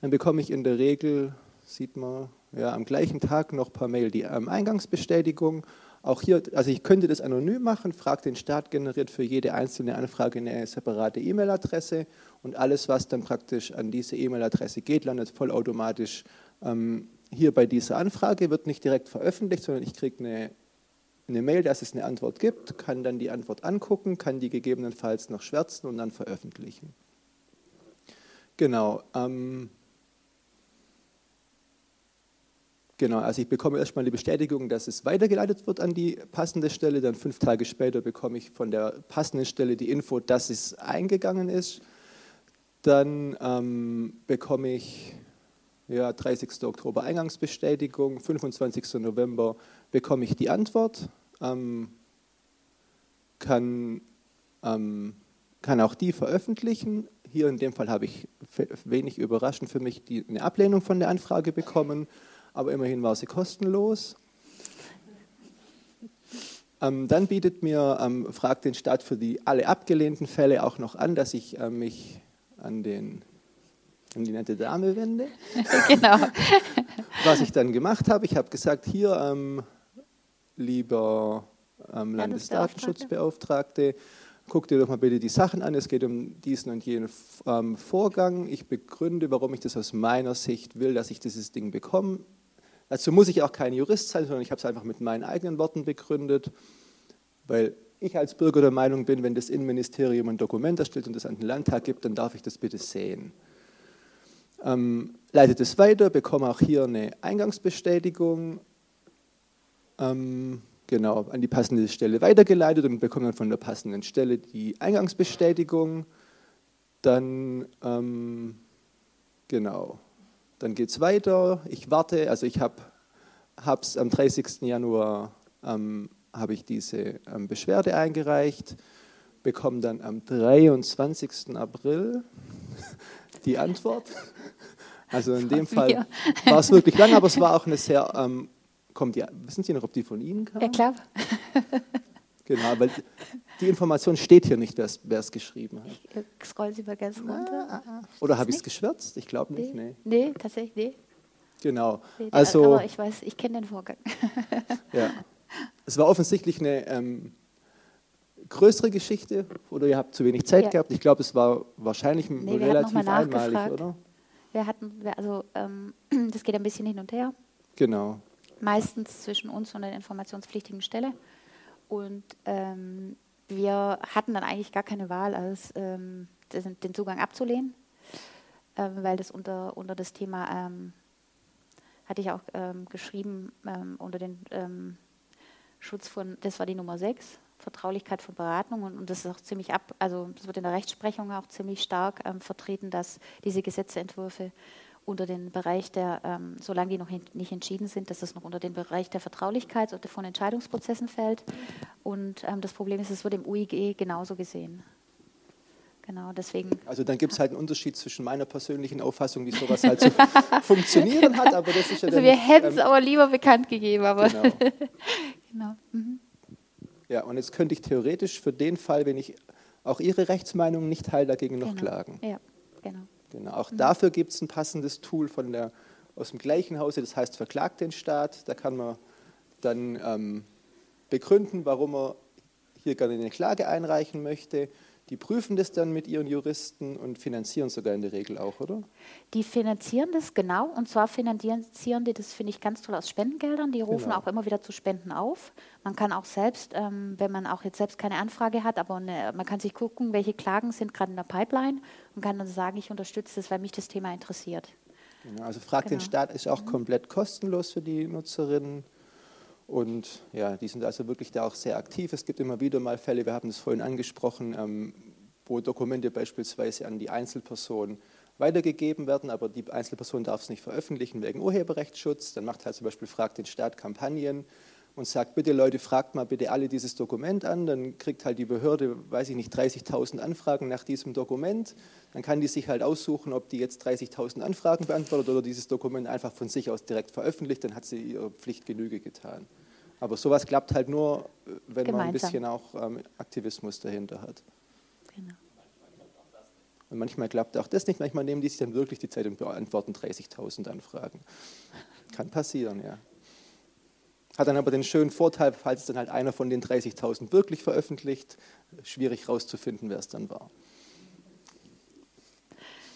Dann bekomme ich in der Regel, sieht man, ja, am gleichen Tag noch per Mail die ähm, Eingangsbestätigung. Auch hier, also ich könnte das anonym machen, frage den Staat, generiert für jede einzelne Anfrage eine separate E-Mail-Adresse und alles, was dann praktisch an diese E-Mail-Adresse geht, landet vollautomatisch ähm, hier bei dieser Anfrage, wird nicht direkt veröffentlicht, sondern ich kriege eine eine Mail, dass es eine Antwort gibt, kann dann die Antwort angucken, kann die gegebenenfalls noch schwärzen und dann veröffentlichen. Genau. Ähm, genau, also ich bekomme erstmal die Bestätigung, dass es weitergeleitet wird an die passende Stelle. Dann fünf Tage später bekomme ich von der passenden Stelle die Info, dass es eingegangen ist. Dann ähm, bekomme ich ja, 30. Oktober Eingangsbestätigung, 25. November bekomme ich die Antwort, ähm, kann, ähm, kann auch die veröffentlichen. Hier in dem Fall habe ich wenig überraschend für mich die, eine Ablehnung von der Anfrage bekommen, aber immerhin war sie kostenlos. Ähm, dann bietet mir ähm, Frag den Staat für die alle abgelehnten Fälle auch noch an, dass ich äh, mich an, den, an die nette Dame wende. genau. Was ich dann gemacht habe, ich habe gesagt, hier, ähm, lieber ähm, Landesdatenschutzbeauftragte, guck dir doch mal bitte die Sachen an. Es geht um diesen und jenen ähm, Vorgang. Ich begründe, warum ich das aus meiner Sicht will, dass ich dieses Ding bekomme. Dazu muss ich auch kein Jurist sein, sondern ich habe es einfach mit meinen eigenen Worten begründet, weil ich als Bürger der Meinung bin, wenn das Innenministerium ein Dokument erstellt und das an den Landtag gibt, dann darf ich das bitte sehen. Ähm, leitet es weiter, bekomme auch hier eine Eingangsbestätigung, ähm, genau, an die passende Stelle weitergeleitet und bekomme dann von der passenden Stelle die Eingangsbestätigung. Dann, ähm, genau, dann geht es weiter. Ich warte, also ich habe es am 30. Januar ähm, habe ich diese ähm, Beschwerde eingereicht, bekomme dann am 23. April die Antwort. Also in dem Fall war es wirklich lang, aber es war auch eine sehr, ähm, kommt die, wissen Sie noch, ob die von Ihnen kam? Ja, klar. Genau, weil die Information steht hier nicht, wer es geschrieben hat. Ich äh, scroll sie mal ganz runter. Ah, ah, ah. Oder habe ich es geschwärzt? Ich glaube nicht. Nee. nee, tatsächlich, nee. Genau. Nee, also, aber ich weiß, ich kenne den Vorgang. ja. Es war offensichtlich eine ähm, größere Geschichte oder ihr habt zu wenig Zeit ja. gehabt. Ich glaube, es war wahrscheinlich nee, relativ einmalig, oder? Wir hatten, also ähm, das geht ein bisschen hin und her. Genau. Meistens zwischen uns und der informationspflichtigen Stelle. Und ähm, wir hatten dann eigentlich gar keine Wahl, als ähm, den Zugang abzulehnen, ähm, weil das unter, unter das Thema, ähm, hatte ich auch ähm, geschrieben, ähm, unter den Schutz von, das war die Nummer 6, Vertraulichkeit von Beratungen und das ist auch ziemlich ab, also das wird in der Rechtsprechung auch ziemlich stark vertreten, dass diese Gesetzentwürfe unter den Bereich der, ähm, solange die noch nicht entschieden sind, dass das noch unter den Bereich der Vertraulichkeit oder von Entscheidungsprozessen fällt. Und ähm, das Problem ist, es wird im UIG genauso gesehen. Genau, deswegen. Also dann gibt es halt einen Unterschied zwischen meiner persönlichen Auffassung, wie sowas halt zu funktionieren hat, aber das ist ja Also wir hätten es ähm, aber lieber bekannt gegeben, aber. Genau. genau. Mhm. Ja, und jetzt könnte ich theoretisch für den Fall, wenn ich auch Ihre Rechtsmeinung nicht teile, dagegen noch genau. klagen. Ja, genau. Genau. Auch mhm. dafür gibt es ein passendes Tool von der, aus dem gleichen Hause, das heißt Verklagt den Staat. Da kann man dann ähm, begründen, warum er hier gerne eine Klage einreichen möchte. Die prüfen das dann mit ihren Juristen und finanzieren sogar in der Regel auch, oder? Die finanzieren das genau und zwar finanzieren die das, finde ich, ganz toll aus Spendengeldern. Die rufen genau. auch immer wieder zu Spenden auf. Man kann auch selbst, ähm, wenn man auch jetzt selbst keine Anfrage hat, aber eine, man kann sich gucken, welche Klagen sind gerade in der Pipeline und kann dann sagen, ich unterstütze das, weil mich das Thema interessiert. Genau, also Frag genau. den Staat ist auch mhm. komplett kostenlos für die Nutzerinnen. Und ja, die sind also wirklich da auch sehr aktiv. Es gibt immer wieder mal Fälle, wir haben es vorhin angesprochen, ähm, wo Dokumente beispielsweise an die Einzelperson weitergegeben werden, aber die Einzelperson darf es nicht veröffentlichen wegen Urheberrechtsschutz. Dann macht halt zum Beispiel Fragt den Staat Kampagnen und sagt, bitte Leute, fragt mal bitte alle dieses Dokument an. Dann kriegt halt die Behörde, weiß ich nicht, 30.000 Anfragen nach diesem Dokument. Dann kann die sich halt aussuchen, ob die jetzt 30.000 Anfragen beantwortet oder dieses Dokument einfach von sich aus direkt veröffentlicht. Dann hat sie ihre Pflicht Genüge getan. Aber sowas klappt halt nur, äh, wenn Gemeinsam. man ein bisschen auch ähm, Aktivismus dahinter hat. Genau. Und manchmal klappt auch das nicht. Manchmal nehmen die sich dann wirklich die Zeit und beantworten 30.000 Anfragen. Kann passieren, ja. Hat dann aber den schönen Vorteil, falls dann halt einer von den 30.000 wirklich veröffentlicht, schwierig herauszufinden, wer es dann war.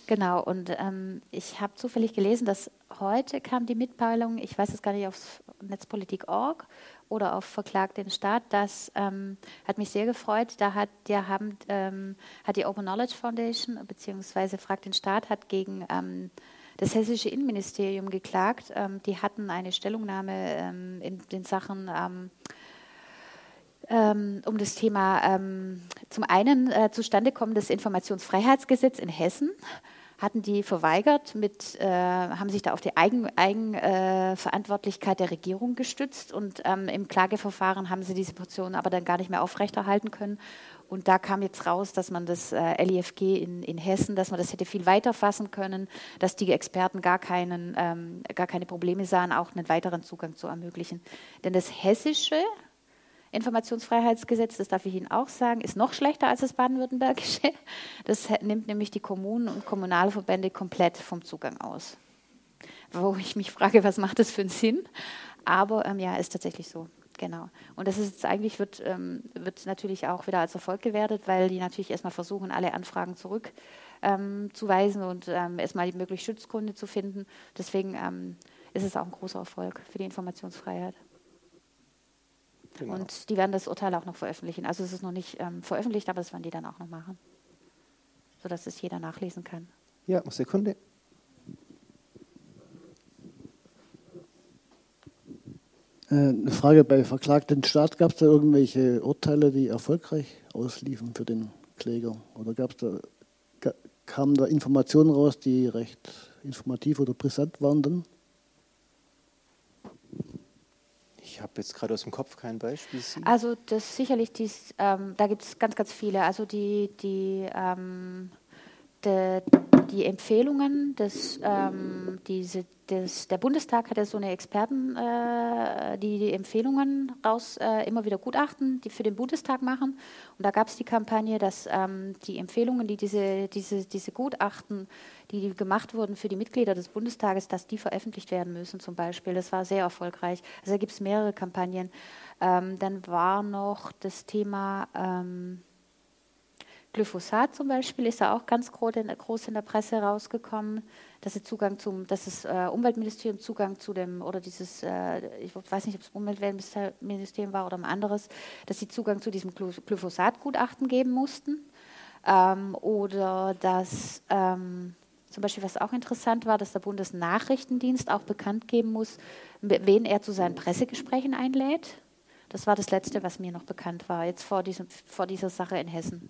Genau, und ähm, ich habe zufällig gelesen, dass heute kam die Mitteilung, ich weiß es gar nicht, auf netzpolitik.org oder auf Verklagt den Staat, das ähm, hat mich sehr gefreut. Da hat, der haben, ähm, hat die Open Knowledge Foundation beziehungsweise Fragt den Staat hat gegen ähm, das hessische Innenministerium geklagt. Ähm, die hatten eine Stellungnahme ähm, in den Sachen ähm, um das Thema zum einen äh, Zustandekommen des Informationsfreiheitsgesetzes in Hessen hatten die verweigert, mit, äh, haben sich da auf die Eigenverantwortlichkeit Eigen, äh, der Regierung gestützt und ähm, im Klageverfahren haben sie diese Position aber dann gar nicht mehr aufrechterhalten können. Und da kam jetzt raus, dass man das äh, LIFG in, in Hessen, dass man das hätte viel weiter fassen können, dass die Experten gar, keinen, ähm, gar keine Probleme sahen, auch einen weiteren Zugang zu ermöglichen. Denn das hessische Informationsfreiheitsgesetz, das darf ich Ihnen auch sagen, ist noch schlechter als das baden-württembergische. Das nimmt nämlich die Kommunen und Kommunalverbände komplett vom Zugang aus. Wo ich mich frage, was macht das für einen Sinn? Aber ähm, ja, ist tatsächlich so. Genau. Und das ist jetzt eigentlich wird, ähm, wird natürlich auch wieder als Erfolg gewertet, weil die natürlich erstmal versuchen, alle Anfragen zurückzuweisen ähm, und ähm, erstmal die mögliche Schutzgründe zu finden. Deswegen ähm, ist es auch ein großer Erfolg für die Informationsfreiheit. Genau. Und die werden das Urteil auch noch veröffentlichen. Also es ist noch nicht ähm, veröffentlicht, aber das werden die dann auch noch machen, sodass es jeder nachlesen kann. Ja, Sekunde. Eine Frage bei verklagten Staat, gab es da irgendwelche Urteile, die erfolgreich ausliefen für den Kläger? Oder gab's da, kamen da Informationen raus, die recht informativ oder brisant waren dann? Ich habe jetzt gerade aus dem Kopf kein Beispiel. Also das sicherlich, dies, ähm, da gibt es ganz, ganz viele. Also die, die ähm, de, die Empfehlungen, des, ähm, diese, des, der Bundestag hat ja so eine Experten, äh, die die Empfehlungen raus äh, immer wieder Gutachten, die für den Bundestag machen. Und da gab es die Kampagne, dass ähm, die Empfehlungen, die diese, diese, diese Gutachten, die gemacht wurden für die Mitglieder des Bundestages, dass die veröffentlicht werden müssen zum Beispiel. Das war sehr erfolgreich. Also da gibt es mehrere Kampagnen. Ähm, dann war noch das Thema ähm, Glyphosat zum Beispiel ist ja auch ganz groß in der Presse rausgekommen, dass, sie Zugang zum, dass das äh, Umweltministerium Zugang zu dem, oder dieses, äh, ich weiß nicht, ob es Umweltministerium war oder ein anderes, dass sie Zugang zu diesem Glyphosat-Gutachten geben mussten. Ähm, oder dass ähm, zum Beispiel, was auch interessant war, dass der Bundesnachrichtendienst auch bekannt geben muss, wen er zu seinen Pressegesprächen einlädt. Das war das Letzte, was mir noch bekannt war, jetzt vor, diesem, vor dieser Sache in Hessen.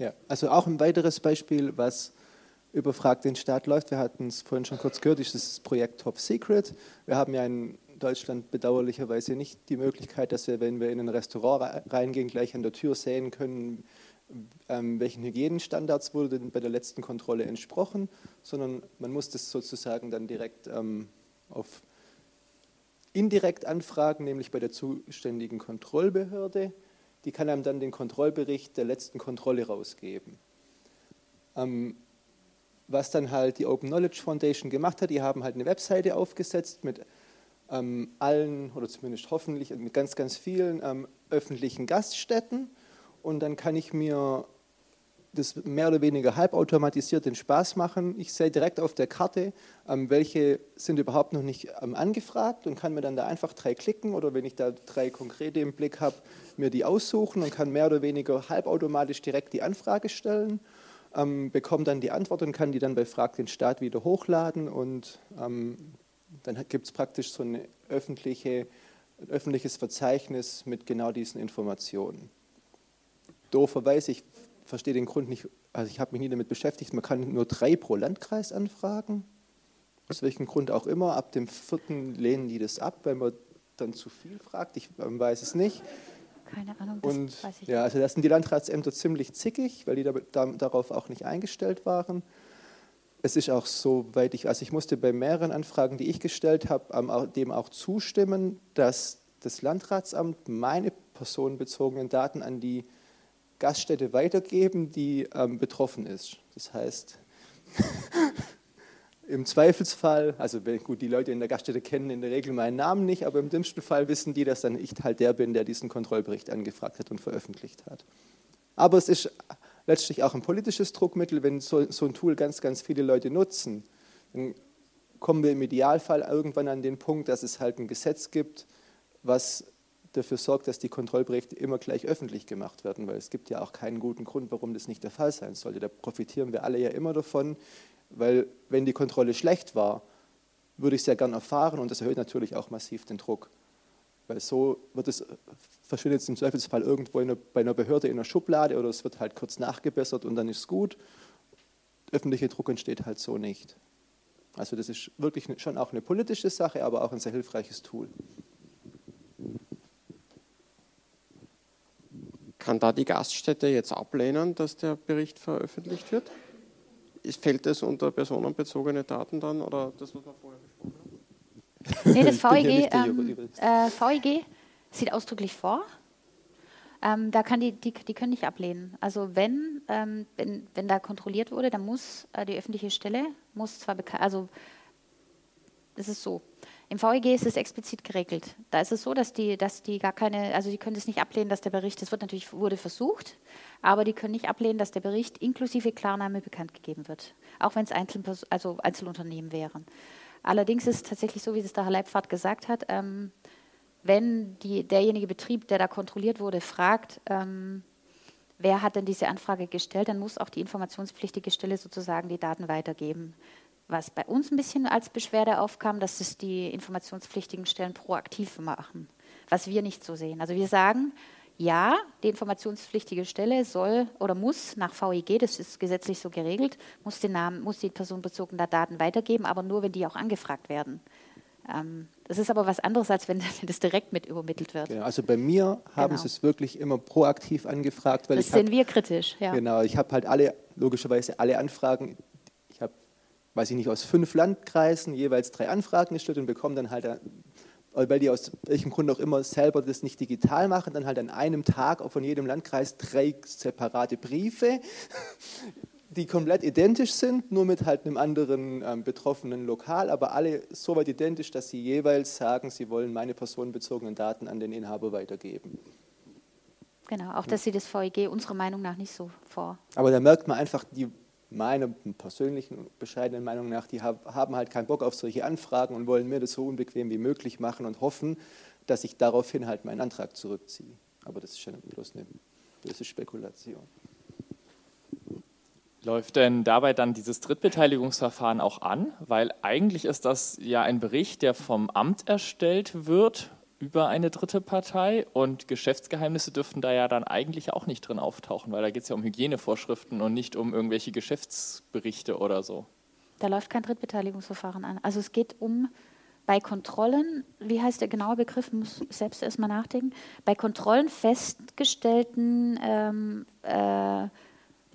Ja, also auch ein weiteres Beispiel, was über Frag den Staat läuft. Wir hatten es vorhin schon kurz gehört, ist das Projekt Top Secret. Wir haben ja in Deutschland bedauerlicherweise nicht die Möglichkeit, dass wir, wenn wir in ein Restaurant reingehen, gleich an der Tür sehen können, ähm, welchen Hygienestandards wurde denn bei der letzten Kontrolle entsprochen, sondern man muss das sozusagen dann direkt ähm, auf indirekt anfragen, nämlich bei der zuständigen Kontrollbehörde die kann einem dann den Kontrollbericht der letzten Kontrolle rausgeben. Ähm, was dann halt die Open Knowledge Foundation gemacht hat, die haben halt eine Webseite aufgesetzt mit ähm, allen oder zumindest hoffentlich mit ganz, ganz vielen ähm, öffentlichen Gaststätten und dann kann ich mir das mehr oder weniger halbautomatisiert den Spaß machen. Ich sehe direkt auf der Karte, ähm, welche sind überhaupt noch nicht ähm, angefragt und kann mir dann da einfach drei klicken oder wenn ich da drei konkrete im Blick habe, mir die aussuchen und kann mehr oder weniger halbautomatisch direkt die Anfrage stellen, ähm, bekomme dann die Antwort und kann die dann bei Frag den Staat wieder hochladen und dann gibt es praktisch so eine öffentliche, ein öffentliches Verzeichnis mit genau diesen Informationen. Dooferweise, ich verstehe den Grund nicht, also ich habe mich nie damit beschäftigt, man kann nur drei pro Landkreis anfragen, aus welchem Grund auch immer. Ab dem vierten lehnen die das ab, weil man dann zu viel fragt, ich weiß es nicht. Keine Ahnung, das Und, weiß ich ja, also da sind die Landratsämter ziemlich zickig, weil die da, da, darauf auch nicht eingestellt waren. Es ist auch so weit ich, also ich musste bei mehreren Anfragen, die ich gestellt habe, dem auch zustimmen, dass das Landratsamt meine personenbezogenen Daten an die Gaststätte weitergeben, die ähm, betroffen ist. Das heißt, im Zweifelsfall, also gut, die Leute in der Gaststätte kennen in der Regel meinen Namen nicht, aber im dümmsten Fall wissen die, dass dann ich halt der bin, der diesen Kontrollbericht angefragt hat und veröffentlicht hat. Aber es ist letztlich auch ein politisches Druckmittel, wenn so, so ein Tool ganz, ganz viele Leute nutzen. Dann kommen wir im Idealfall irgendwann an den Punkt, dass es halt ein Gesetz gibt, was dafür sorgt, dass die Kontrollberichte immer gleich öffentlich gemacht werden, weil es gibt ja auch keinen guten Grund, warum das nicht der Fall sein sollte. Da profitieren wir alle ja immer davon, weil wenn die Kontrolle schlecht war, würde ich es ja gern erfahren und das erhöht natürlich auch massiv den Druck. Weil so wird es, verschwindet es im Zweifelsfall irgendwo einer, bei einer Behörde in einer Schublade oder es wird halt kurz nachgebessert und dann ist es gut. Öffentlicher Druck entsteht halt so nicht. Also das ist wirklich schon auch eine politische Sache, aber auch ein sehr hilfreiches Tool. Kann da die Gaststätte jetzt ablehnen, dass der Bericht veröffentlicht wird? Fällt es unter personenbezogene Daten dann oder das, was wir vorher besprochen haben? Nee, das VEG, ähm, äh, VEG sieht ausdrücklich vor. Ähm, da kann die, die, die können nicht ablehnen. Also wenn, ähm, wenn, wenn da kontrolliert wurde, dann muss äh, die öffentliche Stelle, muss zwar bekannt, also es ist so. Im VEG ist es explizit geregelt. Da ist es so, dass die, dass die gar keine, also die können es nicht ablehnen, dass der Bericht, das wird natürlich, wurde versucht, aber die können nicht ablehnen, dass der Bericht inklusive Klarname bekannt gegeben wird. Auch wenn es also Einzelunternehmen wären. Allerdings ist es tatsächlich so, wie es der Herr Leibfahrt gesagt hat, ähm, wenn die, derjenige Betrieb, der da kontrolliert wurde, fragt, ähm, wer hat denn diese Anfrage gestellt, dann muss auch die informationspflichtige Stelle sozusagen die Daten weitergeben. Was bei uns ein bisschen als Beschwerde aufkam, dass es die informationspflichtigen Stellen proaktiv machen, was wir nicht so sehen. Also wir sagen, ja, die informationspflichtige Stelle soll oder muss nach VEG, das ist gesetzlich so geregelt, muss den Namen, muss die personenbezogenen Daten weitergeben, aber nur, wenn die auch angefragt werden. Ähm, das ist aber was anderes, als wenn das direkt mit übermittelt wird. Genau, also bei mir haben Genau. sie es wirklich immer proaktiv angefragt, weil Das ich habe sehen wir kritisch, ja. Genau, ich habe halt alle, logischerweise alle Anfragen, weiß ich nicht, aus fünf Landkreisen jeweils drei Anfragen gestellt und bekomme dann halt, äh, weil die aus welchem Grund auch immer selber das nicht digital machen, dann halt an einem Tag auch von jedem Landkreis drei separate Briefe, die komplett identisch sind, nur mit halt einem anderen ähm, betroffenen Lokal, aber alle so weit identisch, dass sie jeweils sagen, sie wollen meine personenbezogenen Daten an den Inhaber weitergeben. Genau, auch das sieht das VEG unserer Meinung nach nicht so vor. Aber da merkt man einfach, die meiner persönlichen, bescheidenen Meinung nach, die hab, haben halt keinen Bock auf solche Anfragen und wollen mir das so unbequem wie möglich machen und hoffen, dass ich daraufhin halt meinen Antrag zurückziehe. Aber das ist schon bloß eine böse Spekulation. Läuft denn dabei dann dieses Drittbeteiligungsverfahren auch an? Weil eigentlich ist das ja ein Bericht, der vom Amt erstellt wird über eine dritte Partei und Geschäftsgeheimnisse dürften da ja dann eigentlich auch nicht drin auftauchen, weil da geht es ja um Hygienevorschriften und nicht um irgendwelche Geschäftsberichte oder so. Da läuft kein Drittbeteiligungsverfahren an. Also es geht um bei Kontrollen, wie heißt der genaue Begriff, muss ich selbst erstmal nachdenken, bei Kontrollen festgestellten, ähm, äh,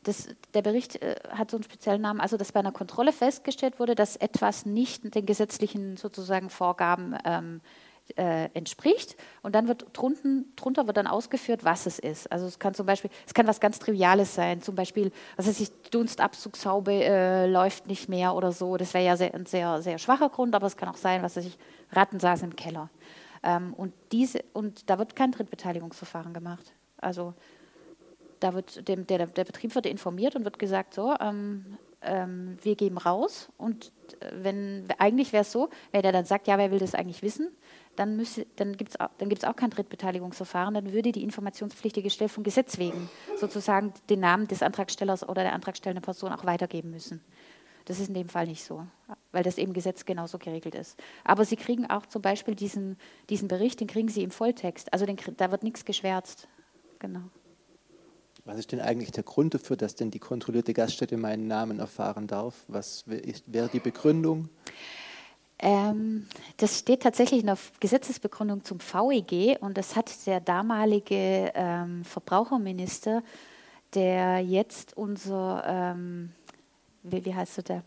das, der Bericht äh, hat so einen speziellen Namen, also dass bei einer Kontrolle festgestellt wurde, dass etwas nicht den gesetzlichen sozusagen Vorgaben ähm, äh, entspricht und dann wird drunten, drunter wird dann ausgeführt, was es ist. Also es kann zum Beispiel, es kann was ganz Triviales sein, zum Beispiel, was weiß ich, Dunstabzugshaube äh, läuft nicht mehr oder so. Das wäre ja sehr, ein sehr, sehr schwacher Grund, aber es kann auch sein, was weiß ich, Ratten saßen im Keller. Ähm, und, diese, und da wird kein Drittbeteiligungsverfahren gemacht. Also da wird dem, der, der Betrieb wird informiert und wird gesagt, so, ähm, ähm, wir geben raus und äh, wenn eigentlich wäre es so, wenn der dann sagt, ja, wer will das eigentlich wissen, dann, dann gibt es auch, auch kein Drittbeteiligungsverfahren, dann würde die informationspflichtige Stelle vom Gesetz wegen sozusagen den Namen des Antragstellers oder der antragstellenden Person auch weitergeben müssen. Das ist in dem Fall nicht so, weil das eben Gesetz genauso geregelt ist. Aber Sie kriegen auch zum Beispiel diesen, diesen Bericht, den kriegen Sie im Volltext. Also den, da wird nichts geschwärzt. Genau. Was ist denn eigentlich der Grund dafür, dass denn die kontrollierte Gaststätte meinen Namen erfahren darf? Was wäre die Begründung? Ähm, das steht tatsächlich in der Gesetzesbegründung zum VEG und das hat der damalige ähm, Verbraucherminister, der jetzt unser, ähm, wie, wie, heißt der,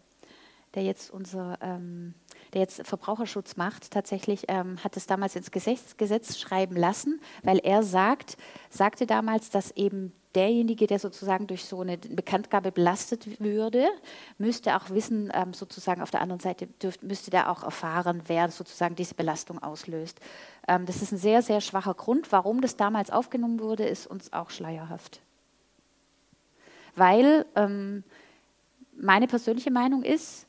der jetzt unser, ähm, der jetzt Verbraucherschutz macht, tatsächlich ähm, hat es damals ins Gesetz, Gesetz schreiben lassen, weil er sagt, sagte damals, dass eben derjenige, der sozusagen durch so eine Bekanntgabe belastet würde, müsste auch wissen, ähm, sozusagen auf der anderen Seite dürft, müsste der auch erfahren, wer sozusagen diese Belastung auslöst. Ähm, das ist ein sehr, sehr schwacher Grund. Warum das damals aufgenommen wurde, ist uns auch schleierhaft. Weil ähm, meine persönliche Meinung ist,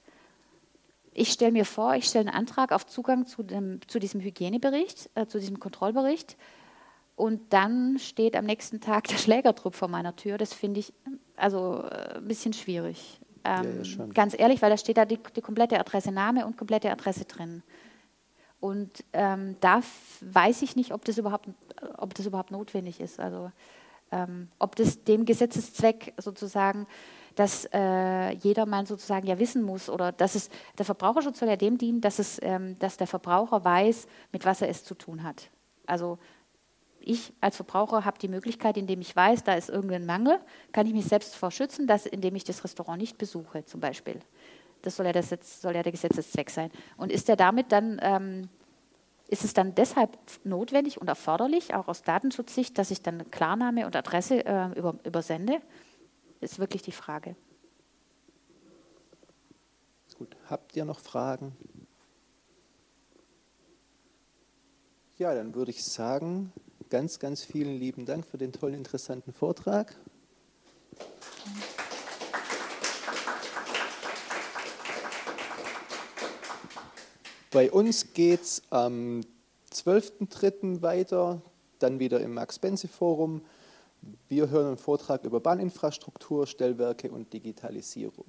ich stelle mir vor, ich stelle einen Antrag auf Zugang zu, dem, zu diesem Hygienebericht, äh, zu diesem Kontrollbericht und dann steht am nächsten Tag der Schlägertrupp vor meiner Tür. Das finde ich also äh, ein bisschen schwierig. Ähm, ja, ganz ehrlich, weil da steht da die, die, komplette Adresse, Name und komplette Adresse drin. Und ähm, da weiß ich nicht, ob das überhaupt, ob das überhaupt notwendig ist. Also ähm, ob das dem Gesetzeszweck sozusagen, dass äh, jedermann sozusagen ja wissen muss oder dass es der Verbraucherschutz soll ja dem dienen, dass es, ähm, dass der Verbraucher weiß, mit was er es zu tun hat. Also ich als Verbraucher habe die Möglichkeit, indem ich weiß, da ist irgendein Mangel, kann ich mich selbst vor schützen, dass, indem ich das Restaurant nicht besuche, zum Beispiel. Das soll ja, das jetzt, soll ja der Gesetzeszweck sein. Und ist der damit dann, ähm, ist es dann deshalb notwendig und erforderlich, auch aus Datenschutzsicht, dass ich dann Klarname und Adresse äh, über, übersende? Ist wirklich die Frage. Gut, habt ihr noch Fragen? Ja, dann würde ich sagen, ganz, ganz vielen lieben Dank für den tollen, interessanten Vortrag. Bei uns geht es am 12.03. weiter, dann wieder im Max-Benzi-Forum. Wir hören einen Vortrag über Bahninfrastruktur, Stellwerke und Digitalisierung.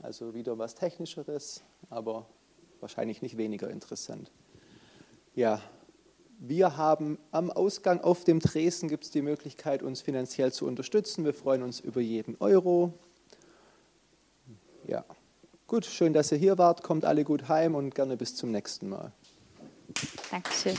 Also wieder was Technischeres, aber wahrscheinlich nicht weniger interessant. Ja, wir haben am Ausgang auf dem Tresen gibt es die Möglichkeit, uns finanziell zu unterstützen. Wir freuen uns über jeden Euro. Ja, gut, schön, dass ihr hier wart. Kommt alle gut heim und gerne bis zum nächsten Mal. Dankeschön.